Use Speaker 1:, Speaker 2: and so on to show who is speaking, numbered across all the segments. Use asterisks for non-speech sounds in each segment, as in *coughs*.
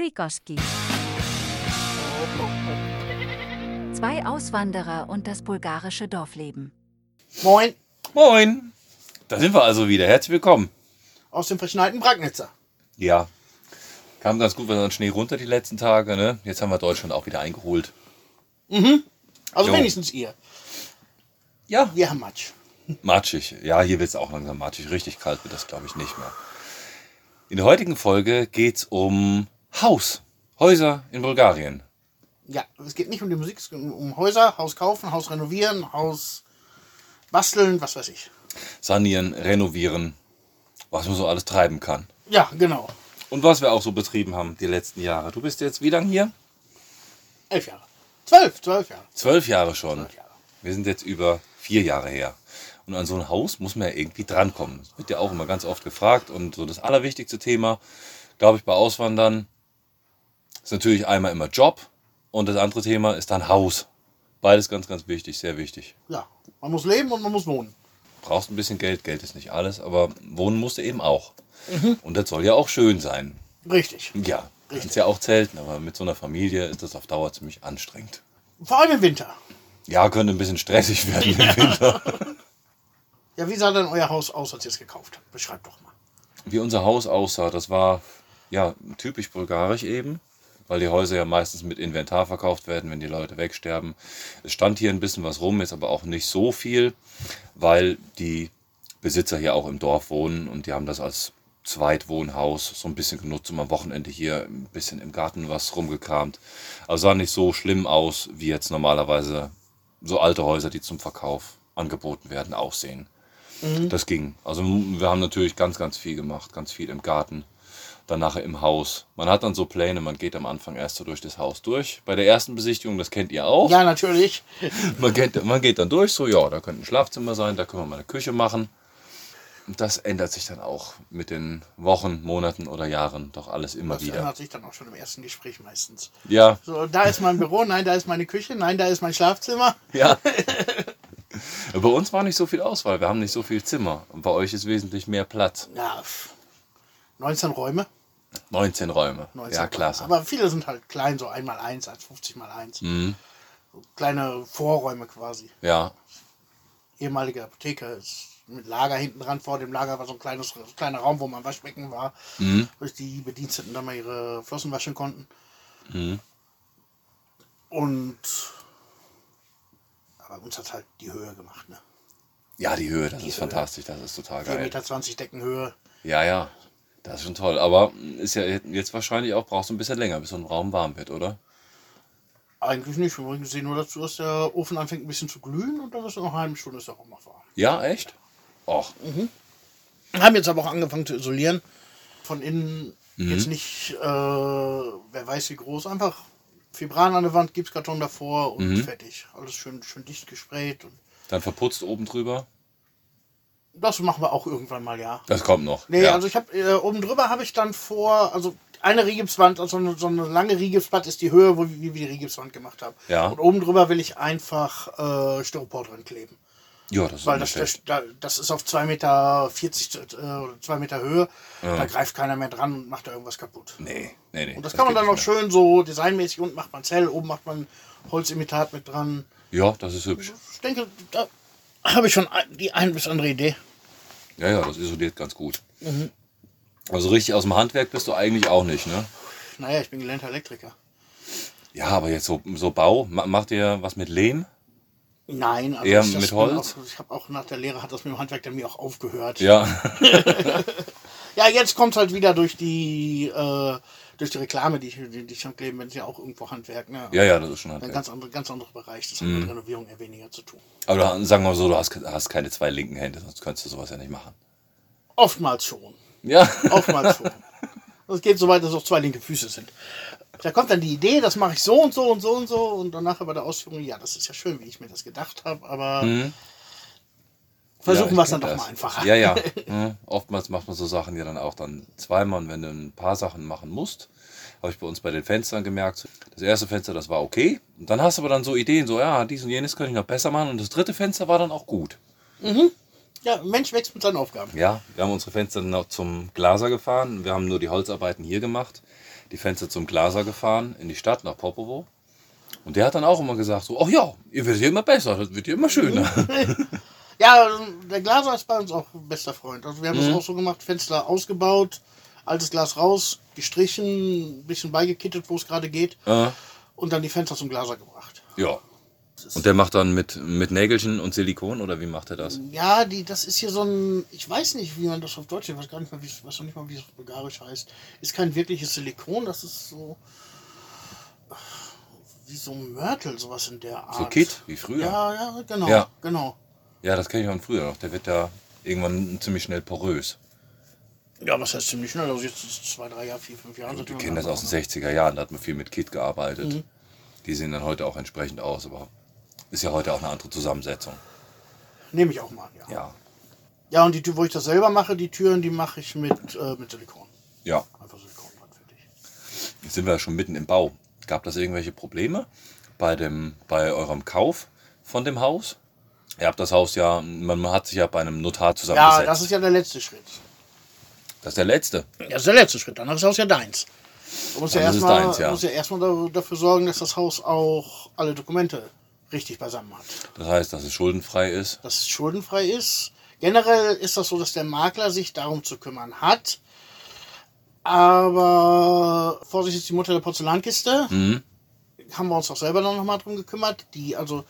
Speaker 1: Prikoski. Zwei Auswanderer und das bulgarische Dorfleben.
Speaker 2: Moin,
Speaker 3: Moin! Da sind wir also wieder. Herzlich willkommen.
Speaker 2: aus dem verschneiten Bragnitzer.
Speaker 3: Ja. Kam ganz gut was an Schnee runter die letzten Tage, ne? Jetzt haben wir Deutschland auch wieder eingeholt.
Speaker 2: Also
Speaker 3: Jo.
Speaker 2: wenigstens ihr.
Speaker 3: Ja.
Speaker 2: Wir haben Matsch.
Speaker 3: Matschig. Ja, hier wird es auch langsam matschig. Richtig kalt wird das, glaube ich, nicht mehr. In der heutigen Folge geht es um Haus. Häuser in Bulgarien.
Speaker 2: Ja, es geht nicht um die Musik, es geht um Häuser, Haus kaufen, Haus renovieren, Haus basteln, was weiß ich.
Speaker 3: Sanieren, renovieren. Was man so alles treiben kann.
Speaker 2: Ja, genau.
Speaker 3: Und was wir auch so betrieben haben die letzten Jahre. Du bist jetzt wie lang hier?
Speaker 2: Elf Jahre. Zwölf, zwölf Jahre.
Speaker 3: Zwölf Jahre schon.
Speaker 2: Zwölf Jahre.
Speaker 3: Wir sind jetzt über vier Jahre her. Und an so ein Haus muss man ja irgendwie drankommen. Das wird ja auch immer ganz oft gefragt. Und so das allerwichtigste Thema, glaube ich, bei Auswandern ist natürlich einmal immer Job. Und das andere Thema ist dann Haus. Beides ganz, ganz wichtig, sehr wichtig.
Speaker 2: Ja, man muss leben und man muss wohnen.
Speaker 3: Brauchst ein bisschen Geld, Geld ist nicht alles, aber wohnen musst du eben auch. Und das soll ja auch schön sein.
Speaker 2: Richtig.
Speaker 3: Ja,
Speaker 2: Richtig.
Speaker 3: kannst ja auch zelten, aber mit so einer Familie ist das auf Dauer ziemlich anstrengend.
Speaker 2: Vor allem im Winter.
Speaker 3: Ja, könnte ein bisschen stressig werden im Winter. *laughs*
Speaker 2: Ja, wie sah denn euer Haus aus, als ihr es gekauft habt? Beschreibt doch mal.
Speaker 3: wie unser Haus aussah, das war ja typisch bulgarisch eben, weil die Häuser ja meistens mit Inventar verkauft werden, wenn die Leute wegsterben. Es stand hier ein bisschen was rum, ist aber auch nicht so viel, weil die Besitzer hier auch im Dorf wohnen und die haben das als Zweitwohnhaus so ein bisschen genutzt, um am Wochenende hier ein bisschen im Garten was rumgekramt. Also sah nicht so schlimm aus, wie jetzt normalerweise so alte Häuser, die zum Verkauf angeboten werden, aussehen. Das ging. Also wir haben natürlich ganz, ganz viel gemacht, ganz viel im Garten, dann nachher im Haus. Man hat dann so Pläne, man geht am Anfang erst so durch das Haus durch. Bei der ersten Besichtigung, das kennt ihr auch.
Speaker 2: Ja, natürlich. *laughs*
Speaker 3: Man, geht, man geht dann durch, so ja, da könnte ein Schlafzimmer sein, da können wir mal eine Küche machen. Und das ändert sich dann auch mit den Wochen, Monaten oder Jahren doch alles immer
Speaker 2: Das
Speaker 3: wieder.
Speaker 2: ändert sich dann auch schon im ersten Gespräch meistens.
Speaker 3: Ja,
Speaker 2: So, da ist mein Büro, nein, da ist meine Küche, nein, da ist mein Schlafzimmer.
Speaker 3: ja. *laughs* Bei uns war nicht so viel Auswahl, wir haben nicht so viel Zimmer. Und bei euch ist wesentlich mehr Platz.
Speaker 2: Ja, pff. 19 Räume.
Speaker 3: 19 Räume.
Speaker 2: 19
Speaker 3: Ja, klasse.
Speaker 2: Aber viele sind halt klein, so 1 mal 1 als 50 mal 1.
Speaker 3: Mhm.
Speaker 2: So kleine Vorräume quasi.
Speaker 3: Ja,
Speaker 2: Ehemalige Apotheke ist mit Lager hinten dran. Vor dem Lager war so ein kleines, kleiner Raum, wo mein Waschbecken war,
Speaker 3: Mhm.
Speaker 2: wo die Bediensteten dann mal ihre Flossen waschen konnten.
Speaker 3: Mhm.
Speaker 2: Und aber uns hat halt die Höhe gemacht, ne?
Speaker 3: Ja, die Höhe, das
Speaker 2: Die
Speaker 3: ist
Speaker 2: Höhe.
Speaker 3: fantastisch, das ist total
Speaker 2: 4,20
Speaker 3: geil.
Speaker 2: Meter Deckenhöhe.
Speaker 3: Ja, ja, das ist schon toll. Aber ist ja jetzt wahrscheinlich auch, brauchst du ein bisschen länger, bis so ein Raum warm wird, oder?
Speaker 2: Eigentlich nicht. Wir sehen nur dazu, dass der Ofen anfängt ein bisschen zu glühen und dann ist er noch eine halbe Stunde ist auch noch warm.
Speaker 3: Ja, echt? Och,
Speaker 2: Haben jetzt aber auch angefangen zu isolieren. Von innen
Speaker 3: Mhm.
Speaker 2: jetzt nicht, äh, wer weiß wie groß, einfach Fibran an der Wand, Gipskarton davor und
Speaker 3: Mhm.
Speaker 2: fertig. Alles schön, schön dicht gesprayt. Und
Speaker 3: dann verputzt oben drüber.
Speaker 2: Das machen wir auch irgendwann mal, ja.
Speaker 3: Das kommt noch.
Speaker 2: Nee,
Speaker 3: ja.
Speaker 2: also ich habe äh, oben drüber habe ich dann vor, also eine Rigipswand, also eine, so eine lange Rigipswand ist die Höhe, wo, wie wir die Rigipswand gemacht haben.
Speaker 3: Ja.
Speaker 2: Und oben drüber will ich einfach äh, Styropor dran kleben.
Speaker 3: ja, das ist
Speaker 2: Weil
Speaker 3: nicht
Speaker 2: das, das, das ist auf 2,40 Meter äh, oder 2 Meter Höhe. Da greift keiner mehr dran und macht da irgendwas kaputt.
Speaker 3: Nee, nee, nee.
Speaker 2: Und das, kann man dann auch
Speaker 3: mehr.
Speaker 2: schön so designmäßig, unten macht man Zell, oben macht man Holzimitat mit dran.
Speaker 3: Ja, das ist hübsch.
Speaker 2: Ich denke, da habe ich schon die ein bis andere Idee.
Speaker 3: Ja, ja, das isoliert ganz gut.
Speaker 2: Mhm.
Speaker 3: Also richtig aus dem Handwerk bist du eigentlich auch nicht, ne?
Speaker 2: Naja, ich bin gelernter Elektriker.
Speaker 3: Ja, aber jetzt so, so Bau, ma- macht ihr was mit Lehm?
Speaker 2: Nein, also
Speaker 3: Eher mit Holz?
Speaker 2: Auch, ich habe auch nach der Lehre hat das mit dem Handwerk dann mir auch aufgehört.
Speaker 3: Ja. *laughs* *laughs*
Speaker 2: Ja, jetzt kommt halt wieder durch die äh, durch die Reklame, die ich, die, die schon kleben, wenn es ja auch irgendwo Handwerk, ne?
Speaker 3: Ja, ja, das ist schon
Speaker 2: Ein
Speaker 3: Handwerk.
Speaker 2: ganz, andere, ganz anderer Bereich. Das hat
Speaker 3: Mhm.
Speaker 2: mit Renovierung eher weniger zu tun.
Speaker 3: Aber du, sagen wir mal so, du hast, hast keine zwei linken Hände, sonst könntest du sowas ja nicht machen.
Speaker 2: Oftmals schon.
Speaker 3: Ja.
Speaker 2: Oftmals schon. *laughs* Es geht so weit, dass auch zwei linke Füße sind. Da kommt dann die Idee, das mache ich so und so und so und so und danach bei der Ausführung, ja, das ist ja schön, wie ich mir das gedacht habe, aber versuchen
Speaker 3: Mhm. Ja,
Speaker 2: wir es dann
Speaker 3: kenn
Speaker 2: doch
Speaker 3: das.
Speaker 2: mal einfacher.
Speaker 3: Ja, ja. Mhm. *laughs* Oftmals macht man so Sachen ja dann auch dann zweimal, wenn du ein paar Sachen machen musst. Habe ich bei uns bei den Fenstern gemerkt. Das erste Fenster, das war okay. Und dann hast du aber dann so Ideen, so, ja, dies und jenes könnte ich noch besser machen. Und das dritte Fenster war dann auch gut.
Speaker 2: Ja, Mensch wächst mit seinen Aufgaben.
Speaker 3: Ja, wir haben unsere Fenster noch zum Glaser gefahren. Wir haben nur die Holzarbeiten hier gemacht. Die Fenster zum Glaser gefahren in die Stadt nach Popovo. Und der hat dann auch immer gesagt, so, ach ja, ihr werdet hier immer besser, das wird hier immer schöner. *laughs* *laughs*
Speaker 2: Ja, der Glaser ist bei uns auch ein bester Freund. Also wir haben
Speaker 3: Mhm.
Speaker 2: das auch so gemacht, Fenster ausgebaut, altes Glas raus, gestrichen, ein bisschen beigekittet, wo es gerade geht
Speaker 3: äh,
Speaker 2: und dann die Fenster zum Glaser gebracht.
Speaker 3: ja. Und der macht dann mit, mit Nägelchen und Silikon oder wie macht er das?
Speaker 2: Ja, die, das ist hier so ein, ich weiß nicht, wie man das auf Deutsch, ich weiß gar nicht mal, wie es, weiß noch nicht mal, wie es auf Bulgarisch heißt. Ist kein wirkliches Silikon, das ist so wie so ein Mörtel, sowas in der Art.
Speaker 3: So Kit, wie früher.
Speaker 2: Ja, ja, genau,
Speaker 3: Ja.
Speaker 2: genau.
Speaker 3: Ja, das kenne ich von früher noch. Der wird da irgendwann ziemlich schnell porös.
Speaker 2: Ja, was heißt ziemlich schnell? Also jetzt ist es zwei, drei Jahre, vier, fünf Jahre.
Speaker 3: Wir kennen das aus den 60er Jahren, da hat man viel mit Kit gearbeitet. Die sehen dann heute auch entsprechend aus, aber ist ja heute auch eine andere Zusammensetzung.
Speaker 2: Nehme ich auch mal an, ja.
Speaker 3: Ja.
Speaker 2: Ja, und die Tür, wo ich das selber mache, die Türen, die mache ich mit, äh, mit Silikon.
Speaker 3: Ja,
Speaker 2: Einfach Silikon fertig.
Speaker 3: jetzt sind wir ja schon mitten im Bau. Gab das irgendwelche Probleme bei, dem, bei eurem Kauf von dem Haus? Habt das Haus ja, man hat sich ja bei einem Notar zusammengesetzt.
Speaker 2: Ja, das ist ja der letzte Schritt.
Speaker 3: das ist der letzte.
Speaker 2: Das ist der letzte Schritt. Danach ist das Haus ja deins. Du musst ja erstmal
Speaker 3: deins, ja.
Speaker 2: musst ja erstmal da- dafür sorgen, dass das Haus auch alle Dokumente richtig beisammen hat.
Speaker 3: Das heißt, dass es schuldenfrei ist.
Speaker 2: Dass es schuldenfrei ist. Generell ist das so, dass der Makler sich darum zu kümmern hat. Aber Vorsicht ist die Mutter der Porzellankiste.
Speaker 3: Mhm.
Speaker 2: haben wir uns auch selber dann nochmal drum gekümmert. Die, also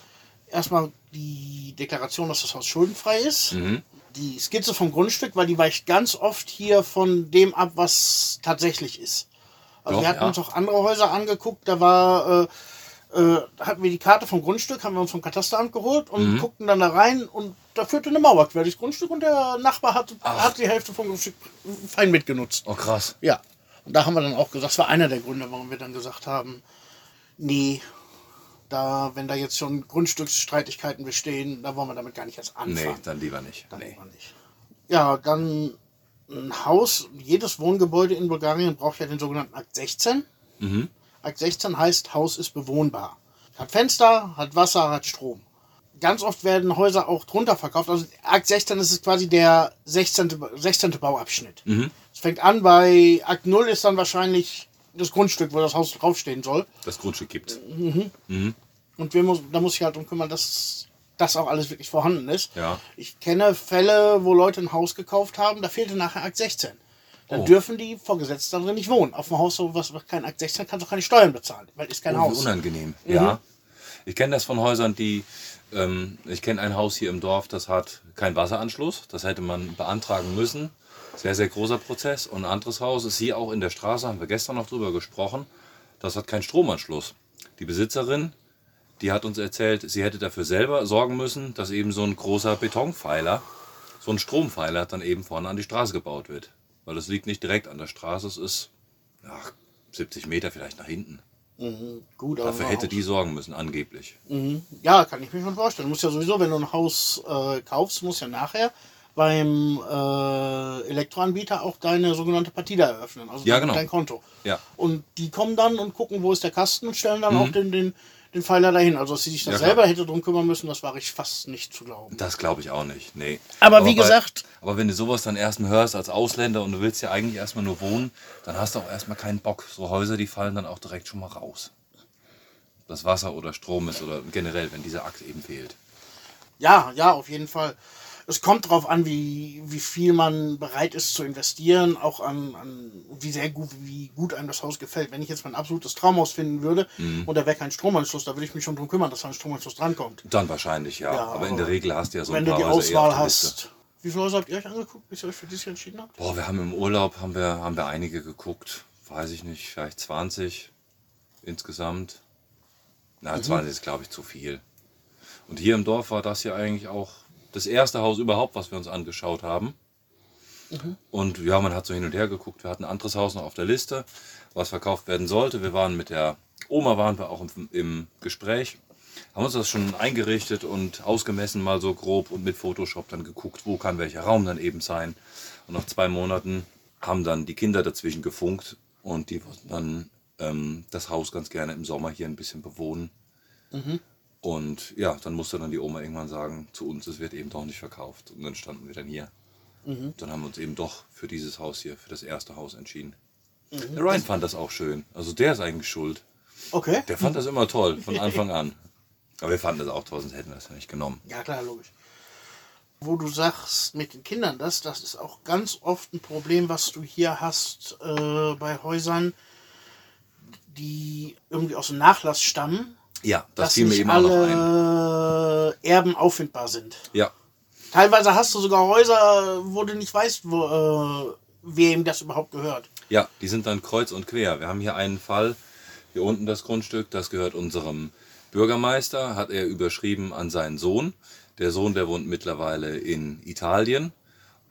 Speaker 2: erstmal die Deklaration, dass das Haus schuldenfrei ist.
Speaker 3: Mhm.
Speaker 2: Die Skizze vom Grundstück, weil die weicht ganz oft hier von dem ab, was tatsächlich ist. Also
Speaker 3: Doch,
Speaker 2: wir hatten
Speaker 3: ja.
Speaker 2: uns auch andere Häuser angeguckt, da war, äh, äh, hatten wir die Karte vom Grundstück, haben wir uns vom Katasteramt geholt und
Speaker 3: Mhm.
Speaker 2: guckten dann da rein und da führte eine Mauer quer durchs Grundstück und der Nachbar hat, hat die Hälfte vom Grundstück fein mitgenutzt.
Speaker 3: Oh krass.
Speaker 2: Ja, und da haben wir dann auch gesagt, das war einer der Gründe, warum wir dann gesagt haben, nee, da, wenn da jetzt schon Grundstücksstreitigkeiten bestehen, da wollen wir damit gar nicht erst
Speaker 3: Nee,
Speaker 2: anfangen.
Speaker 3: dann lieber nicht.
Speaker 2: Dann
Speaker 3: Nee.
Speaker 2: lieber nicht. Ja, dann ein Haus, jedes Wohngebäude in Bulgarien braucht ja den sogenannten Akt 16.
Speaker 3: Mhm.
Speaker 2: Akt 16 heißt, Haus ist bewohnbar. Hat Fenster, hat Wasser, hat Strom. Ganz oft werden Häuser auch drunter verkauft. Also Akt 16 ist quasi der 16. Ba- 16. Bauabschnitt.
Speaker 3: Mhm.
Speaker 2: Es fängt an bei Akt 0 ist dann wahrscheinlich das Grundstück, wo das Haus draufstehen soll.
Speaker 3: Das Grundstück gibt.
Speaker 2: Und wir muss, da muss ich halt darum kümmern, dass das auch alles wirklich vorhanden ist.
Speaker 3: Ja.
Speaker 2: Ich kenne Fälle, wo Leute ein Haus gekauft haben, da fehlte nachher Akt 16. Dann
Speaker 3: Oh.
Speaker 2: dürfen die Vorgesetzten da drin nicht wohnen. Auf dem Haus, so was kein Akt 16 kannst du auch keine Steuern bezahlen, weil ist kein
Speaker 3: Oh,
Speaker 2: Haus.
Speaker 3: unangenehm. Ja. Ich kenne das von Häusern, die. Ähm, ich kenne ein Haus hier im Dorf, das hat keinen Wasseranschluss. Das hätte man beantragen müssen. Sehr, sehr großer Prozess. Und ein anderes Haus ist hier auch in der Straße, haben wir gestern noch drüber gesprochen. Das hat keinen Stromanschluss. Die Besitzerin, die hat uns erzählt, sie hätte dafür selber sorgen müssen, dass eben so ein großer Betonpfeiler, so ein Strompfeiler dann eben vorne an die Straße gebaut wird. Weil es liegt nicht direkt an der Straße, es ist ach, 70 Meter vielleicht nach hinten.
Speaker 2: Gut, aber
Speaker 3: Dafür hätte
Speaker 2: Haus.
Speaker 3: die sorgen müssen, angeblich.
Speaker 2: Ja, kann ich mir schon vorstellen. Du musst ja sowieso, wenn du ein Haus äh, kaufst, musst ja nachher beim äh, Elektroanbieter auch deine sogenannte Partida eröffnen, also
Speaker 3: Ja,
Speaker 2: dein,
Speaker 3: genau.
Speaker 2: dein Konto.
Speaker 3: Ja.
Speaker 2: Und die kommen dann und gucken, wo ist der Kasten und stellen dann auch den, den, den Pfeiler dahin. Also, dass sie sich da
Speaker 3: Mhm. Ja, klar.
Speaker 2: selber hätte drum kümmern müssen, das war ich fast nicht zu glauben.
Speaker 3: Das glaube ich auch nicht. Nee.
Speaker 2: Aber wie
Speaker 3: bei-
Speaker 2: gesagt-
Speaker 3: aber wenn du sowas dann erstmal hörst als Ausländer und du willst ja eigentlich erstmal nur wohnen, dann hast du auch erstmal keinen Bock. So Häuser, die fallen dann auch direkt schon mal raus. Das Wasser oder Strom ist oder generell, wenn dieser Akt eben fehlt.
Speaker 2: Ja, ja, auf jeden Fall. Es kommt darauf an, wie, wie viel man bereit ist zu investieren, auch an, an wie sehr gut, wie gut einem das Haus gefällt. Wenn ich jetzt mein absolutes Traumhaus finden würde
Speaker 3: Mhm.
Speaker 2: und da wäre kein Stromanschluss, da würde ich mich schon drum kümmern, dass da ein Stromanschluss drankommt.
Speaker 3: Dann wahrscheinlich, ja.
Speaker 2: Ja,
Speaker 3: aber in der Regel hast du ja so
Speaker 2: Wenn
Speaker 3: ein
Speaker 2: du
Speaker 3: paar
Speaker 2: die Auswahl hast. Wie viele Häuser habt ihr euch angeguckt, bis ihr euch für dieses Jahr entschieden habt?
Speaker 3: Boah, wir haben im Urlaub haben wir, haben wir einige geguckt. Weiß ich nicht, vielleicht 20 insgesamt. Na, 20 ist, glaube ich, zu viel. Und hier im Dorf war das ja eigentlich auch das erste Haus überhaupt, was wir uns angeschaut haben. Und ja, man hat so hin und her geguckt. Wir hatten ein anderes Haus noch auf der Liste, was verkauft werden sollte. Wir waren mit der Oma waren wir auch im, im Gespräch, haben uns das schon eingerichtet und ausgemessen mal so grob und mit Photoshop dann geguckt, wo kann welcher Raum dann eben sein. Und nach zwei Monaten haben dann die Kinder dazwischen gefunkt und die wollten dann ähm, das Haus ganz gerne im Sommer hier ein bisschen bewohnen. Und ja, dann musste dann die Oma irgendwann sagen, zu uns, es wird eben doch nicht verkauft. Und dann standen wir dann hier. Dann haben wir uns eben doch für dieses Haus hier, für das erste Haus entschieden. Der Ryan fand das auch schön. Also der ist eigentlich schuld.
Speaker 2: Okay.
Speaker 3: Der fand das immer toll, von *laughs* Anfang an. Aber wir fanden das auch toll, sonst hätten wir das ja nicht genommen.
Speaker 2: Ja, klar, logisch. Wo du sagst mit den Kindern das, das ist auch ganz oft ein Problem, was du hier hast äh, bei Häusern, die irgendwie aus dem Nachlass stammen,
Speaker 3: Ja, das
Speaker 2: dass
Speaker 3: fiel mir eben auch noch ein.
Speaker 2: alle Erben auffindbar sind.
Speaker 3: Ja,
Speaker 2: Teilweise hast du sogar Häuser, wo du nicht weißt, wo, äh, wem das überhaupt gehört.
Speaker 3: Ja, die sind dann kreuz und quer. Wir haben hier einen Fall, hier unten das Grundstück, das gehört unserem Bürgermeister, hat er überschrieben an seinen Sohn. Der Sohn, der wohnt mittlerweile in Italien.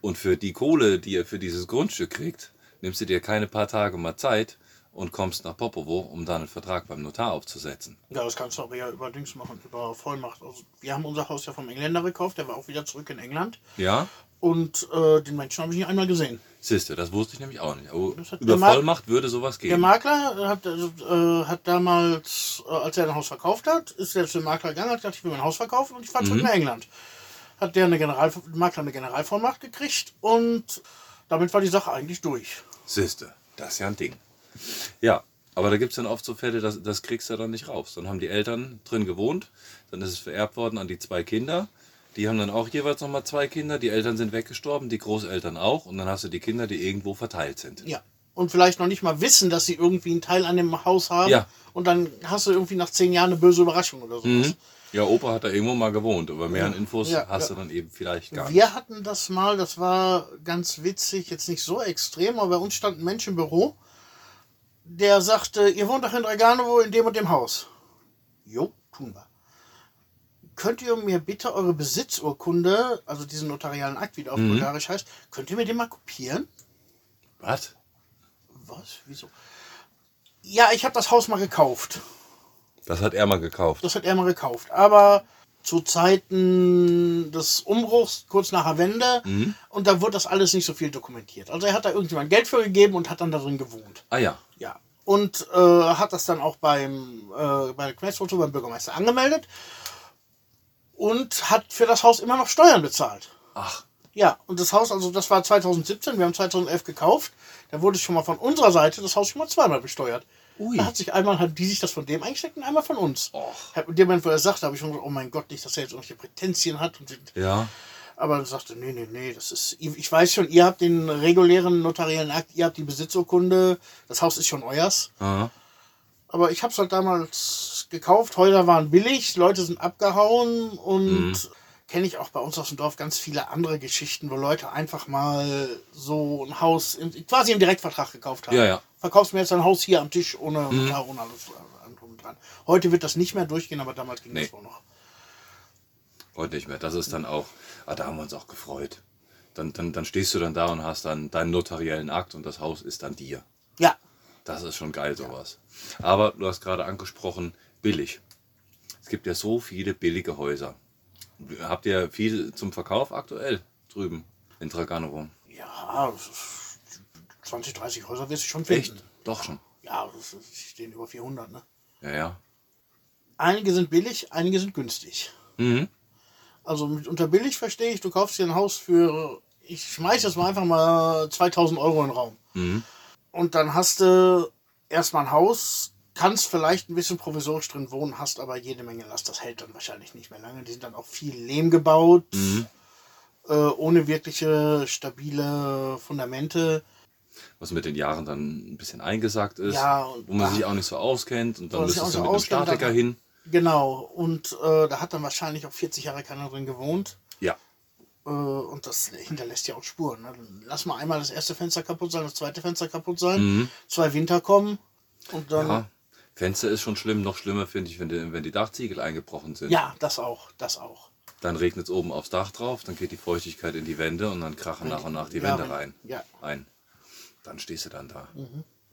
Speaker 3: Und für die Kohle, die er für dieses Grundstück kriegt, nimmst du dir keine paar Tage mal Zeit und kommst nach Popovo, um da einen Vertrag beim Notar aufzusetzen.
Speaker 2: Ja, das kannst du aber ja über Dings machen, über Vollmacht. Also, wir haben unser Haus ja vom Engländer gekauft, der war auch wieder zurück in England.
Speaker 3: Ja?
Speaker 2: Und äh, den Menschen habe ich nicht einmal gesehen.
Speaker 3: Siehste, das wusste ich nämlich auch nicht. Aber
Speaker 2: Das hat
Speaker 3: über
Speaker 2: der
Speaker 3: Vollmacht würde sowas
Speaker 2: Der
Speaker 3: gehen.
Speaker 2: Makler hat, äh, hat damals, äh, als er ein Haus verkauft hat, ist er zu dem Makler gegangen, hat gesagt, ich will mein Haus verkaufen und ich fahre zurück nach England. Hat der eine General, Makler eine Generalvollmacht gekriegt und damit war die Sache eigentlich durch.
Speaker 3: Siehste, das ist ja ein Ding. Ja, aber da gibt es dann oft so Fälle, das, das kriegst du dann nicht raus. Dann haben die Eltern drin gewohnt, dann ist es vererbt worden an die zwei Kinder. Die haben dann auch jeweils nochmal zwei Kinder. Die Eltern sind weggestorben, die Großeltern auch. Und dann hast du die Kinder, die irgendwo verteilt sind.
Speaker 2: Ja. Und vielleicht noch nicht mal wissen, dass sie irgendwie einen Teil an dem Haus haben.
Speaker 3: Ja.
Speaker 2: Und dann hast du irgendwie nach zehn Jahren eine böse Überraschung oder sowas.
Speaker 3: Mhm. Ja, Opa hat da irgendwo mal gewohnt, aber mehr an Infos
Speaker 2: Ja,
Speaker 3: hast
Speaker 2: ja.
Speaker 3: du dann eben vielleicht gar nicht.
Speaker 2: Wir hatten das mal, das war ganz witzig, jetzt nicht so extrem, aber bei uns stand ein Mensch im Büro, der sagte, ihr wohnt doch in Draganovo in dem und dem Haus. Jo, tun wir. Könnt ihr mir bitte eure Besitzurkunde, also diesen notarialen Akt, wie der auf Bulgarisch heißt, könnt ihr mir den mal kopieren?
Speaker 3: Was?
Speaker 2: Was? Wieso? Ja, ich habe das Haus mal gekauft.
Speaker 3: Das hat er mal gekauft.
Speaker 2: Das hat er mal gekauft. Aber zu Zeiten des Umbruchs, kurz nach der Wende, und da wurde das alles nicht so viel dokumentiert. Also er hat da irgendjemand Geld für gegeben und hat dann darin gewohnt.
Speaker 3: Ah ja.
Speaker 2: Ja. Und äh, hat das dann auch beim, äh, bei der Questfoto beim Bürgermeister angemeldet und hat für das Haus immer noch Steuern bezahlt.
Speaker 3: Ach,
Speaker 2: Ja, und das Haus, also das war 2017, wir haben 2011 gekauft. Da wurde schon mal von unserer Seite das Haus schon mal zweimal besteuert.
Speaker 3: Ui.
Speaker 2: Da hat sich einmal, hat die sich das von dem eingesteckt und einmal von uns.
Speaker 3: Och.
Speaker 2: In dem Moment, wo er sagte, habe ich schon gesagt, oh mein Gott, nicht, dass er jetzt irgendwelche Prätenzien hat. Und,
Speaker 3: ja.
Speaker 2: Aber er sagte, nee, nee, nee, das ist, ich weiß schon, ihr habt den regulären notariellen Akt, ihr habt die Besitzurkunde, das Haus ist schon euers.
Speaker 3: Aha.
Speaker 2: Aber ich habe es halt damals gekauft. Häuser waren billig, Leute sind abgehauen und kenne ich auch bei uns aus dem Dorf ganz viele andere Geschichten, wo Leute einfach mal so ein Haus im, quasi im Direktvertrag gekauft haben.
Speaker 3: Ja, ja.
Speaker 2: Verkaufst mir jetzt ein Haus hier am Tisch ohne Notar, ohne alles drum und dran. Heute wird das nicht mehr durchgehen, aber damals ging
Speaker 3: Nee.
Speaker 2: das wohl noch.
Speaker 3: Heute nicht mehr. Das ist dann auch, ah, da haben wir uns auch gefreut. Dann, dann, dann stehst du dann da und hast dann deinen notariellen Akt und das Haus ist dann dir.
Speaker 2: Ja,
Speaker 3: Das ist schon geil, sowas. Aber du hast gerade angesprochen, billig. Es gibt ja so viele billige Häuser. Habt ihr viel zum Verkauf aktuell drüben in Draganovo?
Speaker 2: ja, das ist 20, 30 Häuser wirst du schon finden.
Speaker 3: Echt? Doch schon.
Speaker 2: Ja, das stehen über 400, ne?
Speaker 3: Ja, ja.
Speaker 2: Einige sind billig, einige sind günstig.
Speaker 3: Mhm.
Speaker 2: Also mit unter billig verstehe ich, du kaufst dir ein Haus für, ich schmeiß jetzt mal einfach mal 2000 Euro in den Raum.
Speaker 3: Mhm.
Speaker 2: Und dann hast du erstmal ein Haus, kannst vielleicht ein bisschen provisorisch drin wohnen, hast aber jede Menge Last. Das hält dann wahrscheinlich nicht mehr lange. Die sind dann auch viel Lehm gebaut, äh, ohne wirkliche stabile Fundamente.
Speaker 3: Was mit den Jahren dann ein bisschen eingesackt ist,
Speaker 2: Ja, und-
Speaker 3: wo man sich auch nicht so auskennt und dann
Speaker 2: man sich
Speaker 3: müsstest
Speaker 2: auch
Speaker 3: du mit
Speaker 2: so
Speaker 3: einem
Speaker 2: auskennt,
Speaker 3: Statiker
Speaker 2: dann-
Speaker 3: hin.
Speaker 2: Genau. Und äh, da hat dann wahrscheinlich auch 40 Jahre keiner drin gewohnt.
Speaker 3: Ja.
Speaker 2: Äh, und das hinterlässt ja auch Spuren. Ne? Lass mal einmal das erste Fenster kaputt sein, das zweite Fenster kaputt sein, zwei Winter kommen und dann.
Speaker 3: Mhm. Ja. Fenster ist schon schlimm. Noch schlimmer finde ich, wenn die, wenn die Dachziegel eingebrochen sind.
Speaker 2: Ja, das auch, das auch.
Speaker 3: Dann regnet es oben aufs Dach drauf, dann geht die Feuchtigkeit in die Wände und dann krachen nach und nach die
Speaker 2: Ja,
Speaker 3: Wände rein.
Speaker 2: ja.
Speaker 3: Ein. Dann stehst du dann da.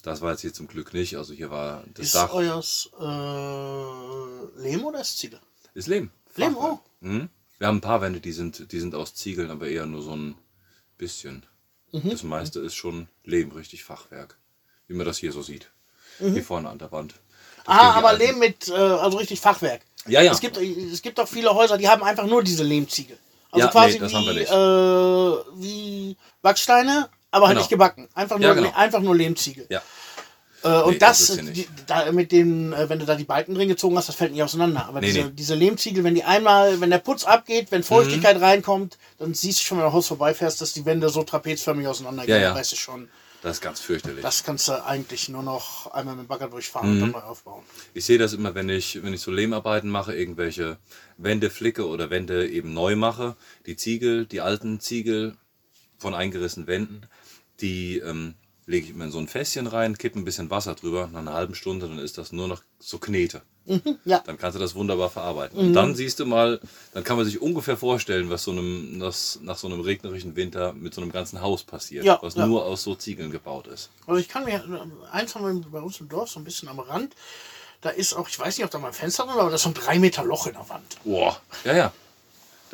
Speaker 3: Das war jetzt hier zum Glück nicht. Also hier war das
Speaker 2: Ist
Speaker 3: Dach.
Speaker 2: euers äh, Lehm oder ist Ziegel?
Speaker 3: Ist Lehm.
Speaker 2: Lehm,
Speaker 3: Fachwerk.
Speaker 2: oh.
Speaker 3: Mhm. Wir haben ein paar Wände, die sind, die sind aus Ziegeln, aber eher nur so ein bisschen.
Speaker 2: Mhm.
Speaker 3: Das meiste ist schon Lehm, richtig Fachwerk. Wie man das hier so sieht. Hier vorne an der Wand.
Speaker 2: Ah, aber
Speaker 3: alten-
Speaker 2: Lehm mit, äh, also richtig Fachwerk.
Speaker 3: Ja, ja.
Speaker 2: Es gibt, es gibt auch viele Häuser, die haben einfach nur diese Lehmziegel. Also
Speaker 3: Ja,
Speaker 2: quasi
Speaker 3: nee, das haben wir
Speaker 2: wie,
Speaker 3: nicht.
Speaker 2: äh, wie Backsteine, aber halt
Speaker 3: Genau.
Speaker 2: nicht gebacken. Einfach nur,
Speaker 3: Ja, genau.
Speaker 2: einfach nur Lehmziegel.
Speaker 3: Ja.
Speaker 2: Äh, und
Speaker 3: Nee,
Speaker 2: das,
Speaker 3: das
Speaker 2: die, da, mit den, äh, wenn du da die Balken drin gezogen hast, das fällt nicht auseinander. Aber
Speaker 3: Nee,
Speaker 2: diese,
Speaker 3: nee.
Speaker 2: diese Lehmziegel, wenn die einmal, wenn der Putz abgeht, wenn
Speaker 3: Mhm.
Speaker 2: Feuchtigkeit reinkommt, dann siehst du schon, wenn du am Haus vorbeifährst, dass die Wände so trapezförmig auseinandergehen.
Speaker 3: Ja, ja.
Speaker 2: Weißt du schon,
Speaker 3: Das ist ganz fürchterlich.
Speaker 2: das kannst du eigentlich nur noch einmal mit dem Bagger durchfahren und
Speaker 3: Mhm.
Speaker 2: dann neu aufbauen.
Speaker 3: Ich sehe das immer, wenn ich, wenn ich so Lehmarbeiten mache, irgendwelche Wände flicke oder Wände eben neu mache. Die Ziegel, die alten Ziegel von eingerissenen Wänden, die ähm, lege ich immer in so ein Fässchen rein, kippe ein bisschen Wasser drüber, nach einer halben Stunde, dann ist das nur noch so Knete.
Speaker 2: Ja,
Speaker 3: Dann kannst du das wunderbar verarbeiten. Und dann siehst du mal, dann kann man sich ungefähr vorstellen, was so einem, was nach so einem regnerischen Winter mit so einem ganzen Haus passiert,
Speaker 2: Ja,
Speaker 3: was
Speaker 2: ja.
Speaker 3: nur aus so Ziegeln gebaut ist.
Speaker 2: Also ich kann mir, eins haben wir bei uns im Dorf, so ein bisschen am Rand, da ist auch, ich weiß nicht, ob da mal ein Fenster drin ist, aber da ist so ein drei Meter Loch in der Wand.
Speaker 3: Boah. Ja, ja.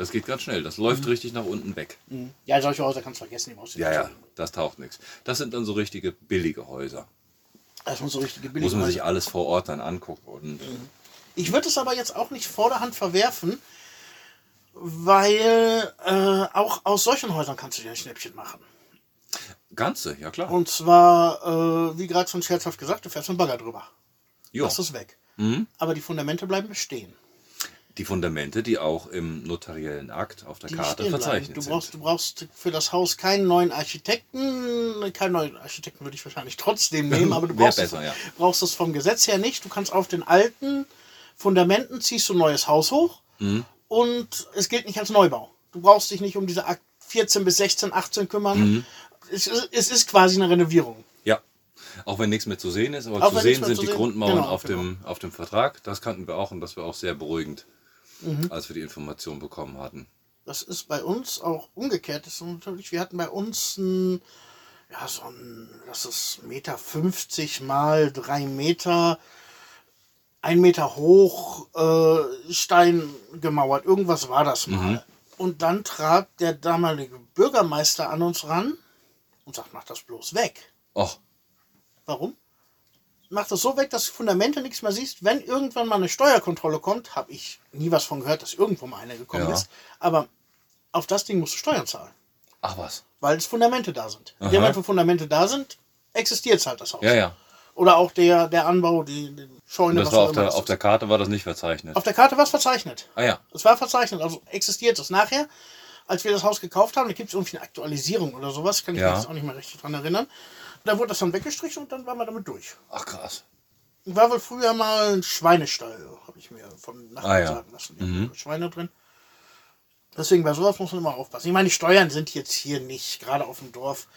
Speaker 3: Das geht ganz schnell. Das läuft richtig nach unten weg.
Speaker 2: Ja, solche Häuser kannst du vergessen,
Speaker 3: Ja, ja, das taucht nichts. Das sind dann so richtige billige Häuser.
Speaker 2: Das sind so richtige
Speaker 3: Muss
Speaker 2: billige
Speaker 3: man sich alles vor Ort dann angucken. Und
Speaker 2: Ich würde es aber jetzt auch nicht vor der Hand verwerfen, weil äh, auch aus solchen Häusern kannst du dir ein Schnäppchen machen.
Speaker 3: Ganze, ja klar.
Speaker 2: Und zwar, äh, wie gerade schon scherzhaft gesagt, du fährst dem Bagger drüber.
Speaker 3: Jo.
Speaker 2: Das ist weg.
Speaker 3: Mhm.
Speaker 2: Aber die Fundamente bleiben bestehen.
Speaker 3: Die Fundamente, die auch im notariellen Akt auf der
Speaker 2: Die
Speaker 3: Karte verzeichnet
Speaker 2: Du
Speaker 3: sind.
Speaker 2: brauchst, du brauchst für das Haus keinen neuen Architekten. Keinen neuen Architekten würde ich wahrscheinlich trotzdem nehmen, *laughs* aber du brauchst,
Speaker 3: besser,
Speaker 2: es,
Speaker 3: ja.
Speaker 2: brauchst es vom Gesetz her nicht. Du kannst auf den alten Fundamenten ziehst du ein neues Haus hoch
Speaker 3: Mhm.
Speaker 2: und es gilt nicht als Neubau. Du brauchst dich nicht um diese Akt 14 bis 16, 18 kümmern.
Speaker 3: Mhm.
Speaker 2: Es, ist, es ist quasi eine Renovierung.
Speaker 3: Ja. Auch wenn nichts mehr zu sehen ist, aber
Speaker 2: Auch
Speaker 3: zu sehen sind
Speaker 2: zu
Speaker 3: die
Speaker 2: sehen-
Speaker 3: Grundmauern
Speaker 2: genau,
Speaker 3: auf,
Speaker 2: genau.
Speaker 3: Dem, auf dem Vertrag. Das kannten wir auch und das war auch sehr beruhigend,
Speaker 2: Mhm.
Speaker 3: als wir die Information bekommen hatten.
Speaker 2: Das ist bei uns auch umgekehrt. Das ist natürlich, wir hatten bei uns ein, ja, so ein, das ist Meter 50 mal drei Meter, ein Meter hoch, äh, Stein gemauert. Irgendwas war das mal. Und dann trat der damalige Bürgermeister an uns ran und sagt, mach das bloß weg.
Speaker 3: Och,
Speaker 2: Warum? Mach das so weg, dass du Fundamente nichts mehr siehst. Wenn irgendwann mal eine Steuerkontrolle kommt, habe ich nie was von gehört, dass irgendwo mal eine gekommen
Speaker 3: Ja.
Speaker 2: ist. Aber auf das Ding musst du Steuern zahlen,
Speaker 3: ach was.
Speaker 2: weil es Fundamente da sind. In
Speaker 3: Aha.
Speaker 2: Moment, wo Fundamente da sind, existiert halt das Haus.
Speaker 3: Ja, ja.
Speaker 2: Oder auch der, der Anbau, die, die Scheune,
Speaker 3: Und das
Speaker 2: was
Speaker 3: war auf der, auf der Karte war das nicht verzeichnet.
Speaker 2: Auf der Karte war es verzeichnet.
Speaker 3: Ah ja.
Speaker 2: Es war verzeichnet, also existiert es. Nachher, als wir das Haus gekauft haben, da gibt es irgendwie eine Aktualisierung oder sowas, kann ich
Speaker 3: Ja.
Speaker 2: mich jetzt auch nicht mehr richtig dran erinnern. Da wurde das dann weggestrichen und dann waren wir damit durch.
Speaker 3: Ach krass.
Speaker 2: War wohl früher mal ein Schweinestall, habe ich mir von Nachbarn
Speaker 3: Ah, ja.
Speaker 2: sagen lassen. Waren Schweine drin. Deswegen bei sowas muss man immer aufpassen. Ich meine, die Steuern sind jetzt hier nicht, gerade auf dem Dorf,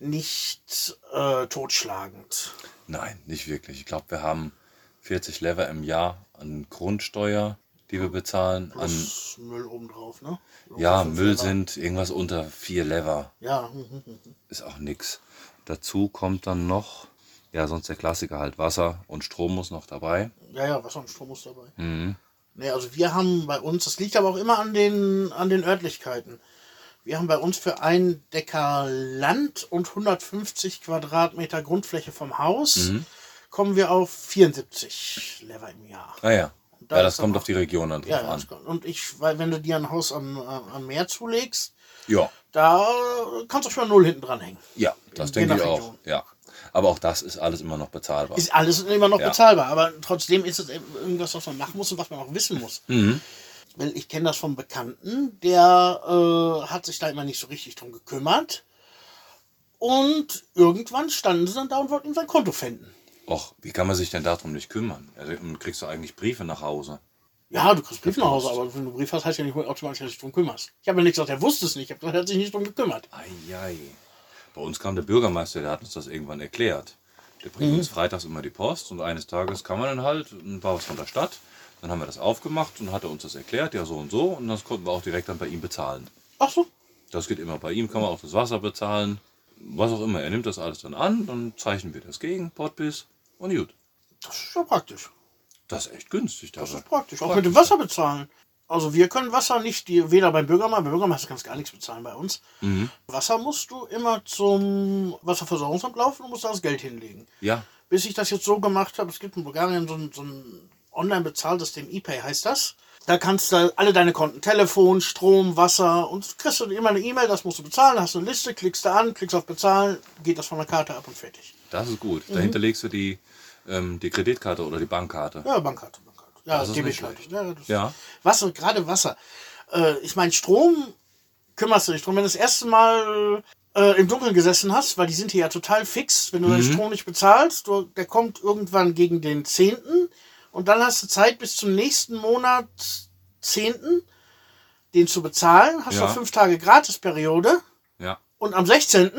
Speaker 2: nicht äh, totschlagend.
Speaker 3: Nein, nicht wirklich. Ich glaube, wir haben 40 Lever im Jahr an Grundsteuer, die wir bezahlen. An,
Speaker 2: Plus Müll obendrauf, ne?
Speaker 3: ja,
Speaker 2: Fünf
Speaker 3: Müll
Speaker 2: Lever.
Speaker 3: sind irgendwas unter 4 Lever.
Speaker 2: Ja. *laughs*
Speaker 3: Ist auch nix. Dazu kommt dann noch, ja, sonst der Klassiker halt Wasser und Strom muss noch dabei.
Speaker 2: ja, ja, Wasser und Strom muss dabei.
Speaker 3: Mhm.
Speaker 2: Nee, also wir haben bei uns, das liegt aber auch immer an den, an den Örtlichkeiten. Wir haben bei uns für ein Decker Land und 150 Quadratmeter Grundfläche vom Haus,
Speaker 3: Mhm.
Speaker 2: kommen wir auf 74 Lever im Jahr.
Speaker 3: Ah ja.
Speaker 2: da
Speaker 3: Ja, das kommt auf die Region dann drauf
Speaker 2: Ja,
Speaker 3: an.
Speaker 2: kommt. und ich, weil wenn du dir ein Haus am, am Meer zulegst,
Speaker 3: Ja,
Speaker 2: da kannst du schon null hinten dran hängen.
Speaker 3: ja, das denke ich auch. Ja. Aber auch das ist alles immer noch bezahlbar.
Speaker 2: Ist alles immer noch
Speaker 3: Ja.
Speaker 2: bezahlbar, aber trotzdem ist es irgendwas, was man machen muss und was man auch wissen muss.
Speaker 3: Mhm.
Speaker 2: Weil ich kenne das vom Bekannten, der äh, hat sich da immer nicht so richtig drum gekümmert. Und irgendwann standen sie dann da und wollten sein Konto finden.
Speaker 3: Och, wie kann man sich denn darum nicht kümmern? Also, kriegst du eigentlich Briefe nach Hause.
Speaker 2: Ja, du kriegst Brief nach Hause, aber wenn du Brief hast, heißt ja nicht automatisch, dass du dich drum kümmerst. Ich habe ja nicht gesagt, er wusste es nicht, ich habe er hat sich nicht drum gekümmert.
Speaker 3: Eieiei. Bei uns kam der Bürgermeister, der hat uns das irgendwann erklärt. Der bringt uns freitags immer die Post und eines Tages kam er dann halt und war was von der Stadt. Dann haben wir das aufgemacht und hat er uns das erklärt, ja so und so. Und das konnten wir auch direkt dann bei ihm bezahlen.
Speaker 2: Ach so,
Speaker 3: Das geht immer. Bei ihm kann man auch das Wasser bezahlen. Was auch immer. Er nimmt das alles dann an, dann zeichnen wir das gegen, Potbiss und gut.
Speaker 2: das ist ja praktisch.
Speaker 3: Das ist echt günstig
Speaker 2: Das ist praktisch. Auch mit dem Wasser bezahlen. Also wir können Wasser nicht, die, weder beim Bürgermeister, beim Bürgermeister kannst du gar nichts bezahlen bei uns.
Speaker 3: Mhm.
Speaker 2: Wasser musst du immer zum Wasserversorgungsamt laufen und musst da das Geld hinlegen.
Speaker 3: Ja,
Speaker 2: bis ich das jetzt so gemacht habe, es gibt in Bulgarien so ein, so ein Online-Bezahlsystem ePay heißt das. Da kannst du alle deine Konten, Telefon, Strom, Wasser und kriegst du immer eine E-Mail, das musst du bezahlen, hast du eine Liste, klickst du an, klickst auf Bezahlen, geht das von der Karte ab und fertig.
Speaker 3: Das ist gut.
Speaker 2: Mhm.
Speaker 3: Dahinter legst du die, ähm, die Kreditkarte oder die Bankkarte.
Speaker 2: Ja, Bankkarte, Bankkarte. Ja,
Speaker 3: Das ist nicht
Speaker 2: Debitkarte.
Speaker 3: schlecht.
Speaker 2: Ja,
Speaker 3: Ja.
Speaker 2: Wasser, gerade Wasser. Äh, ich meine, Strom kümmerst du dich drum. Wenn du das erste Mal äh, im Dunkeln gesessen hast, weil die sind hier ja total fix, wenn du deinen Strom nicht bezahlst, du, der kommt irgendwann gegen den 10. und dann hast du Zeit bis zum nächsten Monat 10. den zu bezahlen, hast
Speaker 3: Ja.
Speaker 2: noch fünf Tage Gratisperiode
Speaker 3: Ja.
Speaker 2: und am 16.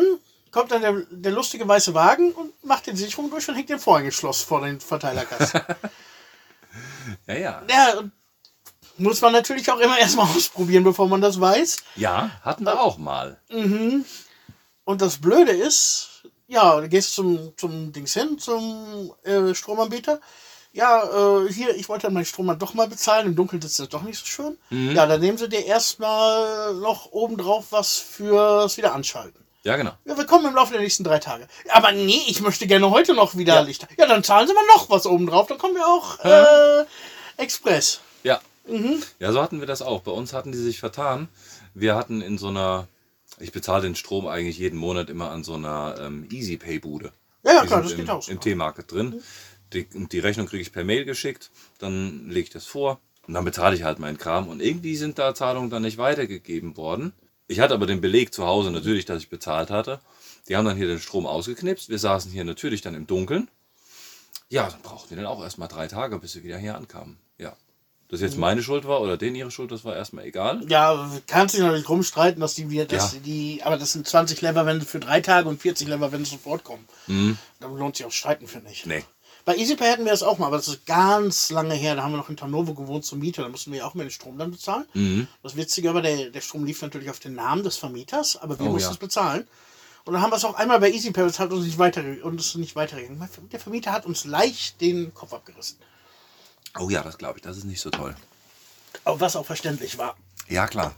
Speaker 2: kommt dann der, der lustige weiße Wagen und macht den Sicherung durch und hängt den Vorhängeschloss vor den Verteilerkasten. *laughs*
Speaker 3: Ja, ja.
Speaker 2: ja, muss man natürlich auch immer *laughs* erstmal ausprobieren, bevor man das weiß.
Speaker 3: Ja, hatten wir auch mal.
Speaker 2: Und das Blöde ist, ja, du gehst zum, zum Dings hin, zum äh, Stromanbieter. Ja, äh, hier, ich wollte meinen Strom doch mal bezahlen. Im Dunkeln ist das doch nicht so schön. Ja, dann nehmen sie dir erstmal noch obendrauf was fürs Wiederanschalten.
Speaker 3: Ja, genau.
Speaker 2: Ja, wir kommen im Laufe der nächsten drei Tage. Aber nee, ich möchte gerne heute noch wieder Lichter. Ja, dann zahlen sie mal noch was obendrauf. Dann kommen wir auch äh, Express.
Speaker 3: Ja.
Speaker 2: Mhm.
Speaker 3: Ja, so hatten wir das auch. Bei uns hatten die sich vertan. Wir hatten in so einer, ich bezahle den Strom eigentlich jeden Monat immer an so einer ähm, Easy-Pay-Bude.
Speaker 2: Ja, ja,
Speaker 3: Die
Speaker 2: klar, das geht
Speaker 3: im,
Speaker 2: auch.
Speaker 3: Im T-Market drin. Die, die Rechnung kriege ich per Mail geschickt, dann lege ich das vor und dann bezahle ich halt meinen Kram. Und irgendwie sind da Zahlungen dann nicht weitergegeben worden. Ich hatte aber den Beleg zu Hause natürlich, dass ich bezahlt hatte. Die haben dann hier den Strom ausgeknipst. Wir saßen hier natürlich dann im Dunkeln. Ja, dann brauchten wir dann auch erstmal drei Tage, bis wir wieder hier ankamen. Ja. Das
Speaker 2: Mhm.
Speaker 3: jetzt meine Schuld war oder denen ihre Schuld, das war erstmal egal.
Speaker 2: Ja, kannst dich natürlich rumstreiten, dass die wir, dass
Speaker 3: Ja.
Speaker 2: die, aber das sind 20 Lever, wenn für drei Tage und 40 Lever, wenn sie sofort kommen.
Speaker 3: Mhm.
Speaker 2: Dann lohnt sich auch Streiten, finde ich.
Speaker 3: Nee.
Speaker 2: Bei EasyPay hatten wir das auch mal, aber das ist ganz lange her. Da haben wir noch in Tarnovo gewohnt zur Miete. Da mussten wir auch mal den Strom dann bezahlen.
Speaker 3: Mhm.
Speaker 2: Das Witzige aber, der, der Strom lief natürlich auf den Namen des Vermieters, aber wir
Speaker 3: Oh,
Speaker 2: mussten
Speaker 3: ja.
Speaker 2: es bezahlen. Und dann haben wir es auch einmal bei EasyPay bezahlt und es nicht weiter und es ist nicht weitergegangen. Der Vermieter hat uns leicht den Kopf abgerissen.
Speaker 3: Oh ja, das glaube ich, das ist nicht so toll.
Speaker 2: Aber was auch verständlich war.
Speaker 3: Ja, klar.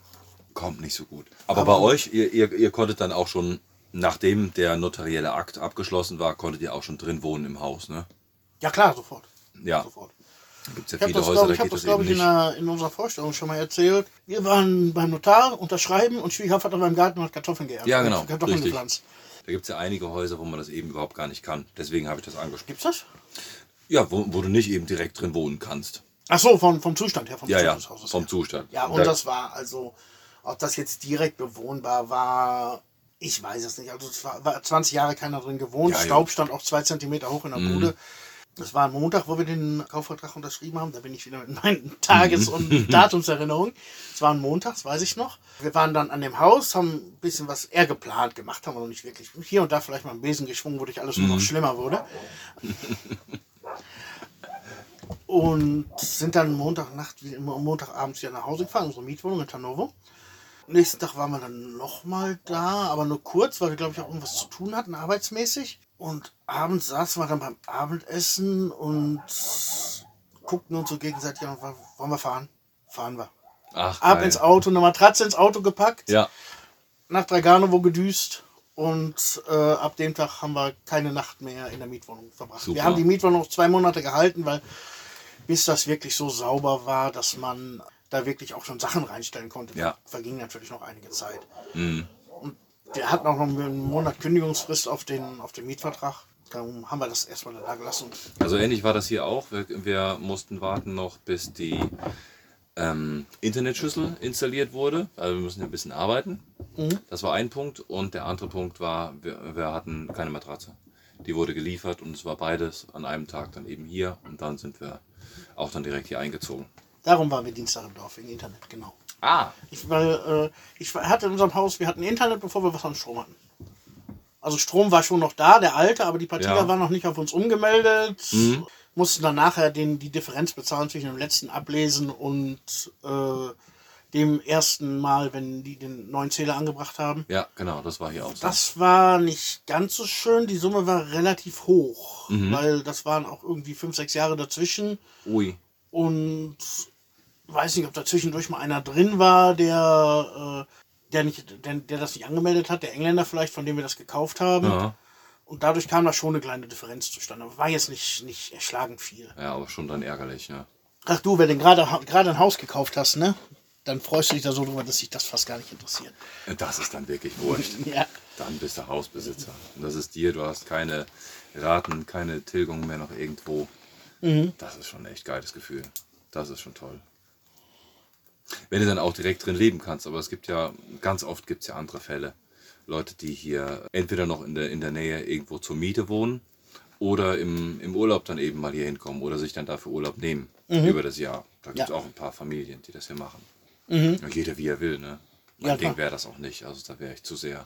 Speaker 3: Kommt nicht so gut. Aber, bei euch, ihr, ihr, ihr konntet dann auch schon, nachdem der notarielle Akt abgeschlossen war, konntet ihr auch schon drin wohnen im Haus, ne?
Speaker 2: Ja klar, sofort.
Speaker 3: Ja,
Speaker 2: sofort.
Speaker 3: gibt es ja
Speaker 2: Ich habe das,
Speaker 3: Häuser,
Speaker 2: glaube
Speaker 3: da
Speaker 2: ich, hab
Speaker 3: geht
Speaker 2: das,
Speaker 3: das
Speaker 2: glaub
Speaker 3: eben
Speaker 2: ich in, der, in unserer Vorstellung schon mal erzählt. Wir waren beim Notar, unterschreiben und Schwiegervater beim Garten und hat Kartoffeln geerntet.
Speaker 3: Ja, genau,
Speaker 2: Kartoffeln
Speaker 3: richtig.
Speaker 2: gepflanzt.
Speaker 3: Da gibt es ja einige Häuser, wo man das eben überhaupt gar nicht kann. Deswegen habe ich das angesprochen.
Speaker 2: Gibt's das?
Speaker 3: Ja, wo, wo du nicht eben direkt drin wohnen kannst.
Speaker 2: Ach so, vom, vom Zustand her, vom
Speaker 3: Ja,
Speaker 2: Zustand
Speaker 3: ja,
Speaker 2: des Hauses
Speaker 3: vom
Speaker 2: her.
Speaker 3: Zustand.
Speaker 2: Ja, und
Speaker 3: Da-
Speaker 2: das war also, ob das jetzt direkt bewohnbar war, ich weiß es nicht. Also es war, war 20 Jahre keiner drin gewohnt.
Speaker 3: Ja, Mhm.
Speaker 2: Staub stand auch zwei Zentimeter hoch in der Bude. Das war ein Montag, wo wir den Kaufvertrag unterschrieben haben. Da bin ich wieder mit meinen *laughs* Tages- und Datumserinnerungen. Es war ein Montag, das weiß ich noch. Wir waren dann an dem Haus, haben ein bisschen was eher geplant gemacht, haben wir noch nicht wirklich. Hier und da vielleicht mal einen Besen geschwungen, wodurch alles nur noch schlimmer wurde. *laughs* und sind dann Montagnacht, wie immer Montagabends wieder nach Hause gefahren, unsere Mietwohnung in Hannover. Nächsten Tag waren wir dann nochmal da, aber nur kurz, weil wir, glaube ich, auch irgendwas zu tun hatten, arbeitsmäßig. Und abends saßen wir dann beim Abendessen und guckten uns so gegenseitig an, wollen wir fahren? Fahren wir.
Speaker 3: Ach,
Speaker 2: Ab
Speaker 3: geil.
Speaker 2: ins Auto, eine Matratze ins Auto gepackt,
Speaker 3: Ja,
Speaker 2: nach Draganovo gedüst und äh, ab dem Tag haben wir keine Nacht mehr in der Mietwohnung verbracht.
Speaker 3: Super.
Speaker 2: Wir haben die Mietwohnung noch zwei Monate gehalten, weil bis das wirklich so sauber war, dass man da wirklich auch schon Sachen reinstellen konnte,
Speaker 3: Ja.
Speaker 2: verging natürlich noch einige Zeit.
Speaker 3: Mhm.
Speaker 2: Hatten auch noch einen Monat Kündigungsfrist auf den, auf den Mietvertrag. Darum haben wir das erstmal da gelassen.
Speaker 3: Also ähnlich war das hier auch. Wir, wir mussten warten noch, bis die ähm, Internetschüssel installiert wurde. Also wir müssen ja ein bisschen arbeiten.
Speaker 2: Mhm.
Speaker 3: Das war ein Punkt. Und der andere Punkt war, wir, wir hatten keine Matratze. Die wurde geliefert und es war beides an einem Tag dann eben hier. Und dann sind wir auch dann direkt hier eingezogen.
Speaker 2: Darum waren wir Dienstag im Dorf, wegen Internet, genau.
Speaker 3: Ah,
Speaker 2: Ich, weil, äh, ich hatte in unserem Haus, wir hatten Internet, bevor wir was an Strom hatten. Also Strom war schon noch da, der alte, aber die Partida
Speaker 3: Ja.
Speaker 2: war noch nicht auf uns umgemeldet. Mussten dann nachher den, die Differenz bezahlen zwischen dem letzten Ablesen und äh, dem ersten Mal, wenn die den neuen Zähler angebracht haben.
Speaker 3: ja, genau, das war hier auch so.
Speaker 2: Das war nicht ganz so schön. Die Summe war relativ hoch, weil das waren auch irgendwie fünf, sechs Jahre dazwischen.
Speaker 3: Ui.
Speaker 2: Und weiß nicht, ob da zwischendurch mal einer drin war, der, äh, der, nicht, der, der das nicht angemeldet hat, der Engländer vielleicht, von dem wir das gekauft haben.
Speaker 3: Ja.
Speaker 2: Und dadurch kam da schon eine kleine Differenz zustande. War jetzt nicht, nicht erschlagend viel.
Speaker 3: Ja, aber schon dann ärgerlich, ja.
Speaker 2: Ach du, wenn du gerade gerade ein Haus gekauft hast, ne? Dann freust du dich da so drüber, dass sich das fast gar nicht interessiert.
Speaker 3: Das ist dann wirklich wurscht. *laughs*
Speaker 2: Ja.
Speaker 3: Dann bist du Hausbesitzer. Und das ist dir, du hast keine Raten, keine Tilgung mehr noch irgendwo. Das ist schon ein echt geiles Gefühl. Das ist schon toll. Wenn du dann auch direkt drin leben kannst, aber es gibt ja, ganz oft gibt es ja andere Fälle. Leute, die hier entweder noch in der, in der Nähe irgendwo zur Miete wohnen oder im, im Urlaub dann eben mal hier hinkommen oder sich dann dafür Urlaub nehmen über das Jahr. Da gibt es
Speaker 2: Ja.
Speaker 3: auch ein paar Familien, die das hier machen. Ja, jeder wie er will, ne? Mein
Speaker 2: Ja,
Speaker 3: Ding wäre das auch nicht. Also da wäre ich zu sehr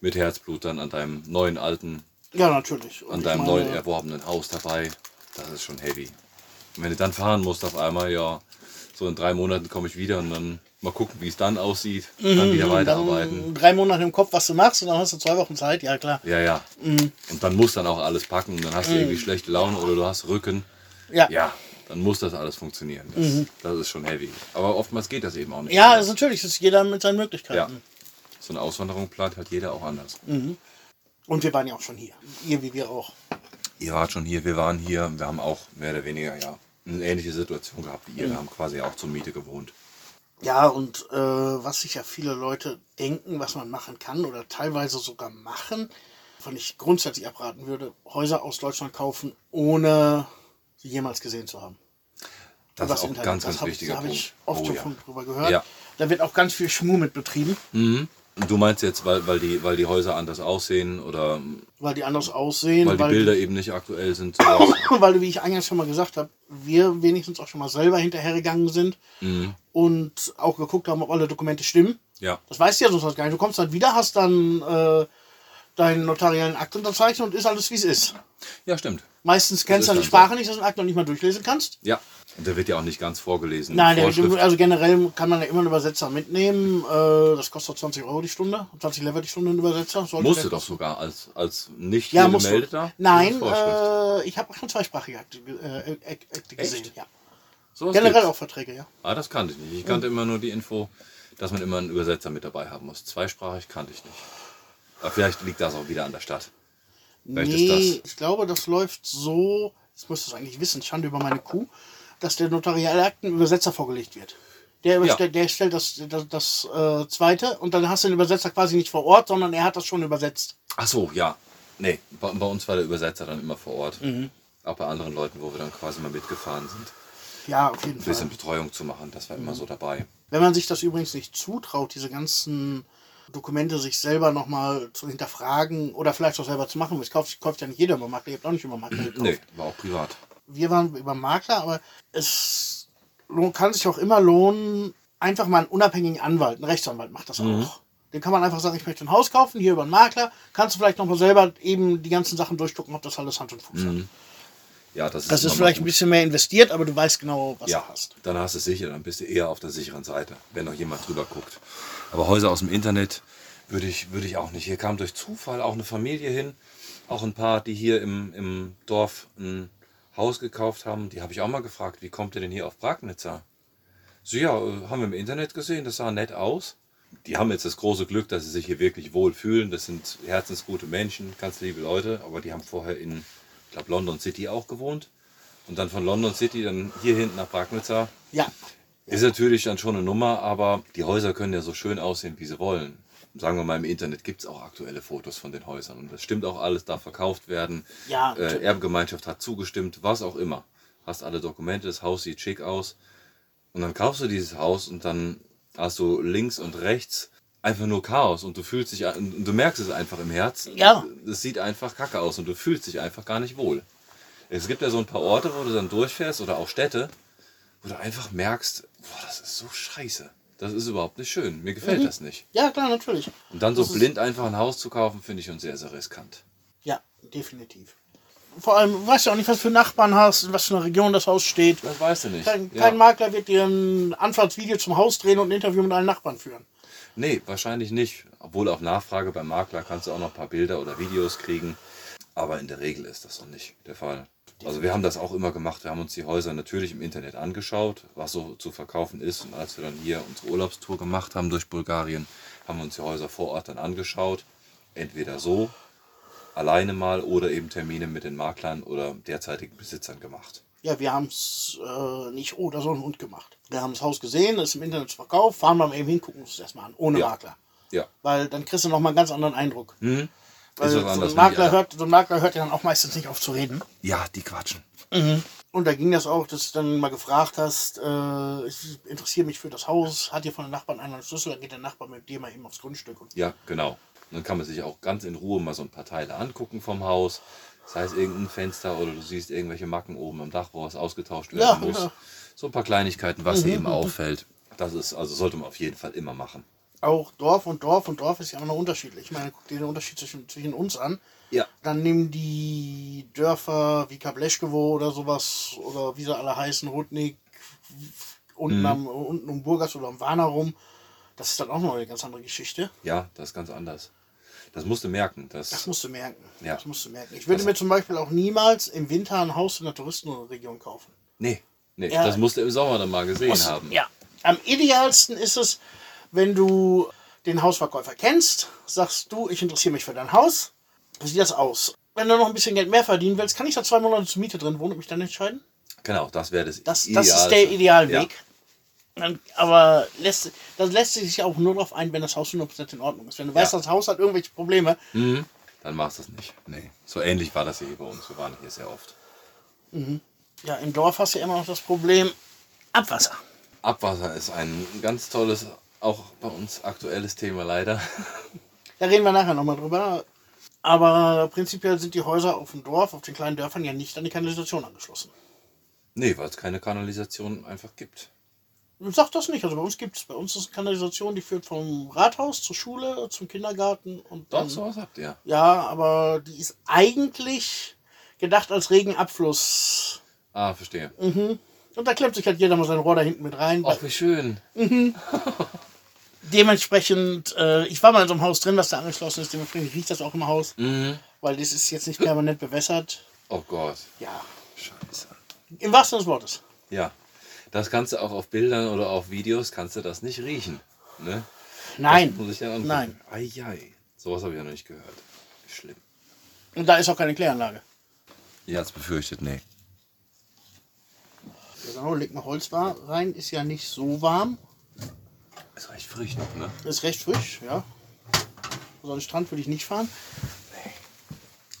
Speaker 3: mit Herzblut dann an deinem neuen alten,
Speaker 2: Ja, natürlich. Und
Speaker 3: an deinem
Speaker 2: meine,
Speaker 3: neu erworbenen Haus dabei. Das ist schon heavy. Und wenn du dann fahren musst auf einmal, ja, so in drei Monaten komme ich wieder und dann mal gucken, wie es dann aussieht, dann wieder weiterarbeiten.
Speaker 2: Mhm, Dann drei Monate im Kopf, was du machst, und dann hast du zwei Wochen Zeit, ja klar.
Speaker 3: Ja, ja.
Speaker 2: Mhm.
Speaker 3: Und dann musst dann auch alles packen. Dann hast du irgendwie schlechte Laune oder du hast Rücken.
Speaker 2: Ja. Mhm.
Speaker 3: Ja, dann muss das alles funktionieren. Das, das ist schon heavy. Aber oftmals geht das eben auch nicht.
Speaker 2: Ja,
Speaker 3: anders.
Speaker 2: also natürlich, das ist jeder mit seinen
Speaker 3: ja.
Speaker 2: Möglichkeiten.
Speaker 3: So eine Auswanderung plant halt jeder auch anders.
Speaker 2: Und wir waren ja auch schon hier. Ihr wie wir auch.
Speaker 3: Ihr wart schon hier, wir waren hier. Wir haben auch mehr oder weniger ja eine ähnliche Situation gehabt wie ihr. Wir haben quasi auch zur Miete gewohnt.
Speaker 2: Ja, und äh, was sich ja viele Leute denken, was man machen kann oder teilweise sogar machen, wovon ich grundsätzlich abraten würde, Häuser aus Deutschland kaufen, ohne sie jemals gesehen zu haben.
Speaker 3: Das ist auch ein
Speaker 2: Internet.
Speaker 3: ganz,
Speaker 2: das
Speaker 3: ganz
Speaker 2: hab,
Speaker 3: wichtiger
Speaker 2: Da habe
Speaker 3: Punkt.
Speaker 2: ich oft
Speaker 3: Oh
Speaker 2: schon
Speaker 3: ja.
Speaker 2: von drüber gehört.
Speaker 3: Ja.
Speaker 2: Da wird auch ganz viel Schmuh mit betrieben,
Speaker 3: Und du meinst jetzt, weil, weil, die, weil die Häuser anders aussehen oder
Speaker 2: weil die anders aussehen.
Speaker 3: weil die Bilder eben nicht aktuell sind? *coughs*
Speaker 2: Weil, wie ich eingangs schon mal gesagt habe, wir wenigstens auch schon mal selber hinterhergegangen sind
Speaker 3: Mhm.
Speaker 2: und auch geguckt haben, ob alle Dokumente stimmen.
Speaker 3: Ja.
Speaker 2: Das weißt du ja sonst gar nicht. Du kommst dann wieder, hast dann äh, deinen notariellen Akt unterzeichnet und ist alles wie es ist.
Speaker 3: ja, stimmt.
Speaker 2: Meistens kennst du dann die
Speaker 3: dann so.
Speaker 2: Sprache nicht, dass du den Akt noch nicht mal durchlesen kannst.
Speaker 3: Ja. Und der wird ja auch nicht ganz vorgelesen.
Speaker 2: Nein,
Speaker 3: Vorschrift.
Speaker 2: also generell kann man ja immer einen Übersetzer mitnehmen. Äh, das kostet 20 Euro die Stunde, 20 Lever die Stunde ein Übersetzer. Sollte
Speaker 3: Musst
Speaker 2: der
Speaker 3: du doch sogar als, als nicht
Speaker 2: Ja,
Speaker 3: gemeldeter.
Speaker 2: Nein,
Speaker 3: Das
Speaker 2: äh, ich habe auch schon zweisprachige Akte, äh, Ak- Akte gesehen. Ja.
Speaker 3: Sowas
Speaker 2: Generell
Speaker 3: gibt's.
Speaker 2: auch Verträge, ja.
Speaker 3: Ah, das kannte ich nicht. Ich kannte immer nur die Info, dass man immer einen Übersetzer mit dabei haben muss. Zweisprachig kannte ich nicht. Aber vielleicht liegt das auch wieder an der Stadt. Vielleicht
Speaker 2: Nee, ich glaube, das läuft so, das müsstest du eigentlich wissen, Schande über meine Kuh, dass der notarielle Akt einem Übersetzer vorgelegt wird. Der,
Speaker 3: Ja.
Speaker 2: der stellt das, das, das äh, zweite und dann hast du den Übersetzer quasi nicht vor Ort, sondern er hat das schon übersetzt.
Speaker 3: das. Ach so, ja. Nee, bei, bei uns war der Übersetzer dann immer vor Ort.
Speaker 2: Mhm.
Speaker 3: Auch bei anderen Leuten, wo wir dann quasi mal mitgefahren sind.
Speaker 2: Ja, auf jeden
Speaker 3: Ein bisschen
Speaker 2: Fall.
Speaker 3: Betreuung zu machen, das war immer so dabei.
Speaker 2: Wenn man sich das übrigens nicht zutraut, diese ganzen Dokumente sich selber nochmal zu hinterfragen oder vielleicht auch selber zu machen, es kauft, kauft ja nicht jeder über Makler, ihr habt auch nicht über Makler gekauft.
Speaker 3: Nee, war auch privat.
Speaker 2: Wir waren über Makler, aber es kann sich auch immer lohnen, einfach mal einen unabhängigen Anwalt, einen Rechtsanwalt macht das auch. Den kann man einfach sagen, ich möchte ein Haus kaufen, hier über einen Makler, kannst du vielleicht nochmal selber eben die ganzen Sachen durchgucken, ob das alles Hand und Fuß hat.
Speaker 3: Ja, das ist,
Speaker 2: Das ist vielleicht ein
Speaker 3: gut.
Speaker 2: bisschen mehr investiert, aber du weißt genau, was
Speaker 3: ja,
Speaker 2: du hast.
Speaker 3: dann hast du es sicher, dann bist du eher auf der sicheren Seite, wenn noch jemand drüber guckt. Aber Häuser aus dem Internet würde ich, würde ich auch nicht. Hier kam durch Zufall auch eine Familie hin, auch ein paar, die hier im, im Dorf ein Haus gekauft haben. Die habe ich auch mal gefragt, wie kommt ihr denn hier auf Pragnitzer? So, ja, äh, haben wir im Internet gesehen, das sah nett aus. Die haben jetzt das große Glück, dass sie sich hier wirklich wohl fühlen. Das sind herzensgute Menschen, ganz liebe Leute, aber die haben vorher in, ich glaube, London City auch gewohnt. Und dann von London City dann hier hinten nach Pragnitzer.
Speaker 2: Ja,
Speaker 3: Ist natürlich dann schon eine Nummer, aber die Häuser können ja so schön aussehen, wie sie wollen. Sagen wir mal, im Internet gibt es auch aktuelle Fotos von den Häusern. Und das stimmt auch alles, darf verkauft werden.
Speaker 2: Ja,
Speaker 3: äh, Erbengemeinschaft hat zugestimmt, was auch immer. Hast alle Dokumente, das Haus sieht schick aus. Und dann kaufst du dieses Haus und dann hast du links und rechts einfach nur Chaos und du fühlst dich, du merkst es einfach im Herz.
Speaker 2: Ja.
Speaker 3: Es sieht einfach kacke aus und du fühlst dich einfach gar nicht wohl. Es gibt ja so ein paar Orte, wo du dann durchfährst oder auch Städte, wo du einfach merkst, boah, das ist so scheiße. Das ist überhaupt nicht schön. Mir gefällt das nicht.
Speaker 2: ja, klar, natürlich.
Speaker 3: Und dann so
Speaker 2: Das
Speaker 3: blind einfach ein Haus zu kaufen, finde ich schon sehr, sehr riskant.
Speaker 2: Ja, definitiv. Vor allem, weißt du auch nicht, was für Nachbarn hast, in was für einer Region das Haus steht.
Speaker 3: Das weißt du nicht.
Speaker 2: Kein,
Speaker 3: Ja.
Speaker 2: kein Makler wird dir ein Anfahrtsvideo zum Haus drehen und ein Interview mit allen Nachbarn führen.
Speaker 3: Nee, wahrscheinlich nicht. Obwohl auf Nachfrage beim Makler kannst du auch noch ein paar Bilder oder Videos kriegen. Aber in der Regel ist das noch nicht der Fall. Also wir haben das auch immer gemacht. Wir haben uns die Häuser natürlich im Internet angeschaut, was so zu verkaufen ist. Und als wir dann hier unsere Urlaubstour gemacht haben durch Bulgarien, haben wir uns die Häuser vor Ort dann angeschaut. Entweder so alleine mal oder eben Termine mit den Maklern oder derzeitigen Besitzern gemacht.
Speaker 2: Ja, wir haben es äh, nicht oder so und gemacht. Wir haben das Haus gesehen, ist im Internet verkauft, fahren wir mal eben hin, gucken uns das erstmal an, ohne
Speaker 3: Ja.
Speaker 2: Makler.
Speaker 3: Ja.
Speaker 2: Weil dann kriegst du nochmal einen ganz anderen Eindruck.
Speaker 3: Hm?
Speaker 2: Weil so,
Speaker 3: anderes,
Speaker 2: ein
Speaker 3: die
Speaker 2: Makler hört, so ein Makler hört ja dann auch meistens nicht auf zu reden.
Speaker 3: Ja, die quatschen.
Speaker 2: Und da ging das auch, dass du dann mal gefragt hast, äh, ich interessiere mich für das Haus, hat hier von den Nachbarn einen Schlüssel, dann geht der Nachbar mit dir mal eben aufs Grundstück. Und
Speaker 3: Ja, genau. Und dann kann man sich auch ganz in Ruhe mal so ein paar Teile angucken vom Haus. Sei es irgendein Fenster oder du siehst irgendwelche Macken oben am Dach, wo was ausgetauscht werden
Speaker 2: Ja,
Speaker 3: muss.
Speaker 2: ja.
Speaker 3: So ein paar Kleinigkeiten, was dir eben auffällt. Das ist, also sollte man auf jeden Fall immer machen.
Speaker 2: Auch Dorf und Dorf und Dorf ist ja immer noch unterschiedlich. Ich meine, guck dir den Unterschied zwischen, zwischen uns an.
Speaker 3: Ja.
Speaker 2: Dann nehmen die Dörfer wie Kableschkewo oder sowas, oder wie sie alle heißen, Rudnik, unten,
Speaker 3: Mhm.
Speaker 2: am, unten um Burgas oder am Warner rum. Das ist dann auch noch eine ganz andere Geschichte.
Speaker 3: Ja, das ist ganz anders. Das musst du merken. Das,
Speaker 2: Das musst du merken.
Speaker 3: Ja.
Speaker 2: Das musst du merken. Ich würde
Speaker 3: Das-
Speaker 2: mir zum Beispiel auch niemals im Winter ein Haus in der Touristenregion kaufen.
Speaker 3: nee, nee
Speaker 2: Ja.
Speaker 3: das musst du im Sommer dann mal gesehen
Speaker 2: Muss-
Speaker 3: haben.
Speaker 2: Ja. Am idealsten ist es, wenn du den Hausverkäufer kennst, sagst du, ich interessiere mich für dein Haus. Wie sieht das aus? Wenn du noch ein bisschen Geld mehr verdienen willst, kann ich da zwei Monate zur Miete drin wohnen und mich dann entscheiden?
Speaker 3: Genau, das wäre das,
Speaker 2: Das, das
Speaker 3: Idealste.
Speaker 2: ist der Idealweg.
Speaker 3: Ja.
Speaker 2: Dann, aber lässt, das lässt sich auch nur darauf ein, wenn das Haus 100% in Ordnung ist. Wenn du weißt,
Speaker 3: Ja.
Speaker 2: das Haus hat irgendwelche Probleme,
Speaker 3: Mhm. Dann machst du es nicht. Nee. So ähnlich war das hier bei uns. Wir waren hier sehr oft.
Speaker 2: ja, im Dorf hast du ja immer noch das Problem Abwasser.
Speaker 3: Abwasser ist ein ganz tolles, auch bei uns aktuelles Thema leider. *laughs*
Speaker 2: Da reden wir nachher nochmal drüber. Aber prinzipiell sind die Häuser auf dem Dorf, auf den kleinen Dörfern ja nicht an die Kanalisation angeschlossen.
Speaker 3: Nee, weil es keine Kanalisation einfach gibt.
Speaker 2: Sag das nicht. Also bei uns gibt es, bei uns ist eine Kanalisation, die führt vom Rathaus zur Schule, zum Kindergarten und
Speaker 3: Doch,
Speaker 2: dann,
Speaker 3: sowas habt ihr.
Speaker 2: Ja, aber die ist eigentlich gedacht als Regenabfluss.
Speaker 3: Ah, verstehe.
Speaker 2: Und da klemmt sich halt jeder mal sein Rohr da hinten mit rein.
Speaker 3: Ach, wie schön. *laughs*
Speaker 2: Dementsprechend, äh, ich war mal in so einem Haus drin, was da angeschlossen ist. Dementsprechend riecht das auch im Haus,
Speaker 3: Mhm.
Speaker 2: weil das ist jetzt nicht permanent bewässert.
Speaker 3: Oh Gott.
Speaker 2: Ja,
Speaker 3: Scheiße.
Speaker 2: im wahrsten Sinne des Wortes.
Speaker 3: Ja. Das kannst du auch auf Bildern oder auf Videos, kannst du das nicht riechen. Ne?
Speaker 2: Nein,
Speaker 3: Das muss ich dann angucken.
Speaker 2: nein.
Speaker 3: Eieiei. Sowas habe ich ja noch nicht gehört. Schlimm.
Speaker 2: Und da ist auch keine Kläranlage.
Speaker 3: Ihr hat's befürchtet, nee.
Speaker 2: Ja, Genau, leg mal Holz war- rein, ist ja nicht so warm.
Speaker 3: Ist recht frisch noch, ne?
Speaker 2: Ist recht frisch, ja. So einen Strand würde ich nicht fahren.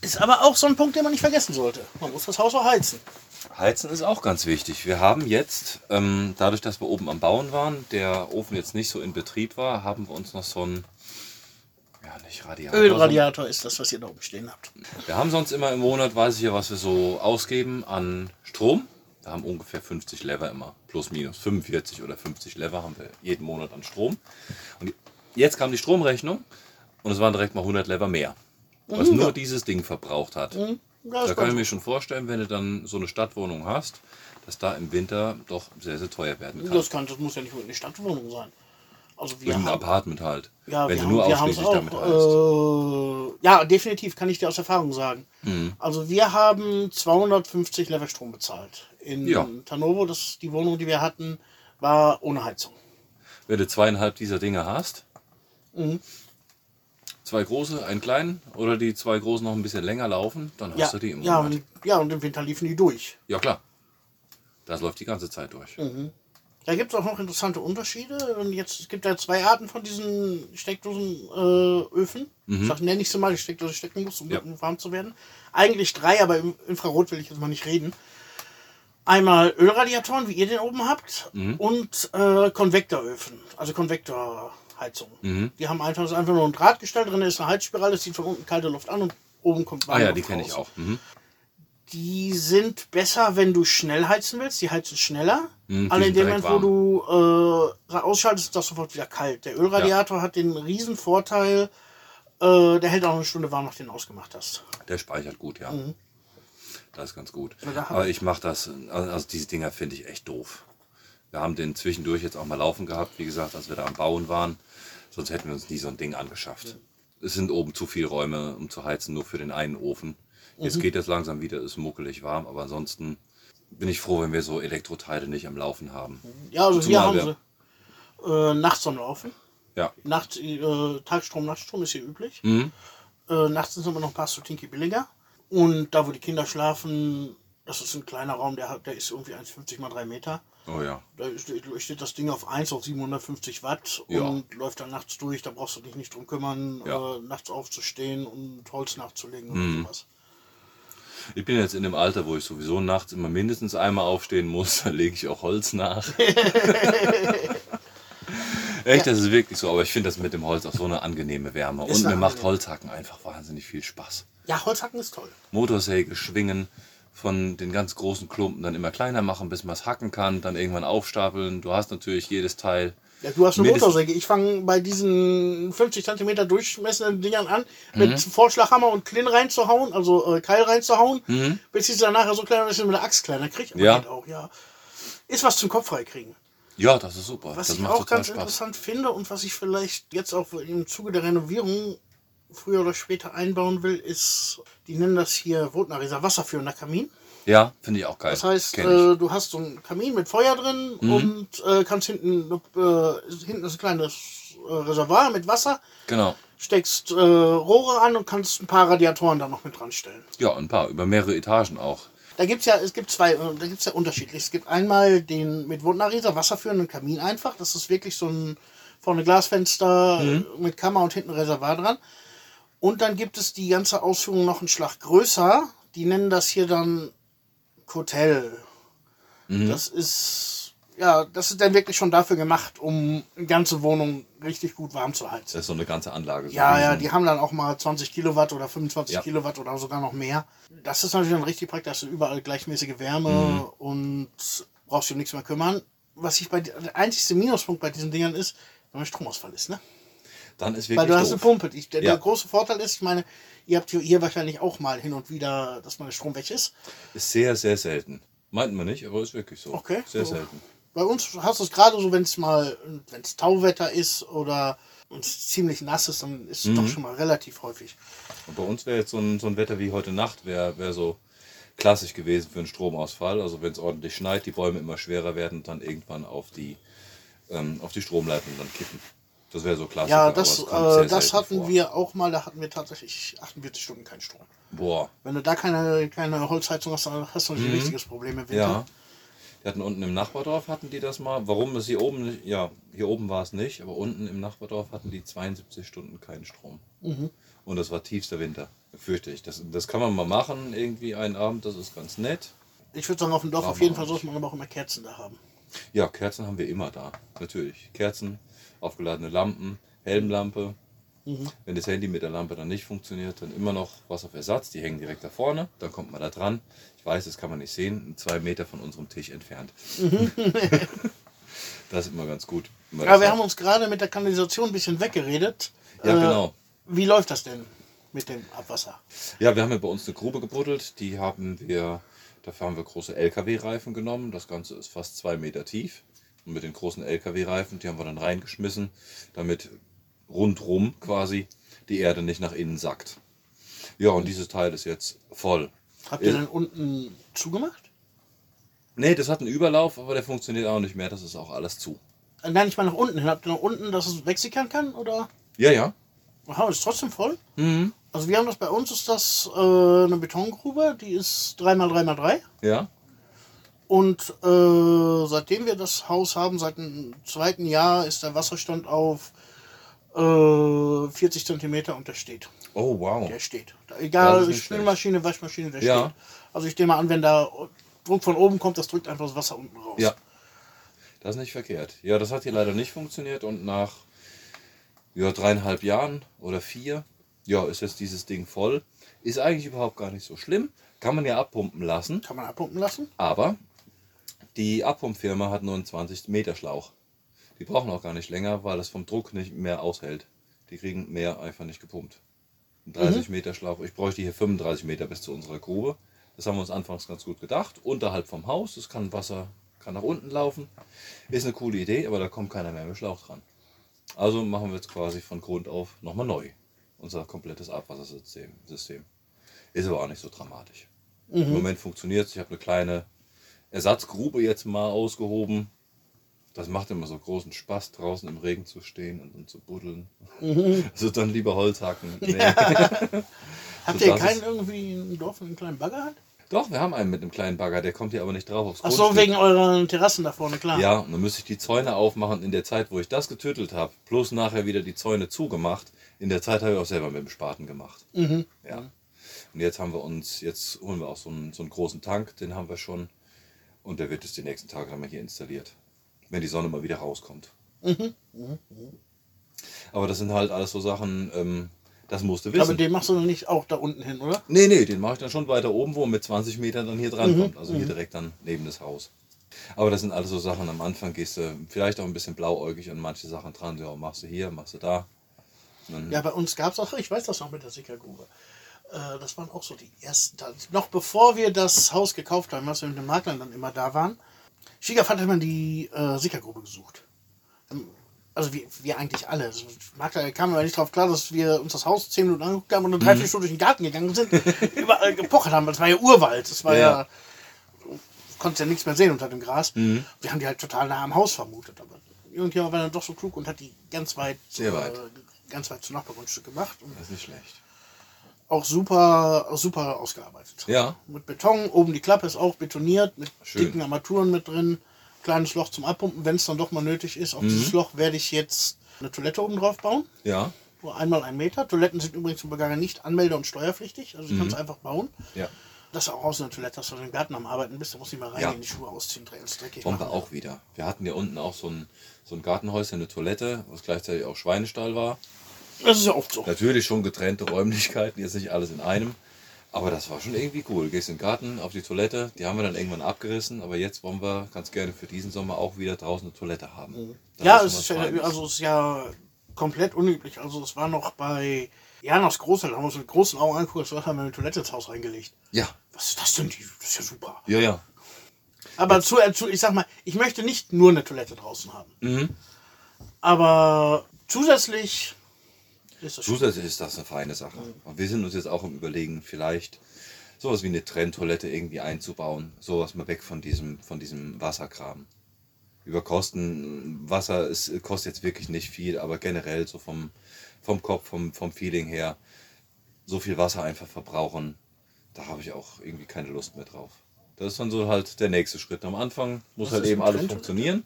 Speaker 2: Ist aber auch so ein Punkt, den man nicht vergessen sollte. Man muss das Haus auch heizen.
Speaker 3: Heizen ist auch ganz wichtig. Wir haben jetzt, ähm, dadurch, dass wir oben am Bauen waren, der Ofen jetzt nicht so in Betrieb war, haben wir uns noch so ein, ja nicht Radiator.
Speaker 2: Ölradiator ist das, was ihr da oben stehen habt.
Speaker 3: Wir haben sonst immer im Monat, weiß ich ja, was wir so ausgeben an Strom. Da haben ungefähr 50 Lever immer, plus minus 45 oder 50 Lever haben wir jeden Monat an Strom. Und jetzt kam die Stromrechnung und es waren direkt mal 100 Lever mehr. Was
Speaker 2: Mhm,
Speaker 3: nur dieses Ding verbraucht hat.
Speaker 2: Ja,
Speaker 3: Da kann ich mir schon vorstellen, wenn du dann so eine Stadtwohnung hast, dass da im Winter doch sehr, sehr teuer werden kann.
Speaker 2: das, kann, das muss ja nicht nur eine Stadtwohnung sein. Also wir haben,
Speaker 3: Apartment halt.
Speaker 2: ja,
Speaker 3: wenn
Speaker 2: wir
Speaker 3: du
Speaker 2: haben,
Speaker 3: nur ausschließlich damit heizt.
Speaker 2: auch, äh, ja, definitiv kann ich dir aus Erfahrung sagen.
Speaker 3: Mhm.
Speaker 2: Also wir haben 250 Level Strom bezahlt. In
Speaker 3: Ja.
Speaker 2: Tanovo, das die Wohnung, die wir hatten, war ohne Heizung.
Speaker 3: Wenn du zweieinhalb dieser Dinge hast,
Speaker 2: Mhm.
Speaker 3: zwei große, einen kleinen oder die zwei großen noch ein bisschen länger laufen, dann hast
Speaker 2: Ja,
Speaker 3: du die im
Speaker 2: ja,
Speaker 3: Monat.
Speaker 2: und, ja, und im Winter liefen die durch.
Speaker 3: Ja klar. Das läuft die ganze Zeit durch.
Speaker 2: Da gibt es auch noch interessante Unterschiede. Und jetzt es gibt ja zwei Arten von diesen Steckdosenöfen. Äh, Öfen. Ich nenne ich sie mal, die Steckdose stecken muss, um
Speaker 3: Ja.
Speaker 2: warm zu werden. Eigentlich drei, aber im Infrarot will ich jetzt mal nicht reden. Einmal Ölradiatoren, wie ihr den oben habt, und äh, Konvektoröfen, also Konvektorheizung.
Speaker 3: Mhm.
Speaker 2: Die haben einfach, das ist einfach nur ein Drahtgestell drin, ist eine Heizspirale, es zieht von unten kalte Luft an und oben kommt
Speaker 3: Ah
Speaker 2: warme
Speaker 3: ja, die kenne ich auch. Mhm.
Speaker 2: Die sind besser, wenn du schnell heizen willst. Die heizen schneller.
Speaker 3: Mhm,
Speaker 2: Aber in dem Moment, wo du äh, ausschaltest, ist das sofort wieder kalt. Der Ölradiator hat den riesen Vorteil, äh, der hält auch eine Stunde warm, nachdem du ausgemacht hast.
Speaker 3: Der speichert gut, ja. Das ist ganz gut.
Speaker 2: Ja,
Speaker 3: Aber ich mache das, also diese Dinger finde ich echt doof. Wir haben den zwischendurch jetzt auch mal laufen gehabt, wie gesagt, als wir da am Bauen waren. Sonst hätten wir uns nie so ein Ding angeschafft. Es sind oben zu viele Räume, um zu heizen, nur für den einen Ofen. Jetzt geht es langsam wieder, ist muckelig warm, aber ansonsten bin ich froh, wenn wir so Elektroteile nicht am Laufen haben.
Speaker 2: Ja, also hier haben sie äh, nachts am Laufen.
Speaker 3: Ja.
Speaker 2: Nacht, äh, Tagstrom, Nachtstrom ist hier üblich.
Speaker 3: Mhm.
Speaker 2: Äh, nachts sind immer noch ein paar Stutinki billiger. Und da, wo die Kinder schlafen, das ist ein kleiner Raum, der, der ist irgendwie 1,50 mal 3 Meter.
Speaker 3: Oh ja.
Speaker 2: Da steht, das Ding auf 1 auf 750 Watt
Speaker 3: Ja.
Speaker 2: und läuft dann nachts durch. Da brauchst du dich nicht drum kümmern,
Speaker 3: Ja.
Speaker 2: äh, nachts aufzustehen und Holz nachzulegen oder
Speaker 3: Mhm.
Speaker 2: sowas.
Speaker 3: Ich bin jetzt in dem Alter, wo ich sowieso nachts immer mindestens einmal aufstehen muss. *laughs* Dann lege ich auch Holz nach. *laughs* Echt, das ist wirklich so. Aber ich finde das mit dem Holz auch so eine angenehme Wärme.
Speaker 2: Ist
Speaker 3: Und mir macht Holzhacken einfach wahnsinnig viel Spaß.
Speaker 2: Ja, Holzhacken ist toll.
Speaker 3: Motorsäge schwingen, von den ganz großen Klumpen dann immer kleiner machen, bis man es hacken kann, dann irgendwann aufstapeln. Du hast natürlich jedes Teil.
Speaker 2: Ja, du hast eine
Speaker 3: Mindestens-
Speaker 2: Motorsäge. Ich fange bei diesen 50 cm durchmessenden Dingern an, mit
Speaker 3: Mhm.
Speaker 2: Vorschlaghammer und Klin reinzuhauen, also äh, Keil reinzuhauen, bis ich sie dann nachher so klein dass ich mit der Axt kleiner kriege.
Speaker 3: Mhm. Ja.
Speaker 2: Geht auch, ja. Ist was zum Kopf freikriegen.
Speaker 3: Ja, das ist super.
Speaker 2: Was
Speaker 3: das
Speaker 2: ich auch ganz
Speaker 3: Spaß.
Speaker 2: interessant finde und was ich vielleicht jetzt auch im Zuge der Renovierung früher oder später einbauen will, ist, die nennen das hier Wotnariser wasserführender Kamin.
Speaker 3: Ja, finde ich auch geil.
Speaker 2: Das heißt.
Speaker 3: Mhm.
Speaker 2: äh, du hast so einen Kamin mit Feuer drin und äh, kannst hinten, äh, hinten ist ein kleines äh, Reservoir mit Wasser,
Speaker 3: genau.
Speaker 2: steckst äh, Rohre an und kannst ein paar Radiatoren da noch mit dran stellen.
Speaker 3: Ja, ein paar. Über mehrere Etagen auch.
Speaker 2: Da gibt's ja, es gibt zwei, äh, da gibt's ja unterschiedlich. Es gibt einmal den mit Wundnariser wasserführenden Kamin einfach. Das ist wirklich so ein vorne Glasfenster äh, mit Kammer und hinten Reservoir dran. Und dann gibt es die ganze Ausführung noch einen Schlag größer. Die nennen das hier dann Hotel. Das ist, ja, das ist dann wirklich schon dafür gemacht, um eine ganze Wohnung richtig gut warm zu heizen.
Speaker 3: Das ist so eine ganze Anlage. So
Speaker 2: Ja, ja, die haben dann auch mal 20 Kilowatt oder 25
Speaker 3: Ja.
Speaker 2: Kilowatt oder sogar noch mehr. Das ist natürlich dann richtig praktisch, dass du überall gleichmäßige Wärme
Speaker 3: Mhm.
Speaker 2: und brauchst dich um nichts mehr kümmern. Was ich bei der einzigste Minuspunkt bei diesen Dingern ist, wenn ein Stromausfall ist, ne?
Speaker 3: Dann ist wirklich
Speaker 2: Weil du hast eine
Speaker 3: doof.
Speaker 2: Pumpe. Die, der,
Speaker 3: Ja.
Speaker 2: der große Vorteil ist, ich meine, ihr habt hier, wahrscheinlich auch mal hin und wieder, dass mal der Strom weg ist.
Speaker 3: Ist sehr, sehr selten. Meint man nicht, aber ist wirklich so.
Speaker 2: Okay.
Speaker 3: Sehr
Speaker 2: So.
Speaker 3: selten.
Speaker 2: Bei uns hast du es gerade so, wenn es mal, wenn es Tauwetter ist oder es ziemlich nass ist, dann ist es
Speaker 3: Mhm.
Speaker 2: doch schon mal relativ häufig.
Speaker 3: Und bei uns wäre jetzt so ein, so ein Wetter wie heute Nacht, wäre wär so klassisch gewesen für einen Stromausfall. Also wenn es ordentlich schneit, die Bäume immer schwerer werden und dann irgendwann auf die, ähm, auf die Stromleitung dann kippen. Das wäre so klassisch.
Speaker 2: Ja, das, äh, das hatten
Speaker 3: vor.
Speaker 2: wir auch mal, da hatten wir tatsächlich 48 Stunden keinen Strom.
Speaker 3: Boah,
Speaker 2: Wenn du da keine, keine Holzheizung hast, dann hast du ein richtiges Problem im Winter.
Speaker 3: Mhm. ja. Die hatten unten im Nachbardorf hatten die das mal. Warum ist hier oben nicht? Ja, hier oben war es nicht, aber unten im Nachbardorf hatten die 72 Stunden keinen Strom.
Speaker 2: Mhm.
Speaker 3: Und das war tiefster Winter. Fürchte ich. Das, das kann man mal machen, irgendwie einen Abend, das ist ganz nett.
Speaker 2: Ich würde sagen, auf dem Dorf
Speaker 3: Brauchen
Speaker 2: auf jeden
Speaker 3: wir
Speaker 2: Fall sollte man aber auch immer Kerzen da haben.
Speaker 3: Ja, Kerzen haben wir immer da. Natürlich. Kerzen, aufgeladene Lampen, Helmlampe. Wenn das Handy mit der Lampe dann nicht funktioniert, dann immer noch was auf Ersatz. Die hängen direkt da vorne. Dann kommt man da dran. Ich weiß, das kann man nicht sehen. Zwei Meter von unserem Tisch entfernt. *laughs* das ist immer ganz gut. das
Speaker 2: wir
Speaker 3: hat.
Speaker 2: haben uns gerade mit der Kanalisation ein bisschen weggeredet.
Speaker 3: Ja,
Speaker 2: Äh,
Speaker 3: genau.
Speaker 2: Wie läuft das denn mit dem Abwasser?
Speaker 3: Ja, wir haben ja bei uns eine Grube gebuddelt. Die haben wir, dafür haben wir große LKW-Reifen genommen. Das Ganze ist fast zwei Meter tief. Und mit den großen LKW-Reifen, die haben wir dann reingeschmissen, damit rundrum quasi die Erde nicht nach innen sackt. Ja, und dieses Teil ist jetzt voll.
Speaker 2: Habt ihr
Speaker 3: Ja.
Speaker 2: dann unten zugemacht?
Speaker 3: Nee, das hat einen Überlauf, aber der funktioniert auch nicht mehr. Das ist auch alles zu.
Speaker 2: Äh, Nein, ich meine nach unten hin. Habt ihr nach unten, dass es wegsickern kann? Oder?
Speaker 3: Ja, ja.
Speaker 2: Aha, ist trotzdem voll?
Speaker 3: Mhm.
Speaker 2: Also wir haben das bei uns, ist das äh, eine Betongrube, die ist 3x3x3.
Speaker 3: Ja.
Speaker 2: Und äh, seitdem wir das Haus haben, seit dem zweiten Jahr, ist der Wasserstand auf äh, 40 Zentimeter und der steht.
Speaker 3: Oh, wow.
Speaker 2: Der steht. Egal,
Speaker 3: nicht
Speaker 2: Spülmaschine, Waschmaschine, der
Speaker 3: Ja.
Speaker 2: steht. Also ich nehme an, wenn da Druck von oben kommt, das drückt einfach das Wasser unten raus.
Speaker 3: Ja. Das ist nicht verkehrt. Ja, das hat hier leider nicht funktioniert und nach ja, dreieinhalb Jahren oder vier, ja, ist jetzt dieses Ding voll. Ist eigentlich überhaupt gar nicht so schlimm. Kann man ja abpumpen lassen,
Speaker 2: Kann man abpumpen lassen.
Speaker 3: aber die Abpumpfirma hat nur einen 20 Meter Schlauch. Die brauchen auch gar nicht länger, weil das vom Druck nicht mehr aushält. Die kriegen mehr einfach nicht gepumpt. Ein 30 Meter Schlauch. Ich bräuchte hier 35 Meter bis zu unserer Grube. Das haben wir uns anfangs ganz gut gedacht. Unterhalb vom Haus, das kann Wasser, kann nach unten laufen. Ist eine coole Idee, aber da kommt keiner mehr mit Schlauch dran. Also machen wir jetzt quasi von Grund auf nochmal neu. Unser komplettes Abwassersystem. System. Ist aber auch nicht so dramatisch. Im Moment funktioniert es. Ich habe eine kleine Ersatzgrube jetzt mal ausgehoben. Das macht immer so großen Spaß, draußen im Regen zu stehen und, und zu buddeln.
Speaker 2: Mhm. *laughs*
Speaker 3: Also dann lieber Holz hacken. Nee.
Speaker 2: Habt *laughs*
Speaker 3: So,
Speaker 2: ihr keinen
Speaker 3: ist-
Speaker 2: irgendwie im Dorf einen kleinen Bagger hat?
Speaker 3: Doch, wir haben einen mit einem kleinen Bagger, der kommt hier aber nicht drauf aufs
Speaker 2: Ach so, wegen euren Terrassen da vorne, klar.
Speaker 3: Ja, und dann müsste ich die Zäune aufmachen in der Zeit, wo ich das getötelt habe. Bloß nachher wieder die Zäune zugemacht. In der Zeit habe ich auch selber mit dem Spaten gemacht.
Speaker 2: Mhm.
Speaker 3: Ja. Und jetzt haben wir uns, jetzt holen wir auch so einen, so einen großen Tank, den haben wir schon. Und der wird jetzt die nächsten Tage dann mal hier installiert. Wenn die Sonne mal wieder rauskommt.
Speaker 2: Mhm.
Speaker 3: Aber das sind halt alles so Sachen, ähm, das musst du
Speaker 2: Aber
Speaker 3: wissen.
Speaker 2: den machst du noch nicht auch da unten hin, oder?
Speaker 3: Nee, nee, den mache ich dann schon weiter oben, wo er mit 20 Metern dann hier dran
Speaker 2: Mhm,
Speaker 3: kommt. Also hier direkt dann neben das Haus. Aber das sind alles so Sachen, am Anfang gehst du vielleicht auch ein bisschen blauäugig an manche Sachen dran. Ja, machst du hier, machst du da.
Speaker 2: Ja, bei uns gab es auch, ich weiß das noch mit der Sickergrube. Äh, das waren auch so die ersten Tage. Noch bevor wir das Haus gekauft haben, als wir mit den Maklern dann immer da waren, Schwiegervater hat immer die äh, Sickergrube gesucht. Ähm, Also wir, wir eigentlich alle. Also Makler kamen aber nicht drauf klar, dass wir uns das Haus zehn Minuten angeguckt haben und dann drei, vier Stunden durch den Garten gegangen sind, *laughs* überall gepochert haben. Das war ja Urwald. Das war
Speaker 3: Ja,
Speaker 2: ja, konntest ja nichts mehr sehen unter dem Gras.
Speaker 3: Mhm.
Speaker 2: Wir haben die halt total nah am Haus vermutet. Aber irgendjemand war dann doch so klug und hat die ganz weit,
Speaker 3: Sehr weit.
Speaker 2: Äh, ganz weit zu Nachbargrundstück gemacht. Und
Speaker 3: das ist nicht schlecht.
Speaker 2: Auch super, super ausgearbeitet.
Speaker 3: Ja.
Speaker 2: Mit Beton, oben die Klappe ist auch betoniert, mit
Speaker 3: Schön.
Speaker 2: dicken Armaturen mit drin, kleines Loch zum Abpumpen, wenn es dann doch mal nötig ist. Auf
Speaker 3: Mhm.
Speaker 2: dieses Loch werde ich jetzt eine Toilette oben drauf bauen.
Speaker 3: Ja,
Speaker 2: Nur einmal ein Meter. Toiletten sind übrigens im Bulgarien nicht anmelde- und steuerpflichtig. Also die
Speaker 3: Mhm.
Speaker 2: kannst du einfach bauen.
Speaker 3: ja.
Speaker 2: Das ist auch aus einer Toilette, dass du im Garten am Arbeiten bist. Da musst du nicht mal rein
Speaker 3: Ja.
Speaker 2: in die Schuhe ausziehen, alles dreckig
Speaker 3: Wollen wir auch wieder. Wir hatten ja unten auch so ein, so ein Gartenhäuschen, eine Toilette, was gleichzeitig auch Schweinestall war.
Speaker 2: Das ist ja oft so.
Speaker 3: Natürlich schon getrennte Räumlichkeiten, jetzt nicht alles in einem. Aber das war schon irgendwie cool. Gehst in den Garten, auf die Toilette, die haben wir dann irgendwann abgerissen, aber jetzt wollen wir ganz gerne für diesen Sommer auch wieder draußen eine Toilette haben. Das
Speaker 2: Ja, es ist ja, also es ist ja komplett unüblich. Also es war noch bei Janas Großeltern, haben wir uns mit großen Augen angeguckt, das haben wir eine Toilette ins Haus reingelegt.
Speaker 3: Ja,
Speaker 2: Was ist das denn? Das ist ja super.
Speaker 3: ja, ja.
Speaker 2: Aber zu, äh, zu, ich sag mal, ich möchte nicht nur eine Toilette draußen haben.
Speaker 3: Mhm.
Speaker 2: Aber zusätzlich ist.
Speaker 3: Zusätzlich ist das eine feine Sache. Und wir sind uns jetzt auch im Überlegen, vielleicht sowas wie eine Trenntoilette irgendwie einzubauen. Sowas mal weg von diesem, von diesem Wasserkram. Über Kosten, Wasser ist, kostet jetzt wirklich nicht viel, aber generell so vom, vom Kopf, vom, vom Feeling her, so viel Wasser einfach verbrauchen, da habe ich auch irgendwie keine Lust mehr drauf. Das ist dann so halt der nächste Schritt. Am Anfang muss
Speaker 2: Was
Speaker 3: halt eben alles funktionieren.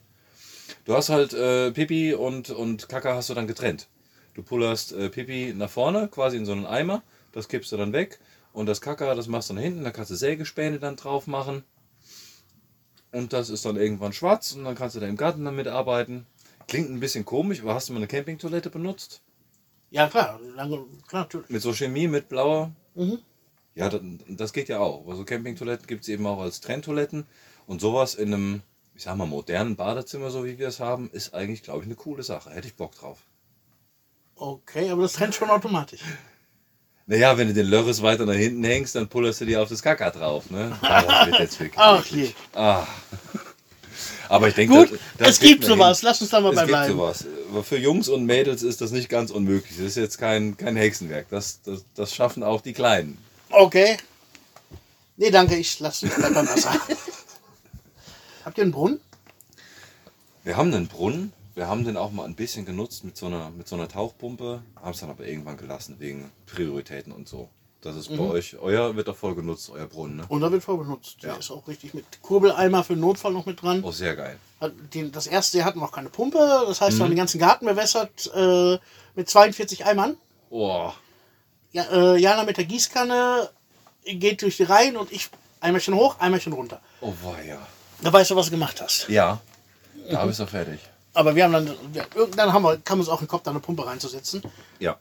Speaker 3: Du hast halt äh, Pipi und, und Kaka hast du dann getrennt. Du pullerst äh, Pipi nach vorne, quasi in so einen Eimer, das kippst du dann weg und das Kaka, das machst du dann hinten, da kannst du Sägespäne dann drauf machen. Und das ist dann irgendwann schwarz und dann kannst du da im Garten damit arbeiten. Klingt ein bisschen komisch, aber hast du mal eine Campingtoilette benutzt?
Speaker 2: Ja, klar, lange, klar, natürlich.
Speaker 3: Mit so Chemie, mit blauer?
Speaker 2: Mhm.
Speaker 3: Ja, das, das geht ja auch. Also Campingtoiletten gibt es eben auch als Trenntoiletten. Und sowas in einem, ich sag mal, modernen Badezimmer, so wie wir es haben, ist eigentlich, glaube ich, eine coole Sache. Hätte ich Bock drauf.
Speaker 2: Okay, aber das trennt schon automatisch.
Speaker 3: Naja, wenn du den Lörres weiter nach hinten hängst, dann pullerst du dir auf das Kacker drauf. Ne? *laughs* Ah, das wird jetzt wirklich
Speaker 2: Ach je.
Speaker 3: Ah. Aber ich denke,
Speaker 2: Gut,
Speaker 3: das- das
Speaker 2: es gibt sowas.
Speaker 3: hin.
Speaker 2: Lass uns da mal
Speaker 3: Es
Speaker 2: bei
Speaker 3: gibt
Speaker 2: bleiben.
Speaker 3: sowas. Für Jungs und Mädels ist das nicht ganz unmöglich. Das ist jetzt kein, kein Hexenwerk. Das, das, das schaffen auch die Kleinen.
Speaker 2: Okay. Nee, danke, ich lasse bleib beim Wasser. Habt ihr einen Brunnen?
Speaker 3: Wir haben einen Brunnen. Wir haben den auch mal ein bisschen genutzt mit so einer, mit so einer Tauchpumpe. Haben es dann aber irgendwann gelassen wegen Prioritäten und so. Das ist bei
Speaker 2: Mhm.
Speaker 3: euch, euer wird doch voll genutzt, euer Brunnen. Ne?
Speaker 2: Und da wird voll benutzt. Der
Speaker 3: Ja.
Speaker 2: ist auch richtig mit Kurbeleimer für den Notfall noch mit dran.
Speaker 3: Oh, sehr geil.
Speaker 2: Das erste Jahr hatten wir auch keine Pumpe. Das heißt, wir
Speaker 3: Mhm.
Speaker 2: haben den ganzen Garten bewässert äh, mit 42 Eimern.
Speaker 3: Oh,
Speaker 2: Ja, äh, Jana mit der Gießkanne geht durch die Reihen und ich Eimerchen hoch, Eimerchen runter.
Speaker 3: oh weia.
Speaker 2: Da weißt du, was du gemacht hast.
Speaker 3: Ja, da bist du fertig.
Speaker 2: Aber wir haben dann, wir, irgendwann haben wir, kam uns auch in den Kopf, da eine Pumpe reinzusetzen.
Speaker 3: Ja.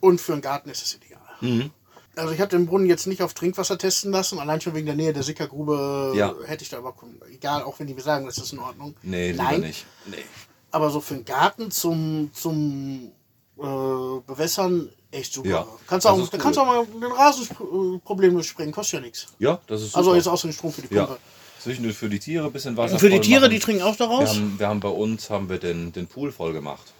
Speaker 2: Und für einen Garten ist es ideal.
Speaker 3: Mhm.
Speaker 2: Also ich habe den Brunnen jetzt nicht auf Trinkwasser testen lassen, allein schon wegen der Nähe der Sickergrube
Speaker 3: Ja.
Speaker 2: hätte ich da aber, egal, auch wenn die mir sagen, das ist in Ordnung.
Speaker 3: Nee,
Speaker 2: Nein,
Speaker 3: nicht. Nee.
Speaker 2: aber so für einen Garten zum, zum äh, Bewässern echt super.
Speaker 3: Ja,
Speaker 2: kannst auch, da
Speaker 3: cool.
Speaker 2: kannst auch mal den Rasen äh, problemlos sprengen, kostet ja nichts.
Speaker 3: Ja, das ist super.
Speaker 2: Also jetzt außer den Strom für die
Speaker 3: ja. Zwischendurch für die Tiere ein bisschen Wasser
Speaker 2: Und für die Tiere,
Speaker 3: machen.
Speaker 2: die trinken auch
Speaker 3: wir
Speaker 2: daraus?
Speaker 3: haben, wir haben bei uns haben wir den, den Pool voll gemacht.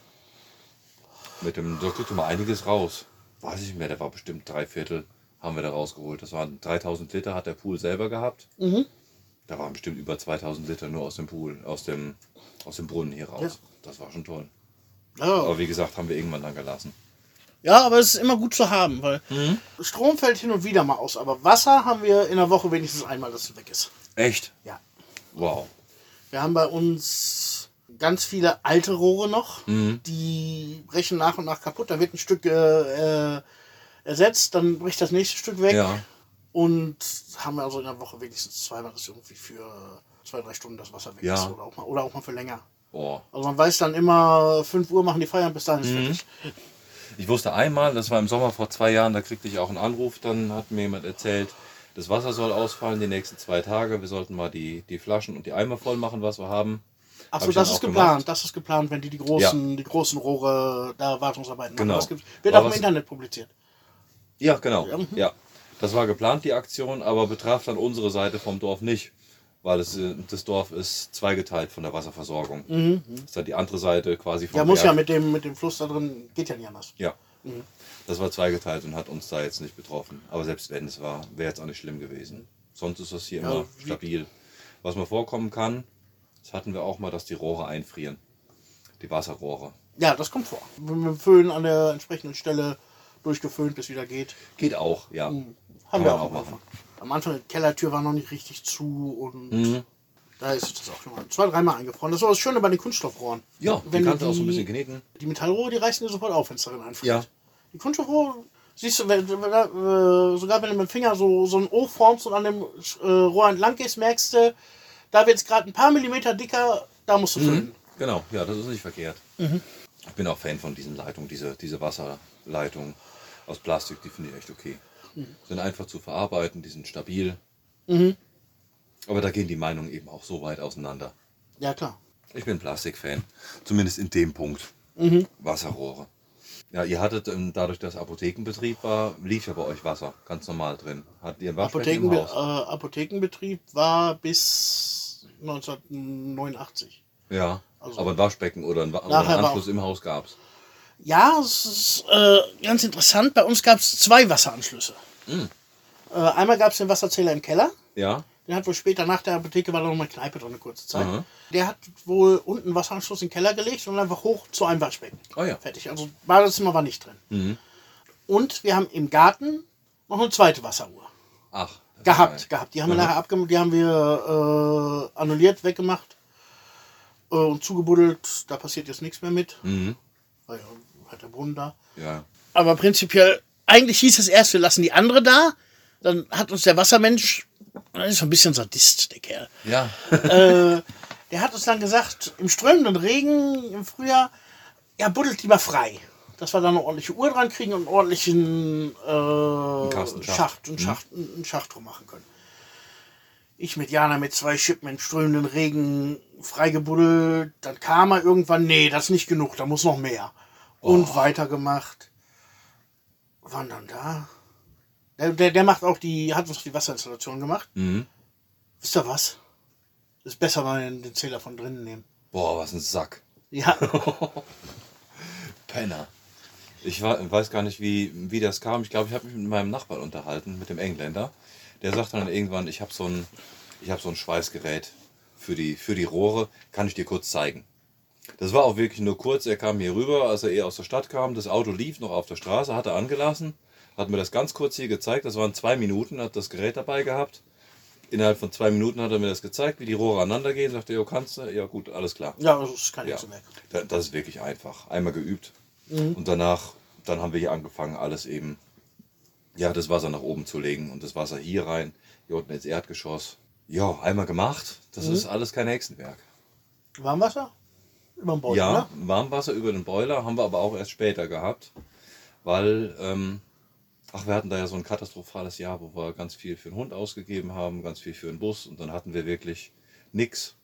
Speaker 3: Mit dem, da kriegt mal einiges raus. Weiß ich nicht mehr, der war bestimmt drei Viertel, haben wir da rausgeholt. Das waren 3000 Liter, hat der Pool selber gehabt.
Speaker 2: Mhm.
Speaker 3: Da waren bestimmt über 2000 Liter nur aus dem Pool, aus dem, aus dem Brunnen hier raus.
Speaker 2: Ja.
Speaker 3: Das war schon toll.
Speaker 2: Ja,
Speaker 3: Aber wie gesagt, haben wir irgendwann dann gelassen.
Speaker 2: ja, aber es ist immer gut zu haben, weil
Speaker 3: Mhm.
Speaker 2: Strom fällt hin und wieder mal aus, aber Wasser haben wir in der Woche wenigstens einmal, dass es weg ist.
Speaker 3: Echt?
Speaker 2: Ja.
Speaker 3: Wow.
Speaker 2: Wir haben bei uns ganz viele alte Rohre noch,
Speaker 3: Mhm.
Speaker 2: die brechen nach und nach kaputt. Da wird ein Stück äh, äh, ersetzt, dann bricht das nächste Stück weg.
Speaker 3: Ja.
Speaker 2: Und haben wir also in der Woche wenigstens zweimal, dass irgendwie für zwei, drei Stunden das Wasser weg
Speaker 3: Ja.
Speaker 2: ist. Oder auch, mal, oder auch mal für länger.
Speaker 3: Oh.
Speaker 2: Also man weiß dann immer, 5 Uhr machen die Feiern, bis dahin ist
Speaker 3: Mhm.
Speaker 2: fertig.
Speaker 3: Ich wusste einmal, das war im Sommer vor zwei Jahren, da kriegte ich auch einen Anruf, dann hat mir jemand erzählt, das Wasser soll ausfallen die nächsten zwei Tage. Wir sollten mal die, die Flaschen und die Eimer voll machen, was wir haben. Hab
Speaker 2: Achso, das ist geplant.
Speaker 3: gemacht.
Speaker 2: Das ist geplant, wenn die die großen, die großen Rohre da Wartungsarbeiten machen.
Speaker 3: Genau.
Speaker 2: Das gibt, wird
Speaker 3: War
Speaker 2: auch im Internet publiziert.
Speaker 3: Ja, genau.
Speaker 2: Ja, mhm.
Speaker 3: Ja. Das war geplant, die Aktion, aber betraf dann unsere Seite vom Dorf nicht. Weil es, äh, das Dorf ist zweigeteilt von der Wasserversorgung. Das ist dann die andere Seite quasi vom
Speaker 2: Mhm, Ja, muss
Speaker 3: Berg.
Speaker 2: ja mit dem, mit dem Fluss da drin, geht ja nicht anders.
Speaker 3: Ja. Das war zweigeteilt und hat uns da jetzt nicht betroffen. Aber selbst wenn es war, wäre jetzt auch nicht schlimm gewesen. Sonst ist das hier
Speaker 2: Ja,
Speaker 3: immer stabil. Was mir vorkommen kann, das hatten wir auch mal, dass die Rohre einfrieren. Die Wasserrohre.
Speaker 2: Ja, das kommt vor. Mit dem Föhn an der entsprechenden Stelle durchgeföhnt, bis wieder geht.
Speaker 3: Geht auch, ja.
Speaker 2: Haben
Speaker 3: Kann
Speaker 2: wir auch,
Speaker 3: auch
Speaker 2: am
Speaker 3: machen.
Speaker 2: Anfang. Am Anfang, die Kellertür war noch nicht richtig zu und
Speaker 3: Mhm.
Speaker 2: da ist das auch schon mal zwei, dreimal eingefroren. Das war das Schöne bei den Kunststoffrohren.
Speaker 3: Ja,
Speaker 2: Wenn
Speaker 3: die kannst du auch so ein bisschen kneten.
Speaker 2: Die Metallrohre, die reißen dir sofort auf, wenn es darin einfriert.
Speaker 3: Ja.
Speaker 2: Die Kunststoffrohre, siehst du, wenn, wenn, äh, sogar wenn du mit dem Finger so, so ein O formst und an dem äh, Rohr entlang gehst, merkst du, da wird es gerade ein paar Millimeter dicker, da musst du füllen.
Speaker 3: Genau, ja, das ist nicht verkehrt.
Speaker 2: Mhm.
Speaker 3: Ich bin auch Fan von diesen Leitungen, diese, diese Wasserleitungen aus Plastik, die finde ich echt okay.
Speaker 2: Mhm.
Speaker 3: Sind einfach zu verarbeiten, die sind stabil. Aber da gehen die Meinungen eben auch so weit auseinander.
Speaker 2: Ja, klar.
Speaker 3: Ich bin Plastikfan, zumindest in dem Punkt. Wasserrohre. Ja, ihr hattet ähm, dadurch, dass Apothekenbetrieb war, lief ja bei euch Wasser ganz normal drin. Hattet ihr ein Waschbecken
Speaker 2: Apotheken,
Speaker 3: im
Speaker 2: äh? Apothekenbetrieb war bis 1989.
Speaker 3: Ja,
Speaker 2: also-
Speaker 3: aber ein Waschbecken oder ein, oder einen Anschluss im Haus gab es.
Speaker 2: Ja, es ist äh, ganz interessant. Bei uns gab es zwei Wasseranschlüsse.
Speaker 3: Hm.
Speaker 2: Äh, einmal gab es den Wasserzähler im Keller.
Speaker 3: Ja,
Speaker 2: Den hat wohl später nach der Apotheke war da noch mal eine Kneipe drin, eine kurze Zeit.
Speaker 3: Mhm.
Speaker 2: Der hat wohl unten einen Wasseranschluss in den Keller gelegt und einfach hoch zu einem Waschbecken.
Speaker 3: Oh ja.
Speaker 2: Fertig. Also Badezimmer war nicht drin.
Speaker 3: Mhm.
Speaker 2: Und wir haben im Garten noch eine zweite Wasseruhr.
Speaker 3: ach.
Speaker 2: Gehabt, gehabt. Die haben wir nachher abgemacht, die haben wir äh, annulliert, weggemacht äh, und zugebuddelt. Da passiert jetzt nichts mehr mit.
Speaker 3: Mhm.
Speaker 2: Weil ja, hat der Brunnen da.
Speaker 3: Ja.
Speaker 2: Aber prinzipiell, eigentlich hieß es erst, wir lassen die andere da. Dann hat uns der Wassermensch, das ist ein bisschen Sadist, der Kerl.
Speaker 3: Ja.
Speaker 2: äh, der hat uns dann gesagt, im strömenden Regen im Frühjahr, ja, buddelt lieber frei. Dass wir da eine ordentliche Uhr dran kriegen und einen ordentlichen äh,
Speaker 3: Schacht.
Speaker 2: Einen Schacht, einen Schacht drum machen können. Ich mit Jana mit zwei Schippen im strömenden Regen freigebuddelt. Dann kam er irgendwann, nee, das ist nicht genug, da muss noch mehr. Und weitergemacht. Wann dann da? Der, der, der macht auch die, hat uns die Wasserinstallation gemacht.
Speaker 3: Mhm.
Speaker 2: Wisst ihr was? Ist besser, wenn wir den Zähler von drinnen nehmen.
Speaker 3: Boah, was ein Sack.
Speaker 2: Ja, *laughs*
Speaker 3: Penner. Ich weiß gar nicht, wie, wie das kam. Ich glaube, ich habe mich mit meinem Nachbarn unterhalten, mit dem Engländer. Der sagte dann irgendwann, ich habe so ein, ich habe so ein Schweißgerät für die, für die Rohre. Kann ich dir kurz zeigen? Das war auch wirklich nur kurz. Er kam hier rüber, als er eher aus der Stadt kam. Das Auto lief noch auf der Straße, hat er angelassen, hat mir das ganz kurz hier gezeigt. Das waren zwei Minuten, hat das Gerät dabei gehabt. Innerhalb von zwei Minuten hat er mir das gezeigt, wie die Rohre aneinander gehen. Sagte, jo, kannst du? Ja, gut, alles klar.
Speaker 2: ja, das ist kein
Speaker 3: Ja,
Speaker 2: Hexenwerk.
Speaker 3: da- das ist wirklich einfach. Einmal geübt. Und danach, dann haben wir hier angefangen, alles eben, ja, das Wasser nach oben zu legen und das Wasser hier rein, hier unten ins Erdgeschoss. Ja, einmal gemacht. Das ist alles kein Hexenwerk.
Speaker 2: Warmwasser? Über den Boden,
Speaker 3: ja,
Speaker 2: ne?
Speaker 3: Warmwasser über den Boiler haben wir aber auch erst später gehabt, weil, ähm, ach, wir hatten da ja so ein katastrophales Jahr, wo wir ganz viel für den Hund ausgegeben haben, ganz viel für den Bus und dann hatten wir wirklich nix.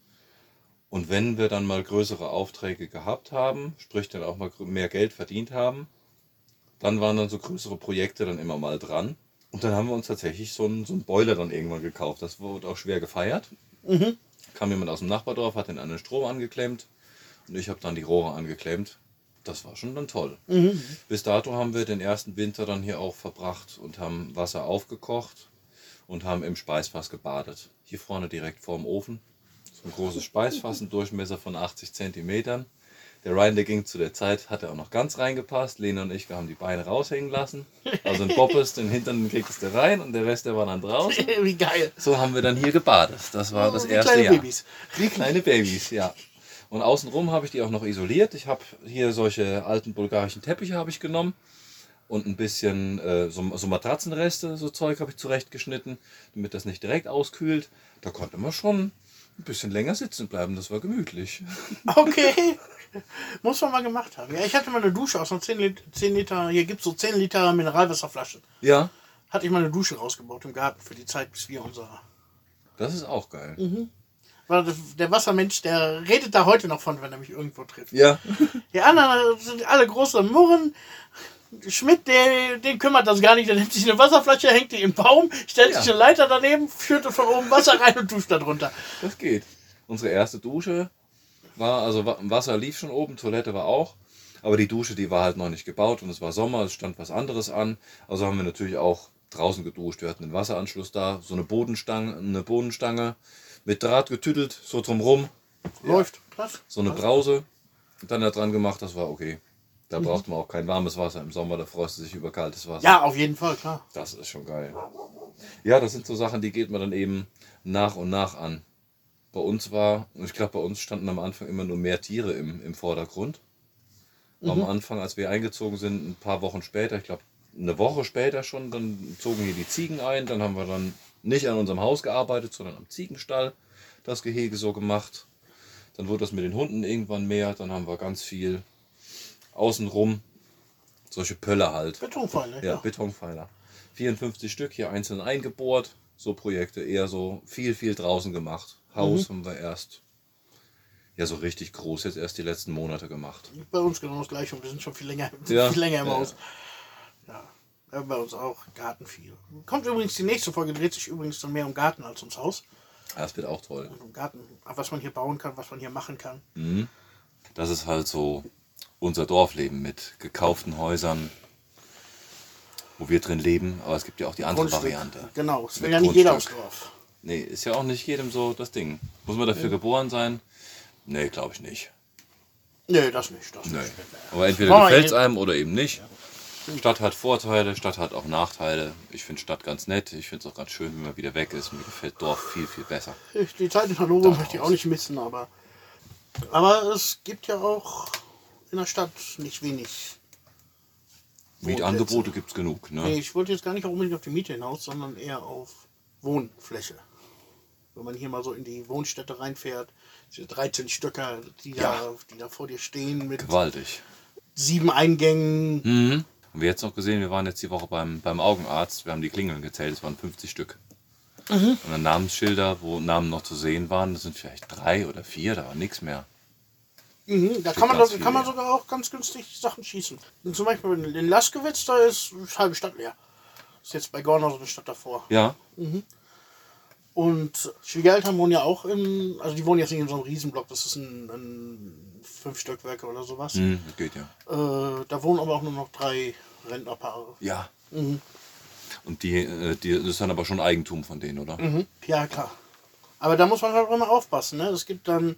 Speaker 3: Und wenn wir dann mal größere Aufträge gehabt haben, sprich dann auch mal mehr Geld verdient haben, dann waren dann so größere Projekte dann immer mal dran. Und dann haben wir uns tatsächlich so einen, so einen Boiler dann irgendwann gekauft. Das wurde auch schwer gefeiert. Kam jemand aus dem Nachbardorf, hat den an den Strom angeklemmt und ich habe dann die Rohre angeklemmt. Das war schon dann toll. Bis dato haben wir den ersten Winter dann hier auch verbracht und haben Wasser aufgekocht und haben im Speisfass gebadet. Hier vorne direkt vorm Ofen. So ein großes Speisfass, ein Durchmesser von 80 Zentimetern. Der Ryan, der ging zu der Zeit, hat er auch noch ganz reingepasst. Lena und ich, wir haben die Beine raushängen lassen. Also ein Boppes, den Hintern kriegst du rein und der Rest, der war dann draußen. *laughs*
Speaker 2: Wie geil.
Speaker 3: So haben wir dann hier gebadet. Das war das
Speaker 2: Wie
Speaker 3: erste
Speaker 2: kleine
Speaker 3: Jahr.
Speaker 2: Babys.
Speaker 3: Wie kleine Babys, ja. Und außenrum habe ich die auch noch isoliert. Ich habe hier solche alten bulgarischen Teppiche habe ich genommen und ein bisschen äh, so, so Matratzenreste, so Zeug habe ich zurechtgeschnitten, damit das nicht direkt auskühlt. Da konnte man schon ein bisschen länger sitzen bleiben. Das war gemütlich. *laughs*
Speaker 2: Okay. Muss man mal gemacht haben. Ja, ich hatte mal eine Dusche aus einer 10 Liter, 10 Liter hier gibt es so 10 Liter Mineralwasserflaschen.
Speaker 3: Ja,
Speaker 2: Hatte ich mal eine Dusche rausgebaut im Garten für die Zeit, bis wir unser.
Speaker 3: das ist auch geil.
Speaker 2: Das- Der Wassermensch, der redet da heute noch von, wenn er mich irgendwo trifft.
Speaker 3: Ja,
Speaker 2: Die anderen sind alle große Murren. Schmidt, der, den kümmert das gar nicht. Der nimmt sich eine Wasserflasche, hängt die im Baum, stellt
Speaker 3: Ja.
Speaker 2: sich eine Leiter daneben, führt von oben Wasser rein und duscht da drunter.
Speaker 3: das geht. Unsere erste Dusche war, also Wa- Wasser lief schon oben, Toilette war auch. Aber die Dusche, die war halt noch nicht gebaut und es war Sommer, es stand was anderes an. Also haben wir natürlich auch draußen geduscht. Wir hatten einen Wasseranschluss da, so eine Bodenstange, eine Bodenstange mit Draht getüttelt, so drumrum,
Speaker 2: Läuft. Krass.
Speaker 3: so eine Brause. Dann da dran gemacht, das war okay. Da braucht man auch kein warmes Wasser im Sommer, da freust du dich über kaltes Wasser.
Speaker 2: Ja, auf jeden Fall, klar.
Speaker 3: Das ist schon geil. Ja, das sind so Sachen, die geht man dann eben nach und nach an. Bei uns war, und ich glaube, bei uns standen am Anfang immer nur mehr Tiere im, im Vordergrund. Am Anfang, als wir eingezogen sind, ein paar Wochen später, ich glaube eine Woche später schon, dann zogen hier die Ziegen ein. Dann haben wir dann nicht an unserem Haus gearbeitet, sondern am Ziegenstall das Gehege so gemacht. Dann wurde das mit den Hunden irgendwann mehr. Dann haben wir ganz viel außenrum solche Pölle halt.
Speaker 2: Betonpfeile.
Speaker 3: Ja, Betonpfeiler. 54 Stück hier einzeln eingebohrt. So Projekte eher so viel, viel draußen gemacht. Haus haben wir erst, ja, so richtig groß jetzt erst die letzten Monate gemacht.
Speaker 2: Bei uns genau das gleiche und wir sind schon viel länger, *laughs*
Speaker 3: Ja.
Speaker 2: viel länger im
Speaker 3: Ja.
Speaker 2: Haus. Ja. Ja, bei uns auch Garten viel. Kommt übrigens die nächste Folge, dreht sich übrigens dann mehr um Garten als ums Haus.
Speaker 3: Das wird auch toll.
Speaker 2: Und um Garten, was man hier bauen kann, was man hier machen kann.
Speaker 3: Das ist halt so unser Dorfleben mit gekauften Häusern, wo wir drin leben. Aber es gibt ja auch die andere
Speaker 2: Grundstück.
Speaker 3: Variante.
Speaker 2: Genau, es will ja nicht jeder aufs. Dorf.
Speaker 3: Nee, ist ja auch nicht jedem so das Ding. Muss man dafür geboren sein? Nee, glaube ich nicht.
Speaker 2: Nee, das nicht. Das
Speaker 3: Nee.
Speaker 2: nicht.
Speaker 3: Aber entweder
Speaker 2: wir
Speaker 3: gefällt es einem oder eben nicht. Stadt hat Vorteile, Stadt hat auch Nachteile. Ich finde Stadt ganz nett. Ich finde es auch ganz schön, wenn man wieder weg ist. Mir gefällt Dorf viel, viel besser.
Speaker 2: Ich, die Zeit in Hannover
Speaker 3: Daraus.
Speaker 2: möchte ich auch nicht missen, aber. Aber es gibt ja auch in der Stadt nicht wenig.
Speaker 3: Mietangebote gibt es genug.
Speaker 2: Nee,
Speaker 3: Ne?
Speaker 2: ich wollte jetzt gar nicht unbedingt auf die Miete hinaus, sondern eher auf Wohnfläche. Wenn man hier mal so in die Wohnstätte reinfährt, diese 13 Stöcker, die, da,
Speaker 3: Ja.
Speaker 2: die da vor dir stehen mit
Speaker 3: Gewaltig.
Speaker 2: sieben Eingängen.
Speaker 3: Mhm. Haben wir jetzt noch gesehen, wir waren jetzt die Woche beim, beim Augenarzt. Wir haben die Klingeln gezählt, es waren 50 Stück.
Speaker 2: Mhm.
Speaker 3: Und dann Namensschilder, wo Namen noch zu sehen waren, das sind vielleicht drei oder vier, da war nichts mehr.
Speaker 2: Mhm, da kann man,
Speaker 3: viel,
Speaker 2: kann man sogar auch ganz günstig Sachen schießen. Und zum Beispiel in Laskewitz, da ist die halbe Stadt leer. Ist jetzt bei Gornau so eine Stadt davor.
Speaker 3: Ja,
Speaker 2: Und Schwiegereltern wohnen ja auch in, also die wohnen jetzt nicht in so einem Riesenblock, das ist ein, ein fünf Stöckwerke oder sowas.
Speaker 3: mhm, das geht ja.
Speaker 2: Äh, da wohnen aber auch nur noch drei Rentnerpaare.
Speaker 3: Ja.
Speaker 2: Mhm.
Speaker 3: Und die, äh, die, das ist dann aber schon Eigentum von denen, oder?
Speaker 2: Mhm. Ja, klar. Aber da muss man halt auch immer aufpassen. Ne? Es gibt dann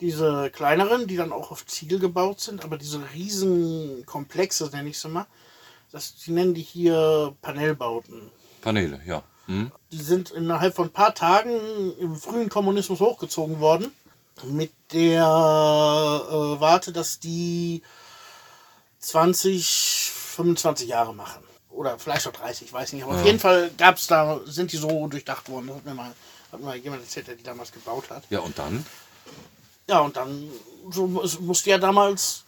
Speaker 2: diese kleineren, die dann auch auf Ziegel gebaut sind, aber diese riesen Komplexe, nenne ich sie mal, das, die nennen die hier Panelbauten.
Speaker 3: Paneele, ja. Mhm.
Speaker 2: Die sind innerhalb von ein paar Tagen im frühen Kommunismus hochgezogen worden. Mit der äh, Warte, dass die 20, 25 Jahre machen. Oder vielleicht auch 30, ich weiß nicht. Aber auf jeden Fall gab's da, sind die so durchdacht worden. Das hat mir mal, hat mir mal jemand erzählt, der die damals gebaut hat.
Speaker 3: Ja, und dann?
Speaker 2: Ja, und dann so, es musste ja damals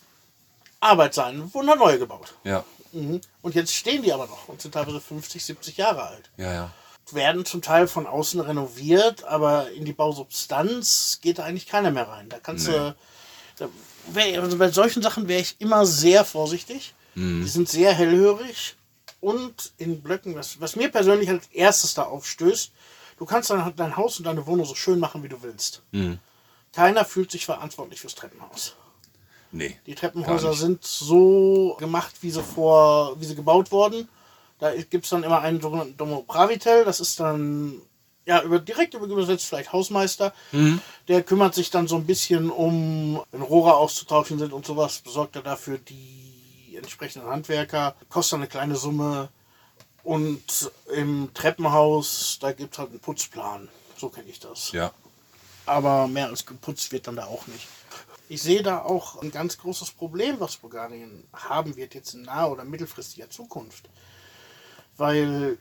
Speaker 2: Arbeit sein. Wurden da neue gebaut.
Speaker 3: Ja.
Speaker 2: Mhm. Und jetzt stehen die aber noch und sind teilweise 50, 70 Jahre alt
Speaker 3: Ja, ja.
Speaker 2: Werden zum Teil von außen renoviert, aber in die Bausubstanz geht da eigentlich keiner mehr rein. Da kannst
Speaker 3: Nee.
Speaker 2: du. Da wär, also bei solchen Sachen wäre ich immer sehr vorsichtig. Die sind sehr hellhörig. Und in Blöcken, was, was mir persönlich als erstes da aufstößt, du kannst dein, dein Haus und deine Wohnung so schön machen, wie du willst.
Speaker 3: Mhm.
Speaker 2: Keiner fühlt sich verantwortlich fürs Treppenhaus.
Speaker 3: Nee.
Speaker 2: Die Treppenhäuser sind so gemacht, wie sie vor, wie sie gebaut wurden. Da gibt es dann immer einen sogenannten Domopravitel, das ist dann ja über, direkt übersetzt vielleicht Hausmeister. Der kümmert sich dann so ein bisschen um, wenn Rohre auszutauschen sind und sowas, besorgt er dafür die entsprechenden Handwerker, kostet eine kleine Summe. Und im Treppenhaus, da gibt es halt einen Putzplan. So kenne ich das.
Speaker 3: Ja.
Speaker 2: Aber mehr als geputzt wird dann da auch nicht. Ich sehe da auch ein ganz großes Problem, was Bulgarien haben wird jetzt in naher oder mittelfristiger Zukunft. Weil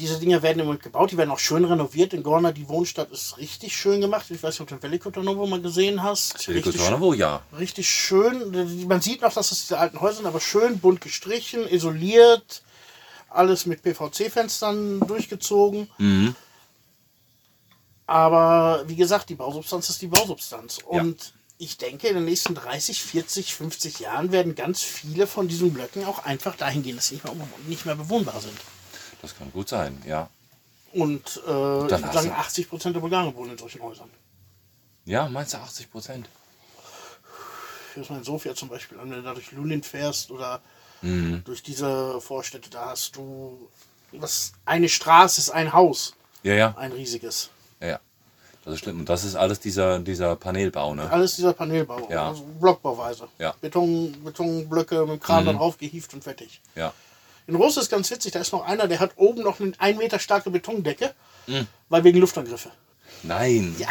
Speaker 2: diese Dinger werden im Moment gebaut, die werden auch schön renoviert. In Gorna, die Wohnstadt, ist richtig schön gemacht. Ich weiß nicht, ob du den Velikotonovo mal gesehen hast.
Speaker 3: Veliko
Speaker 2: Richtig,
Speaker 3: Tornovo, ja.
Speaker 2: richtig schön. Man sieht noch, dass das diese alten Häuser sind, aber schön bunt gestrichen, isoliert. Alles mit PVC-Fenstern durchgezogen.
Speaker 3: Mhm.
Speaker 2: Aber wie gesagt, die Bausubstanz ist die Bausubstanz. Und ich denke, in den nächsten 30, 40, 50 Jahren werden ganz viele von diesen Blöcken auch einfach dahin gehen, dass sie nicht mehr, nicht mehr bewohnbar sind.
Speaker 3: Das kann gut sein, ja.
Speaker 2: Und äh, ich
Speaker 3: Dann
Speaker 2: würde sagen,
Speaker 3: du-
Speaker 2: 80 Prozent der Bulgaren wohnen in solchen Häusern.
Speaker 3: Ja, meinst du 80 Prozent?
Speaker 2: Ich meine, Sofia zum Beispiel, wenn du da durch Lunin fährst oder
Speaker 3: Mhm.
Speaker 2: durch diese Vorstädte, da hast du was, eine Straße ist ein Haus,
Speaker 3: Ja, ja,
Speaker 2: ein riesiges.
Speaker 3: ja, ja. Das ist schlimm. Und das ist alles dieser, dieser Panelbau, ne?
Speaker 2: Alles dieser Panelbau,
Speaker 3: Ja.
Speaker 2: also Blockbauweise.
Speaker 3: Ja.
Speaker 2: Beton, Betonblöcke mit Kran da drauf gehieft und fertig.
Speaker 3: Ja.
Speaker 2: In Russland ist ganz witzig, da ist noch einer, der hat oben noch eine ein Meter starke Betondecke,
Speaker 3: Mhm.
Speaker 2: weil wegen Luftangriffe.
Speaker 3: Nein.
Speaker 2: Ja.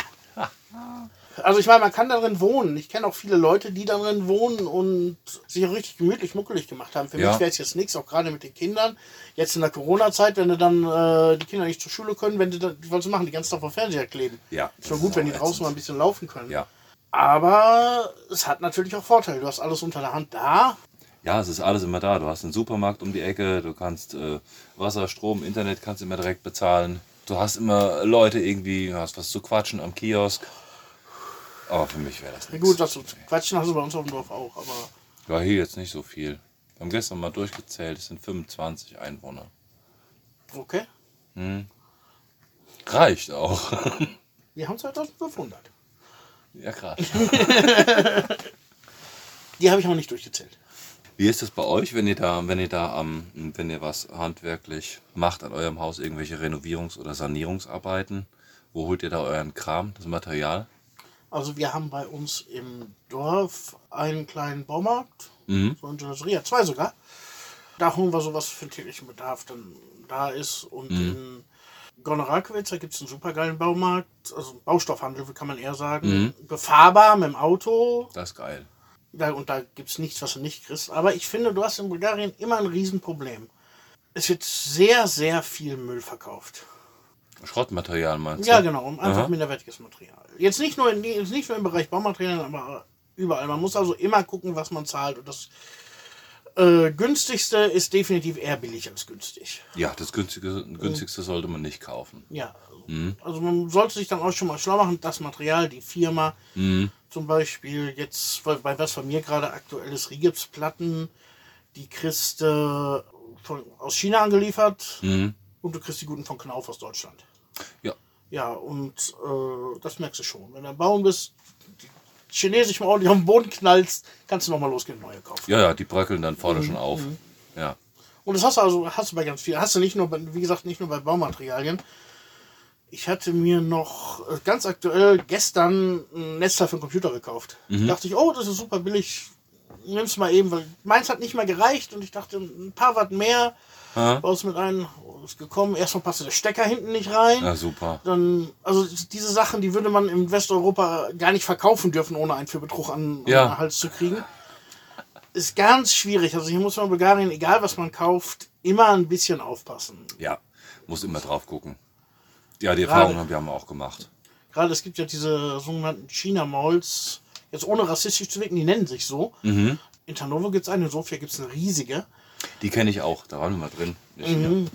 Speaker 2: Also ich meine, man kann darin wohnen. Ich kenne auch viele Leute, die darin wohnen und sich richtig gemütlich, muckelig gemacht haben. Für
Speaker 3: Ja.
Speaker 2: mich wäre es jetzt nichts, auch gerade mit den Kindern. Jetzt in der Corona-Zeit, wenn du dann äh, die Kinder nicht zur Schule können, wenn die dann, was machen, die ganze Tag vor Fernseher kleben.
Speaker 3: Ja,
Speaker 2: Ist schon gut,
Speaker 3: ist
Speaker 2: wenn die draußen
Speaker 3: ätzend.
Speaker 2: mal ein bisschen laufen können.
Speaker 3: Ja.
Speaker 2: Aber es hat natürlich auch Vorteile. Du hast alles unter der Hand da.
Speaker 3: Ja, es ist alles immer da. Du hast einen Supermarkt um die Ecke, du kannst äh, Wasser, Strom, Internet kannst immer direkt bezahlen. Du hast immer Leute irgendwie, hast was zu quatschen am Kiosk. Aber für mich wäre das
Speaker 2: Ja,
Speaker 3: nichts.
Speaker 2: gut, das zu quatschen hast du bei uns auf dem Dorf auch, aber
Speaker 3: Ja, hier jetzt nicht so viel. Wir haben gestern mal durchgezählt, es sind 25 Einwohner.
Speaker 2: okay.
Speaker 3: Reicht auch. *laughs*
Speaker 2: Wir haben 2500.
Speaker 3: ja, krass. *laughs*
Speaker 2: Die habe ich auch nicht durchgezählt.
Speaker 3: Wie ist das bei euch, wenn ihr da, wenn ihr da am, wenn ihr was handwerklich macht an eurem Haus, irgendwelche Renovierungs- oder Sanierungsarbeiten? Wo holt ihr da euren Kram, das Material?
Speaker 2: Also wir haben bei uns im Dorf einen kleinen Baumarkt,
Speaker 3: Mhm.
Speaker 2: so eine Gelateria, zwei sogar. Da holen wir sowas für täglichen Bedarf dann da ist. Und in Gonorakowitz, da gibt es einen supergeilen Baumarkt, also Baustoffhandel, kann man eher sagen. Befahrbar mit dem Auto.
Speaker 3: Das ist geil.
Speaker 2: Da, und da gibt es nichts, was du nicht kriegst. Aber ich finde, du hast in Bulgarien immer ein Riesenproblem. Es wird sehr, sehr viel Müll verkauft.
Speaker 3: Schrottmaterial meinst du?
Speaker 2: Ja, genau, um einfach
Speaker 3: Aha.
Speaker 2: minderwertiges Material. Jetzt nicht nur, in, jetzt nicht nur im Bereich Baumaterialien, aber überall. Man muss also immer gucken, was man zahlt. Und das äh, günstigste ist definitiv eher billig als günstig.
Speaker 3: Ja, das günstigste, günstigste sollte man nicht kaufen.
Speaker 2: Ja. Also man sollte sich dann auch schon mal schlau machen, das Material, die Firma, zum Beispiel jetzt, bei, was von mir gerade aktuell ist, Rigipsplatten, die kriegst du von, aus China angeliefert und du kriegst die guten von Knauf aus Deutschland.
Speaker 3: Ja.
Speaker 2: Ja, und äh, das merkst du schon. Wenn du am Bauen bist, die Chinesisch mal ordentlich auf den Boden knallst, kannst du nochmal losgehen und neue kaufen.
Speaker 3: Ja, ja, die bröckeln dann vorne schon auf. Ja.
Speaker 2: Und das hast du also hast du bei ganz viel. Hast du nicht nur, bei, wie gesagt, nicht nur bei Baumaterialien. Ich hatte mir noch äh, ganz aktuell gestern ein Netzteil für den Computer gekauft. Dachte ich, oh, das ist super billig. Nimm's mal eben, weil meins hat nicht mal gereicht und ich dachte, ein paar Watt mehr.
Speaker 3: Aha.
Speaker 2: Baust mit ein, oh, ist gekommen. Erstmal passte der Stecker hinten nicht rein.
Speaker 3: ja, super.
Speaker 2: Dann, also diese Sachen, die würde man in Westeuropa gar nicht verkaufen dürfen, ohne einen für Betrug an,
Speaker 3: Ja.
Speaker 2: an den Hals zu kriegen. Ist ganz schwierig. Also hier muss man in Bulgarien, egal was man kauft, immer ein bisschen aufpassen.
Speaker 3: Ja, muss immer drauf gucken. Ja, die. Erfahrung haben wir haben auch gemacht.
Speaker 2: Gerade es gibt ja diese sogenannten China-Malls, jetzt ohne rassistisch zu wirken, die nennen sich so. In Tarnovo gibt es eine, in Sofia gibt es eine riesige.
Speaker 3: Die kenne ich auch, da waren wir mal drin. in China.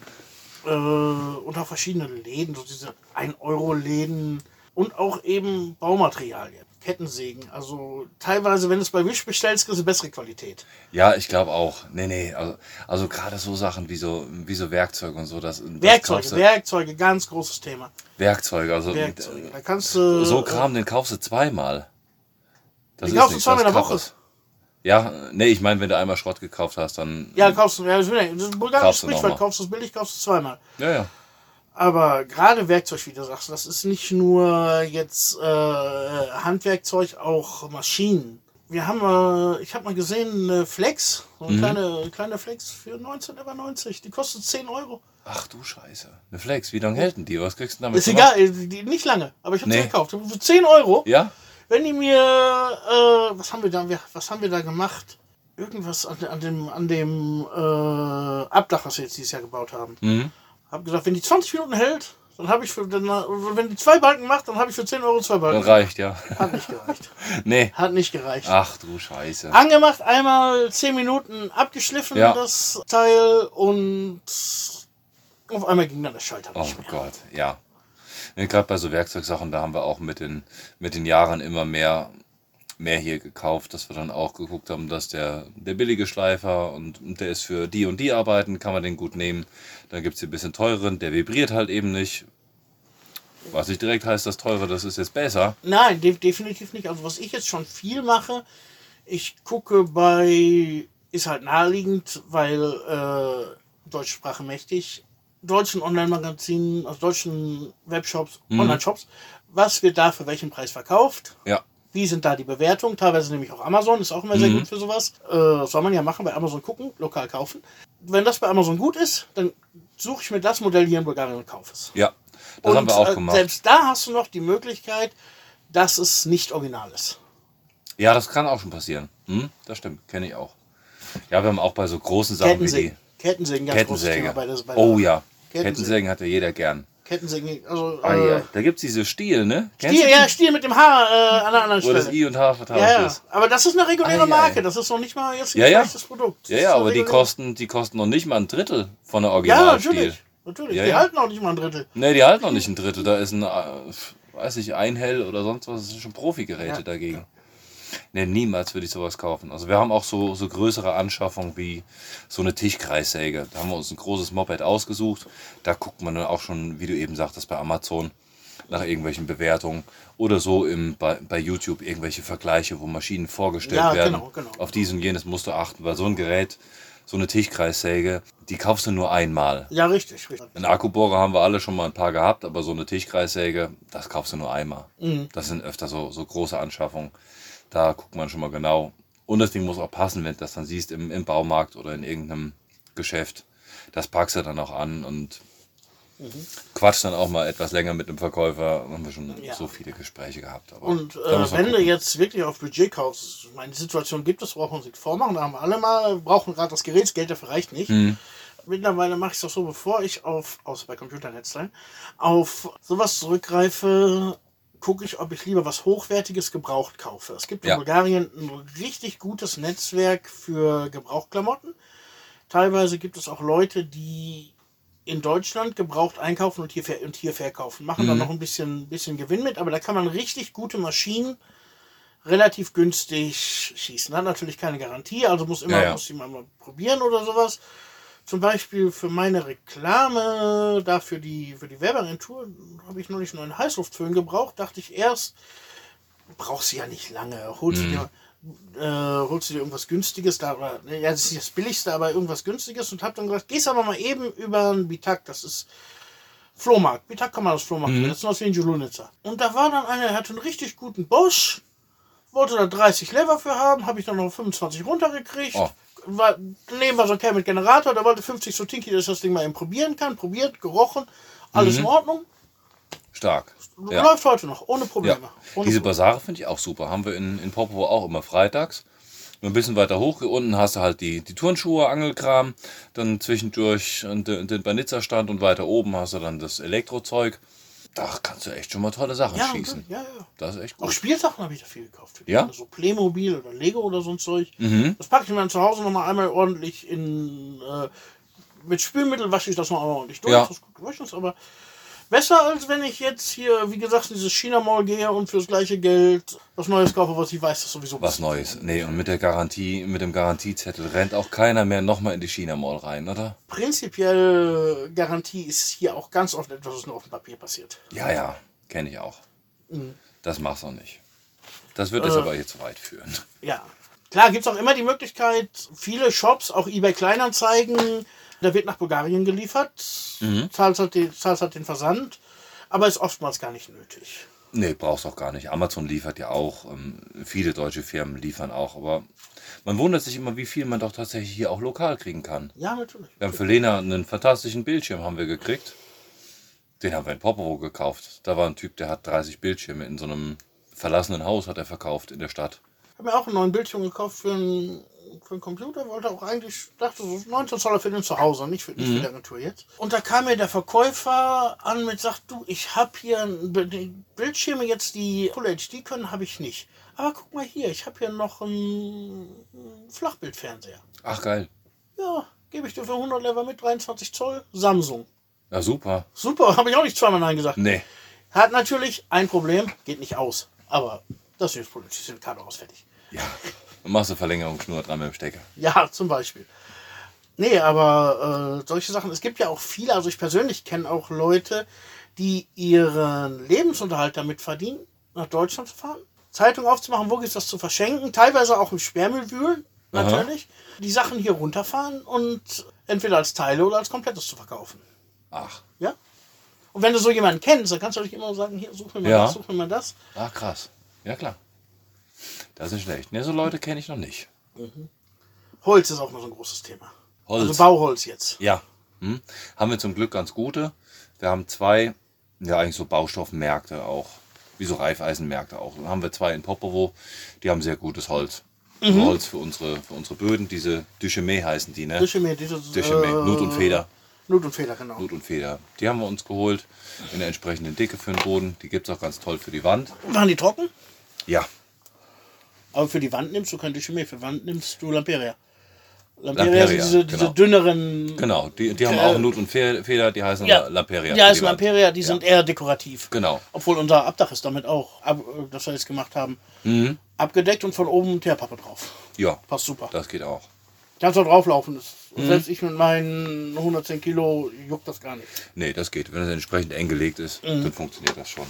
Speaker 2: Äh, und auch verschiedene Läden, so diese 1-Euro-Läden und auch eben Baumaterialien, Kettensägen. Also teilweise, wenn du es bei Wish bestellst, kriegst du bessere Qualität.
Speaker 3: Ja, ich glaube auch. Nee, nee, also, also gerade so Sachen wie so, wie so Werkzeuge und so. Das, das
Speaker 2: Werkzeuge,
Speaker 3: du-
Speaker 2: Werkzeuge, ganz großes Thema.
Speaker 3: Werkzeuge, also
Speaker 2: Werkzeuge.
Speaker 3: äh,
Speaker 2: Da kannst du.
Speaker 3: so Kram, den kaufst du zweimal. Das
Speaker 2: Den kaufst du zweimal
Speaker 3: das
Speaker 2: in der Woche.
Speaker 3: Ja, nee, ich meine, wenn du einmal Schrott gekauft hast, dann.
Speaker 2: Ja, kaufst du, ja, das ist ein
Speaker 3: Kaufst
Speaker 2: bulgarisches
Speaker 3: du
Speaker 2: Sprichwort, kaufst du es billig, kaufst du es zweimal.
Speaker 3: Ja, ja.
Speaker 2: Aber gerade Werkzeug, wie du sagst, das ist nicht nur jetzt äh, Handwerkzeug, auch Maschinen. Wir haben, äh, ich habe mal gesehen, eine Flex, so eine kleine, kleine Flex für 19,90. Die kostet 10 Euro.
Speaker 3: Ach du Scheiße. Eine Flex, wie lange hält denn die? Was kriegst du damit
Speaker 2: Ist
Speaker 3: gemacht?
Speaker 2: egal, die, nicht lange, aber ich habe
Speaker 3: Nee.
Speaker 2: sie gekauft. Für 10 Euro.
Speaker 3: Ja?
Speaker 2: Wenn die mir, äh, was haben wir da, was haben wir da gemacht? Irgendwas an, an dem, an dem äh, Abdach, was wir jetzt dieses Jahr gebaut haben.
Speaker 3: Mhm.
Speaker 2: Hab gesagt, wenn die 20 Minuten hält, dann habe ich für, dann, wenn die zwei Balken macht, dann habe ich für 10 Euro zwei
Speaker 3: Dann
Speaker 2: Balken.
Speaker 3: reicht, ja.
Speaker 2: Hat nicht gereicht. *laughs*
Speaker 3: nee.
Speaker 2: Hat nicht gereicht.
Speaker 3: Ach du Scheiße.
Speaker 2: Angemacht, einmal 10 Minuten abgeschliffen,
Speaker 3: Ja.
Speaker 2: das Teil, und auf einmal ging dann der Schalter
Speaker 3: Oh
Speaker 2: nicht mehr.
Speaker 3: Gott, ja. Nee, Gerade bei so Werkzeugsachen, da haben wir auch mit den, mit den Jahren immer mehr, mehr hier gekauft, dass wir dann auch geguckt haben, dass der, der billige Schleifer und der ist für die und die Arbeiten, kann man den gut nehmen. Dann gibt es hier ein bisschen teureren, der vibriert halt eben nicht. Was nicht direkt heißt, das teure, das ist jetzt besser.
Speaker 2: Nein, de definitiv nicht. Also was ich jetzt schon viel mache, ich gucke bei, ist halt naheliegend, weil äh, deutsche Sprache mächtig, deutschen Online-Magazinen, also deutschen Webshops, Online-Shops, was wird da für welchen Preis verkauft?
Speaker 3: Ja,
Speaker 2: Wie sind da die Bewertungen? Teilweise nämlich auch Amazon, ist auch immer sehr gut für sowas. Äh, soll man ja machen, bei Amazon gucken, lokal kaufen. Wenn das bei Amazon gut ist, dann suche ich mir das Modell hier in Bulgarien und kaufe es.
Speaker 3: ja. Das haben wir auch
Speaker 2: äh,
Speaker 3: gemacht.
Speaker 2: selbst da hast du noch die Möglichkeit, dass es nicht original ist.
Speaker 3: Ja, das kann auch schon passieren. Hm? Das stimmt, kenne ich auch. Ja, wir haben auch bei so großen Sachen wie die
Speaker 2: Kettensägen. Kettensägen, ganz großes
Speaker 3: Kettensäge.
Speaker 2: Thema bei der, bei der
Speaker 3: Oh ja,
Speaker 2: Kettensägen.
Speaker 3: Kettensägen hat ja jeder gern.
Speaker 2: Kettensägen, also
Speaker 3: Ah,
Speaker 2: äh,
Speaker 3: ja. Da gibt es diese Stiel, ne? Kennst
Speaker 2: Stiel, ja, Stiel mit dem Haar äh, an der anderen
Speaker 3: Wo das
Speaker 2: Stelle.
Speaker 3: I und H vertauscht
Speaker 2: Ja, ja,
Speaker 3: ist.
Speaker 2: aber das ist eine reguläre
Speaker 3: ei.
Speaker 2: Marke, das ist noch nicht mal jetzt ein
Speaker 3: Ja, ja.
Speaker 2: Produkt.
Speaker 3: Ja,
Speaker 2: Das
Speaker 3: ja,
Speaker 2: ist
Speaker 3: aber die kosten, die kosten noch nicht mal ein Drittel von der
Speaker 2: Ja,
Speaker 3: Originalstiel.
Speaker 2: natürlich. Natürlich,
Speaker 3: Ja,
Speaker 2: die
Speaker 3: ja.
Speaker 2: halten auch nicht mal ein Drittel.
Speaker 3: Ne, die halten noch nicht ein Drittel. Da ist ein, äh, weiß ich, ein Hell oder sonst was. Das sind schon Profigeräte
Speaker 2: Ja.
Speaker 3: dagegen. Ne, niemals würde ich sowas kaufen. Also wir haben auch so, so größere Anschaffungen wie so eine Tischkreissäge. Da haben wir uns ein großes Moped ausgesucht. Da guckt man dann auch schon, wie du eben sagtest, bei Amazon nach irgendwelchen Bewertungen oder so im, bei, bei YouTube irgendwelche Vergleiche, wo Maschinen vorgestellt
Speaker 2: Ja,
Speaker 3: werden.
Speaker 2: genau, genau.
Speaker 3: Auf dies und jenes musst du achten, weil so ein Gerät, so eine Tischkreissäge, die kaufst du nur einmal.
Speaker 2: Ja, richtig, richtig.
Speaker 3: Einen Akkubohrer haben wir alle schon mal ein paar gehabt, aber so eine Tischkreissäge, das kaufst du nur einmal.
Speaker 2: Mhm.
Speaker 3: Das sind öfter so, so große Anschaffungen. Da guckt man schon mal genau. Und das Ding muss auch passen, wenn du das dann siehst im, im Baumarkt oder in irgendeinem Geschäft. Das packst du dann auch an und quatscht dann auch mal etwas länger mit dem Verkäufer. Haben wir schon
Speaker 2: Ja.
Speaker 3: so viele Gespräche gehabt. Aber
Speaker 2: Und äh, wenn du jetzt wirklich auf Budget kaufst, ich meine, die Situation gibt es, brauchen wir uns nicht vormachen, da haben wir alle mal, brauchen gerade das Gerät, das Geld dafür reicht nicht.
Speaker 3: Mhm.
Speaker 2: Mittlerweile mache ich es doch so, bevor ich auf, außer bei Computernetzteilen, auf sowas zurückgreife, gucke ich, ob ich lieber was Hochwertiges gebraucht kaufe. Es gibt in
Speaker 3: Ja.
Speaker 2: Bulgarien ein richtig gutes Netzwerk für Gebrauchtklamotten. Teilweise gibt es auch Leute, die in Deutschland gebraucht einkaufen und hier, und hier verkaufen. Machen
Speaker 3: Mhm.
Speaker 2: dann noch ein bisschen, bisschen Gewinn mit, aber da kann man richtig gute Maschinen relativ günstig schießen. Hat natürlich keine Garantie, also muss immer
Speaker 3: Ja, ja.
Speaker 2: muss mal mal probieren oder sowas. Zum Beispiel für meine Reklame, da für die, für die Werbeagentur, habe ich neulich einen neuen Heißluftföhn gebraucht. Dachte ich erst, brauchst du ja nicht lange. Holst
Speaker 3: Mhm.
Speaker 2: du dir äh, holst du dir irgendwas Günstiges da, oder, ne, ja, das ist nicht das Billigste, aber irgendwas Günstiges und hab dann gesagt, gehst aber mal eben über einen Bitak, das ist Flohmarkt. Bitak kann man das Flohmarkt, mhm. das ist aus wie in Julunica. Und da war dann einer, der hatte einen richtig guten Bosch, wollte da 30 Lever für haben, habe ich dann noch 25 runtergekriegt.
Speaker 3: Oh.
Speaker 2: War, daneben war so ein Kerl mit Generator, der wollte 50 so Tinky, dass ich das Ding mal eben probieren kann. Probiert, gerochen, alles in Ordnung.
Speaker 3: Stark. Mhm. Ja.
Speaker 2: Läuft heute noch, ohne
Speaker 3: Ja.
Speaker 2: Probleme. Ohne
Speaker 3: Diese. Basare finde ich auch super. Haben wir in, in Popovo auch immer freitags. Nur ein bisschen weiter hoch. Unten hast du halt die, die Turnschuhe, Angelkram. Dann zwischendurch den, den Banitzer-Stand und weiter oben hast du dann das Elektrozeug. Da kannst du echt schon mal tolle Sachen
Speaker 2: ja,
Speaker 3: schießen.
Speaker 2: ja, ja.
Speaker 3: Das ist echt
Speaker 2: Auch
Speaker 3: gut.
Speaker 2: Spielsachen habe ich da viel gekauft.
Speaker 3: Ja?
Speaker 2: So Playmobil oder Lego oder so ein Zeug.
Speaker 3: Mhm.
Speaker 2: Das packe ich mir dann zu Hause nochmal einmal ordentlich in. Äh, mit Spülmittel wasche ich das noch einmal ordentlich durch.
Speaker 3: Ja.
Speaker 2: Das ist gut gewaschen, aber besser als wenn ich jetzt hier, wie gesagt, in dieses China Mall gehe und fürs gleiche Geld was Neues kaufe, was ich weiß, das sowieso
Speaker 3: Was Neues. Nee, und mit der Garantie, mit dem Garantiezettel rennt auch keiner mehr nochmal in die China Mall rein, oder?
Speaker 2: Prinzipiell Garantie ist hier auch ganz oft etwas, was nur auf dem Papier passiert.
Speaker 3: Ja, ja. Kenne ich auch.
Speaker 2: Mhm.
Speaker 3: Das machst du nicht. Das wird
Speaker 2: Äh.
Speaker 3: es aber hier zu weit führen.
Speaker 2: Ja. Klar, gibt es auch immer die Möglichkeit, viele Shops, auch eBay Kleinanzeigen, da wird nach Bulgarien geliefert,
Speaker 3: Mhm.
Speaker 2: zahlst, halt den, zahlst halt den Versand, aber ist oftmals gar nicht nötig.
Speaker 3: Nee, brauchst auch gar nicht. Amazon liefert ja auch. Ähm, viele deutsche Firmen liefern auch. Aber man wundert sich immer, wie viel man doch tatsächlich hier auch lokal kriegen kann.
Speaker 2: Ja, natürlich.
Speaker 3: Wir haben für Lena einen fantastischen Bildschirm haben wir gekriegt. Den haben wir in Popovo gekauft. Da war ein Typ, der hat 30 Bildschirme in so einem verlassenen Haus hat er verkauft in der Stadt.
Speaker 2: Ich habe mir auch einen neuen Bildschirm gekauft für einen, für einen Computer, wollte auch eigentlich, dachte so 19 Zoller für den Zuhause, nicht für, nicht für die Agentur jetzt. Und da kam mir der Verkäufer an mit, sagt du, ich habe hier Bildschirme jetzt, die Full HD können, habe ich nicht. Aber guck mal hier, ich habe hier noch einen, Flachbildfernseher.
Speaker 3: Ach geil.
Speaker 2: Ja, gebe ich dir für 100 Lever mit 23 Zoll Samsung.
Speaker 3: Ja, super.
Speaker 2: Super, habe ich auch nicht zweimal Nein gesagt.
Speaker 3: Nee.
Speaker 2: Hat natürlich ein Problem, geht nicht aus. Aber das ist das Problem, die sind gerade aus fertig.
Speaker 3: Ja. Dann machst du Verlängerungsschnur dran mit dem Stecker.
Speaker 2: Ja, zum Beispiel. Nee, aber äh, solche Sachen, es gibt ja auch viele, also ich persönlich kenne auch Leute, die ihren Lebensunterhalt damit verdienen, nach Deutschland zu fahren, Zeitung aufzumachen, wo gibt's das zu verschenken, teilweise auch im Sperrmüll wühlen, natürlich, die Sachen hier runterfahren und entweder als Teile oder als komplettes zu verkaufen.
Speaker 3: Ach.
Speaker 2: Ja? Und wenn du so jemanden kennst, dann kannst du nicht immer sagen, hier, such mir mal
Speaker 3: Ja.
Speaker 2: das, such mir mal das.
Speaker 3: Ach krass. Ja klar. Das ist schlecht. Ne, so Leute kenne ich noch nicht.
Speaker 2: Holz ist auch noch so ein großes Thema.
Speaker 3: Holz.
Speaker 2: Also Bauholz jetzt.
Speaker 3: Ja. Hm. Haben wir zum Glück ganz gute. Wir haben zwei, ja eigentlich so Baustoffmärkte auch, wie so Reifeisenmärkte auch. Da haben wir zwei in Popovo, die haben sehr gutes Holz.
Speaker 2: Mhm.
Speaker 3: Holz für unsere, für unsere Böden, diese Duchemé heißen die, ne?
Speaker 2: Duschemé, dieses,
Speaker 3: Duchemé,
Speaker 2: äh,
Speaker 3: Nut und Feder.
Speaker 2: Nut und Feder, genau.
Speaker 3: Nut und Feder. Die haben wir uns geholt in der entsprechenden Dicke für den Boden. Die gibt es auch ganz toll für die Wand.
Speaker 2: Waren die trocken?
Speaker 3: Ja,
Speaker 2: Aber für die Wand nimmst du kein Duschemé, für die Wand nimmst du Lamperia. Lamperia,
Speaker 3: Lamperia,
Speaker 2: sind diese, diese
Speaker 3: genau.
Speaker 2: dünneren.
Speaker 3: genau. Die, die haben
Speaker 2: Äh,
Speaker 3: auch Nut und Fe- Feder, die heißen
Speaker 2: Ja,
Speaker 3: Lamperia.
Speaker 2: Die heißen. Lamperia, die sind eher dekorativ.
Speaker 3: Genau.
Speaker 2: Obwohl unser Abdach ist damit auch, ab, das wir jetzt gemacht haben,
Speaker 3: Mhm.
Speaker 2: abgedeckt und von oben Teerpappe drauf.
Speaker 3: Ja,
Speaker 2: Passt super.
Speaker 3: das geht auch.
Speaker 2: Kannst auch drauflaufen. Das,
Speaker 3: Mhm.
Speaker 2: Selbst ich mit meinen 110 Kilo juckt das gar nicht.
Speaker 3: Nee, das geht. Wenn es entsprechend eng gelegt ist,
Speaker 2: Mhm.
Speaker 3: dann funktioniert das schon.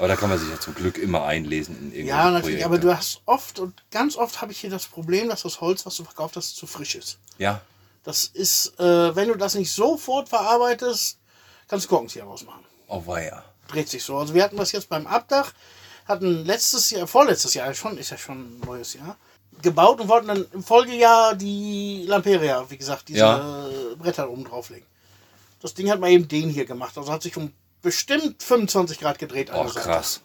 Speaker 3: Aber da kann man sich ja zum Glück immer einlesen in irgendwelche
Speaker 2: Ja, natürlich.
Speaker 3: Projekte.
Speaker 2: Aber du hast oft und ganz oft habe ich hier das Problem, dass das Holz, was du verkauft hast, zu frisch ist.
Speaker 3: Ja,
Speaker 2: Das ist, äh, wenn du das nicht sofort verarbeitest, kannst du Korkenzieher rausmachen.
Speaker 3: oh weia.
Speaker 2: Dreht sich so. Also wir hatten das jetzt beim Abdach, hatten letztes Jahr, vorletztes Jahr schon, ist ja schon ein neues Jahr, gebaut und wollten dann im Folgejahr die Lamperia, wie gesagt, diese
Speaker 3: Ja.
Speaker 2: Bretter oben drauflegen. Das Ding hat mal eben den hier gemacht. Also hat sich um bestimmt 25 Grad gedreht.
Speaker 3: Oh, krass.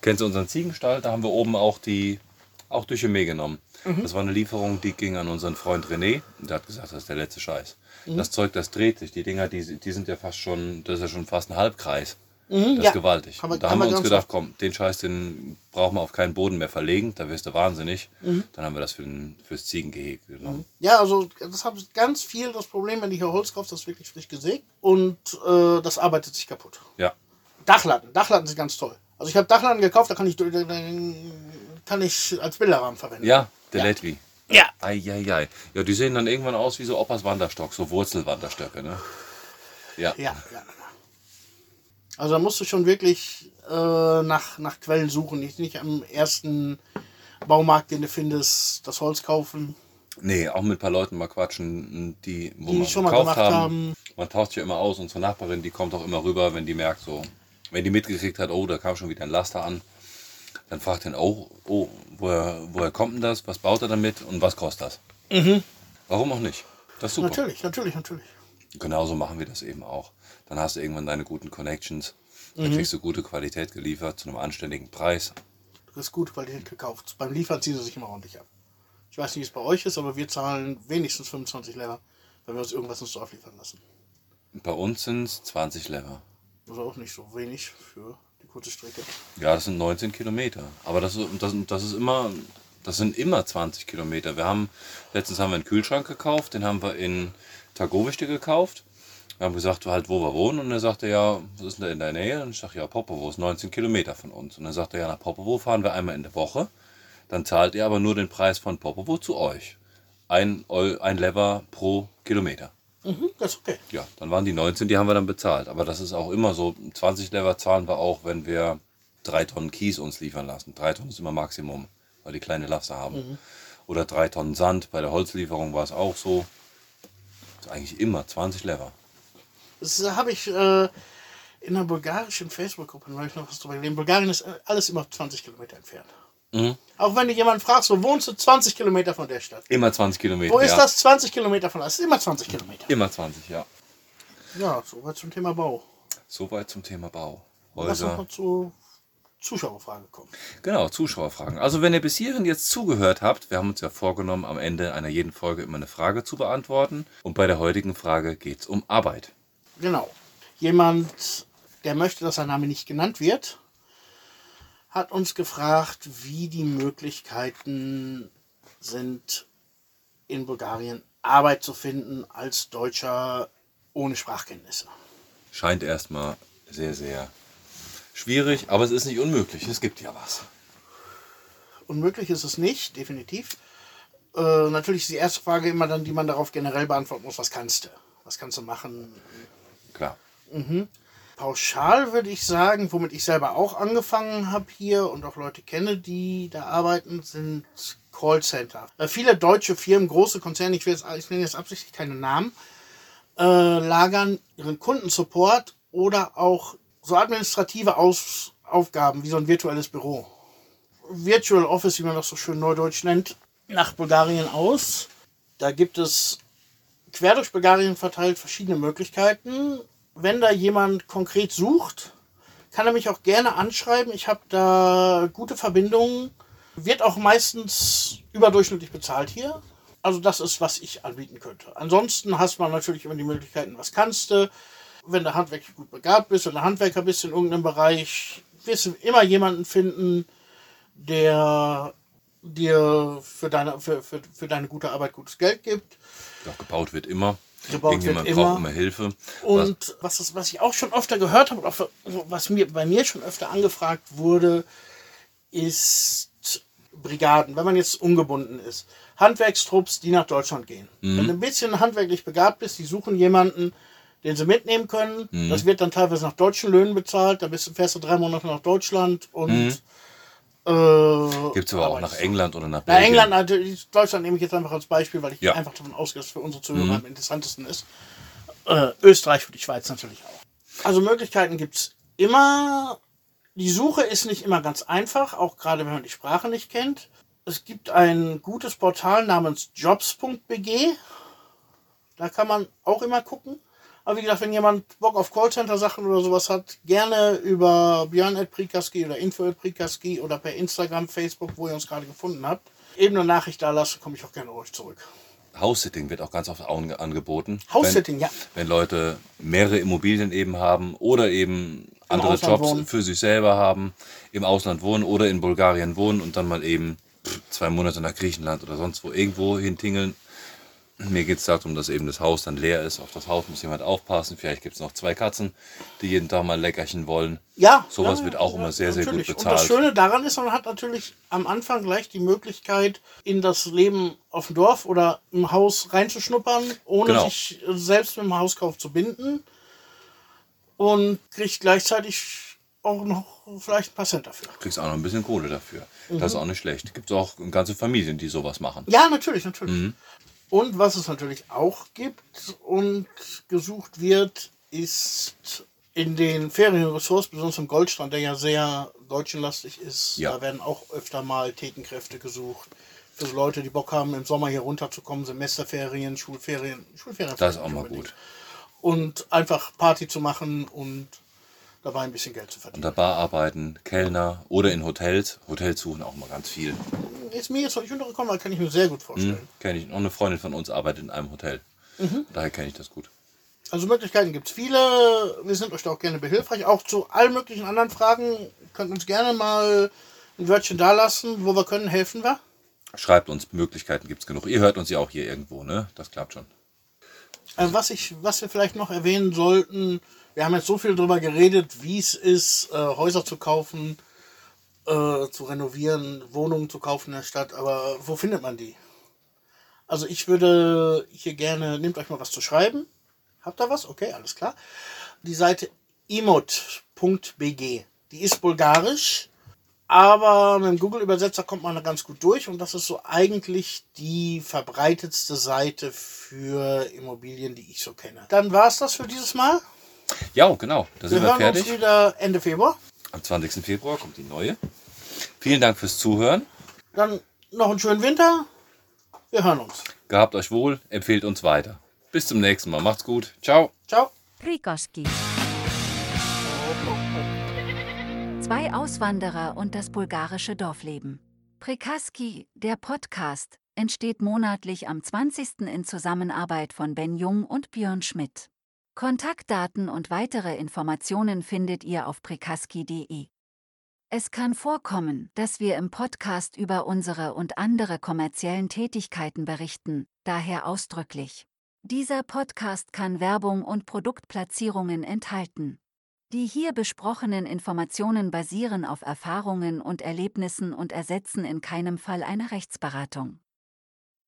Speaker 3: Kennst du unseren Ziegenstall? Da haben wir oben auch die, auch durch Duchemé genommen.
Speaker 2: Mhm.
Speaker 3: Das war eine Lieferung, die ging an unseren Freund René. Und der hat gesagt, das ist der letzte Scheiß.
Speaker 2: Mhm.
Speaker 3: Das Zeug, das dreht sich. Die Dinger, die, die sind ja fast schon, das ist ja schon fast ein Halbkreis. Das
Speaker 2: Mhm, ja.
Speaker 3: ist gewaltig.
Speaker 2: Wir-
Speaker 3: da
Speaker 2: haben
Speaker 3: wir uns gedacht, komm, den Scheiß, den brauchen wir auf keinen Boden mehr verlegen. Da wirst du wahnsinnig.
Speaker 2: Mhm.
Speaker 3: Dann haben wir das für den, fürs Ziegengehege genommen.
Speaker 2: Ja, also das hat ganz viel das Problem, wenn du hier Holz kaufst, das ist wirklich frisch gesägt und äh, das arbeitet sich kaputt.
Speaker 3: Ja.
Speaker 2: Dachlatten, Dachlatten sind ganz toll. Also ich habe Dachlatten gekauft, da kann ich, kann ich als Bilderrahmen verwenden.
Speaker 3: Ja, der
Speaker 2: Ja.
Speaker 3: Letwi.
Speaker 2: Ja.
Speaker 3: Eieiei. Ja, die sehen dann irgendwann aus wie so Opas Wanderstock, so Wurzelwanderstöcke, ne? Ja.
Speaker 2: Ja, ja. Also da musst du schon wirklich äh, nach, nach Quellen suchen, nicht, nicht am ersten Baumarkt, den du findest, das Holz kaufen.
Speaker 3: Nee, auch mit ein paar Leuten mal quatschen, die, wo
Speaker 2: Die
Speaker 3: man
Speaker 2: schon mal
Speaker 3: gekauft
Speaker 2: gemacht
Speaker 3: haben.
Speaker 2: haben.
Speaker 3: Man tauscht ja immer aus. Unsere Nachbarin, die kommt auch immer rüber, wenn die merkt, so, wenn die mitgekriegt hat, oh, da kam schon wieder ein Laster an, dann fragt den, oh, oh, woher, woher kommt denn das? Was baut er damit und was kostet das? Warum auch nicht? Das ist super.
Speaker 2: Mhm. Natürlich, natürlich, natürlich.
Speaker 3: Genauso machen wir das eben auch. Dann hast du irgendwann deine guten Connections,
Speaker 2: Mhm.
Speaker 3: dann kriegst du gute Qualität geliefert zu einem anständigen Preis.
Speaker 2: Du hast gute Qualität gekauft. Beim Liefern ziehen sie sich immer ordentlich ab. Ich weiß nicht, wie es bei euch ist, aber wir zahlen wenigstens 25 Lever, wenn wir uns irgendwas ins Dorf liefern lassen.
Speaker 3: Bei uns sind es 20 Lever.
Speaker 2: Also auch nicht so wenig für die kurze Strecke.
Speaker 3: Ja, das sind 19 Kilometer. Aber das, ist- das, das ist immer, das sind immer 20 Kilometer. Wir haben, letztens haben wir einen Kühlschrank gekauft, den haben wir in Targowichte gekauft. Wir haben gesagt, halt, wo wir wohnen. Und er sagte, ja, was ist denn da in der Nähe? Und ich sage, ja, Popovo ist 19 Kilometer von uns. Und er sagte, ja, nach Popovo fahren wir einmal in der Woche. Dann zahlt ihr aber nur den Preis von Popovo zu euch. Ein, ein Lever pro Kilometer.
Speaker 2: Mhm, das ist okay.
Speaker 3: Ja, dann waren die 19, die haben wir dann bezahlt. Aber das ist auch immer so. 20 Lever zahlen wir auch, wenn wir drei Tonnen Kies uns liefern lassen. Drei Tonnen ist immer Maximum. weil die kleine Laster haben.
Speaker 2: Mhm.
Speaker 3: Oder drei Tonnen Sand, bei der Holzlieferung war es auch so. Eigentlich immer 20 Lever.
Speaker 2: Das habe ich äh, in einer bulgarischen Facebook-Gruppe neulich noch was drüber gelesen. Bulgarien ist äh, alles immer 20 Kilometer entfernt.
Speaker 3: Mhm.
Speaker 2: Auch wenn du jemanden fragst, wo wohnst du? 20 Kilometer von der Stadt.
Speaker 3: Immer 20 Kilometer.
Speaker 2: Wo ist
Speaker 3: ja.
Speaker 2: das? 20 Kilometer von da. Das ist immer 20 Kilometer.
Speaker 3: Immer 20, ja.
Speaker 2: Ja, soweit zum Thema Bau.
Speaker 3: Soweit zum Thema Bau. Häuser.
Speaker 2: mal zur Zuschauerfrage kommen.
Speaker 3: Genau, Zuschauerfragen. Also wenn ihr bis hierhin jetzt zugehört habt, wir haben uns ja vorgenommen, am Ende einer jeden Folge immer eine Frage zu beantworten. Und bei der heutigen Frage geht es um Arbeit.
Speaker 2: Genau. Jemand, der möchte, dass sein Name nicht genannt wird, hat uns gefragt, wie die Möglichkeiten sind, in Bulgarien Arbeit zu finden als Deutscher ohne Sprachkenntnisse.
Speaker 3: Scheint erstmal sehr, sehr schwierig, aber es ist nicht unmöglich. Es gibt ja was.
Speaker 2: Unmöglich ist es nicht, definitiv. Äh, natürlich ist die erste Frage immer dann, die man darauf generell beantworten muss, was kannst du? Was kannst du machen?
Speaker 3: Klar.
Speaker 2: Pauschal würde ich sagen, womit ich selber auch angefangen habe hier und auch Leute kenne, die da arbeiten, sind Callcenter. Äh, viele deutsche Firmen, große Konzerne, ich, will jetzt, ich nenne jetzt absichtlich keine Namen, äh, lagern ihren Kundensupport oder auch so administrative Aus Aufgaben wie so ein virtuelles Büro. Virtual Office, wie man das so schön neudeutsch nennt, nach Bulgarien aus. Da gibt es quer durch Bulgarien verteilt verschiedene Möglichkeiten. Wenn da jemand konkret sucht, kann er mich auch gerne anschreiben. Ich habe da gute Verbindungen. Wird auch meistens überdurchschnittlich bezahlt hier. Also das ist, was ich anbieten könnte. Ansonsten hast man natürlich immer die Möglichkeiten, was kannst du. Wenn du handwerklich gut begabt bist oder Handwerker bist in irgendeinem Bereich, wirst du immer jemanden finden, der dir für deine, für, für, für deine gute Arbeit gutes Geld gibt.
Speaker 3: Doch, gebaut wird immer.
Speaker 2: Gebaut
Speaker 3: Irgendjemand
Speaker 2: wird
Speaker 3: braucht
Speaker 2: immer.
Speaker 3: immer Hilfe. Was,
Speaker 2: Und was, das, was ich auch schon öfter gehört habe, und auch was mir, bei mir schon öfter angefragt wurde, ist Brigaden, wenn man jetzt ungebunden ist. Handwerkstrupps, die nach Deutschland gehen. Wenn du ein bisschen handwerklich begabt bist, die suchen jemanden, den sie mitnehmen können. Das wird dann teilweise nach deutschen Löhnen bezahlt. Da bist du, fährst du drei Monate nach Deutschland und äh,
Speaker 3: Gibt es aber auch nach. England oder nach
Speaker 2: Na,
Speaker 3: Belgien.
Speaker 2: England, natürlich, Deutschland nehme ich jetzt einfach als Beispiel, weil ich
Speaker 3: Ja.
Speaker 2: einfach davon ausgehe, dass es für unsere Zuhörer am interessantesten ist. Äh, Österreich und die Schweiz natürlich auch. Also Möglichkeiten gibt es immer. Die Suche ist nicht immer ganz einfach, auch gerade wenn man die Sprache nicht kennt. Es gibt ein gutes Portal namens jobs.bg. Da kann man auch immer gucken. Aber wie gesagt, wenn jemand Bock auf Callcenter-Sachen oder sowas hat, gerne über Björn.prikaski oder info.prikaski oder per Instagram, Facebook, wo ihr uns gerade gefunden habt, eben eine Nachricht da lassen, komme ich auch gerne euch zurück.
Speaker 3: House-Sitting wird auch ganz oft ange- angeboten.
Speaker 2: House-Sitting, ja.
Speaker 3: Wenn Leute mehrere Immobilien eben haben oder eben andere
Speaker 2: Ausland
Speaker 3: Jobs
Speaker 2: wohnen.
Speaker 3: für sich selber haben, im Ausland wohnen oder in Bulgarien wohnen und dann mal eben zwei Monate nach Griechenland oder sonst wo irgendwo hintingeln. Mir geht es darum, dass eben das Haus dann leer ist. Auf das Haus muss jemand aufpassen. Vielleicht gibt es noch zwei Katzen, die jeden Tag mal Leckerchen wollen.
Speaker 2: Ja,
Speaker 3: Sowas
Speaker 2: ja,
Speaker 3: wird auch
Speaker 2: ja,
Speaker 3: immer sehr, sehr gut
Speaker 2: natürlich.
Speaker 3: bezahlt.
Speaker 2: Und das Schöne daran ist, man hat natürlich am Anfang gleich die Möglichkeit, in das Leben auf dem Dorf oder im Haus reinzuschnuppern, ohne
Speaker 3: Genau.
Speaker 2: sich selbst mit dem Hauskauf zu binden. Und kriegt gleichzeitig auch noch vielleicht ein paar Cent dafür.
Speaker 3: Kriegst auch noch ein bisschen Kohle dafür. Das ist auch nicht schlecht. Gibt auch ganze Familien, die sowas machen.
Speaker 2: Ja, natürlich, natürlich.
Speaker 3: Mhm.
Speaker 2: Und was es natürlich auch gibt und gesucht wird, ist in den Ferienressorts, besonders im Goldstrand, der ja sehr deutschenlastig ist,
Speaker 3: Ja.
Speaker 2: da werden auch öfter mal Thekenkräfte gesucht. Für so Leute, die Bock haben, im Sommer hier runterzukommen, Semesterferien, Schulferien, Schulferien.
Speaker 3: Das ist auch mal gut.
Speaker 2: Und einfach Party zu machen und dabei ein bisschen Geld zu
Speaker 3: An
Speaker 2: verdienen.
Speaker 3: der Bar arbeiten, Kellner oder in Hotels. Hotels suchen auch mal ganz viel.
Speaker 2: Ist mir jetzt noch nicht untergekommen, aber kann ich mir sehr gut vorstellen.
Speaker 3: Hm, kenne ich. Noch eine Freundin von uns arbeitet in einem Hotel.
Speaker 2: Mhm.
Speaker 3: Daher kenne ich das gut.
Speaker 2: Also Möglichkeiten gibt es viele. Wir sind euch da auch gerne behilfreich. Auch zu allen möglichen anderen Fragen könnt uns gerne mal ein Wörtchen da lassen, wo wir können, helfen wir.
Speaker 3: Schreibt uns, Möglichkeiten gibt es genug. Ihr hört uns ja auch hier irgendwo, ne? Das klappt schon.
Speaker 2: Äh, was, ich, was wir vielleicht noch erwähnen sollten, wir haben jetzt so viel darüber geredet, wie es ist, äh, Häuser zu kaufen, äh, zu renovieren, Wohnungen zu kaufen in der Stadt, aber wo findet man die? Also ich würde hier gerne, nehmt euch mal was zu schreiben. Habt ihr was? Okay, alles klar. Die Seite imot.bg, die ist bulgarisch, Aber mit dem Google-Übersetzer kommt man da ganz gut durch und das ist so eigentlich die verbreitetste Seite für Immobilien, die ich so kenne. Dann war es das für dieses Mal.
Speaker 3: Ja, genau. Da sind
Speaker 2: Wir
Speaker 3: wir,
Speaker 2: hören
Speaker 3: fertig.
Speaker 2: uns wieder Ende Februar.
Speaker 3: Am 20. Februar kommt die neue. Vielen Dank fürs Zuhören.
Speaker 2: Dann noch einen schönen Winter. Wir hören uns.
Speaker 3: Gehabt euch wohl, empfehlt uns weiter. Bis zum nächsten Mal. Macht's gut. Ciao.
Speaker 2: Ciao.
Speaker 1: Prikoski. Zwei Auswanderer und das bulgarische Dorfleben. Prikaski, der Podcast, entsteht monatlich am 20. in Zusammenarbeit von Ben Jung und Björn Schmidt. Kontaktdaten und weitere Informationen findet ihr auf prikaski.de. Es kann vorkommen, dass wir im Podcast über unsere und andere kommerziellen Tätigkeiten berichten, daher ausdrücklich. Dieser Podcast kann Werbung und Produktplatzierungen enthalten. Die hier besprochenen Informationen basieren auf Erfahrungen und Erlebnissen und ersetzen in keinem Fall eine Rechtsberatung.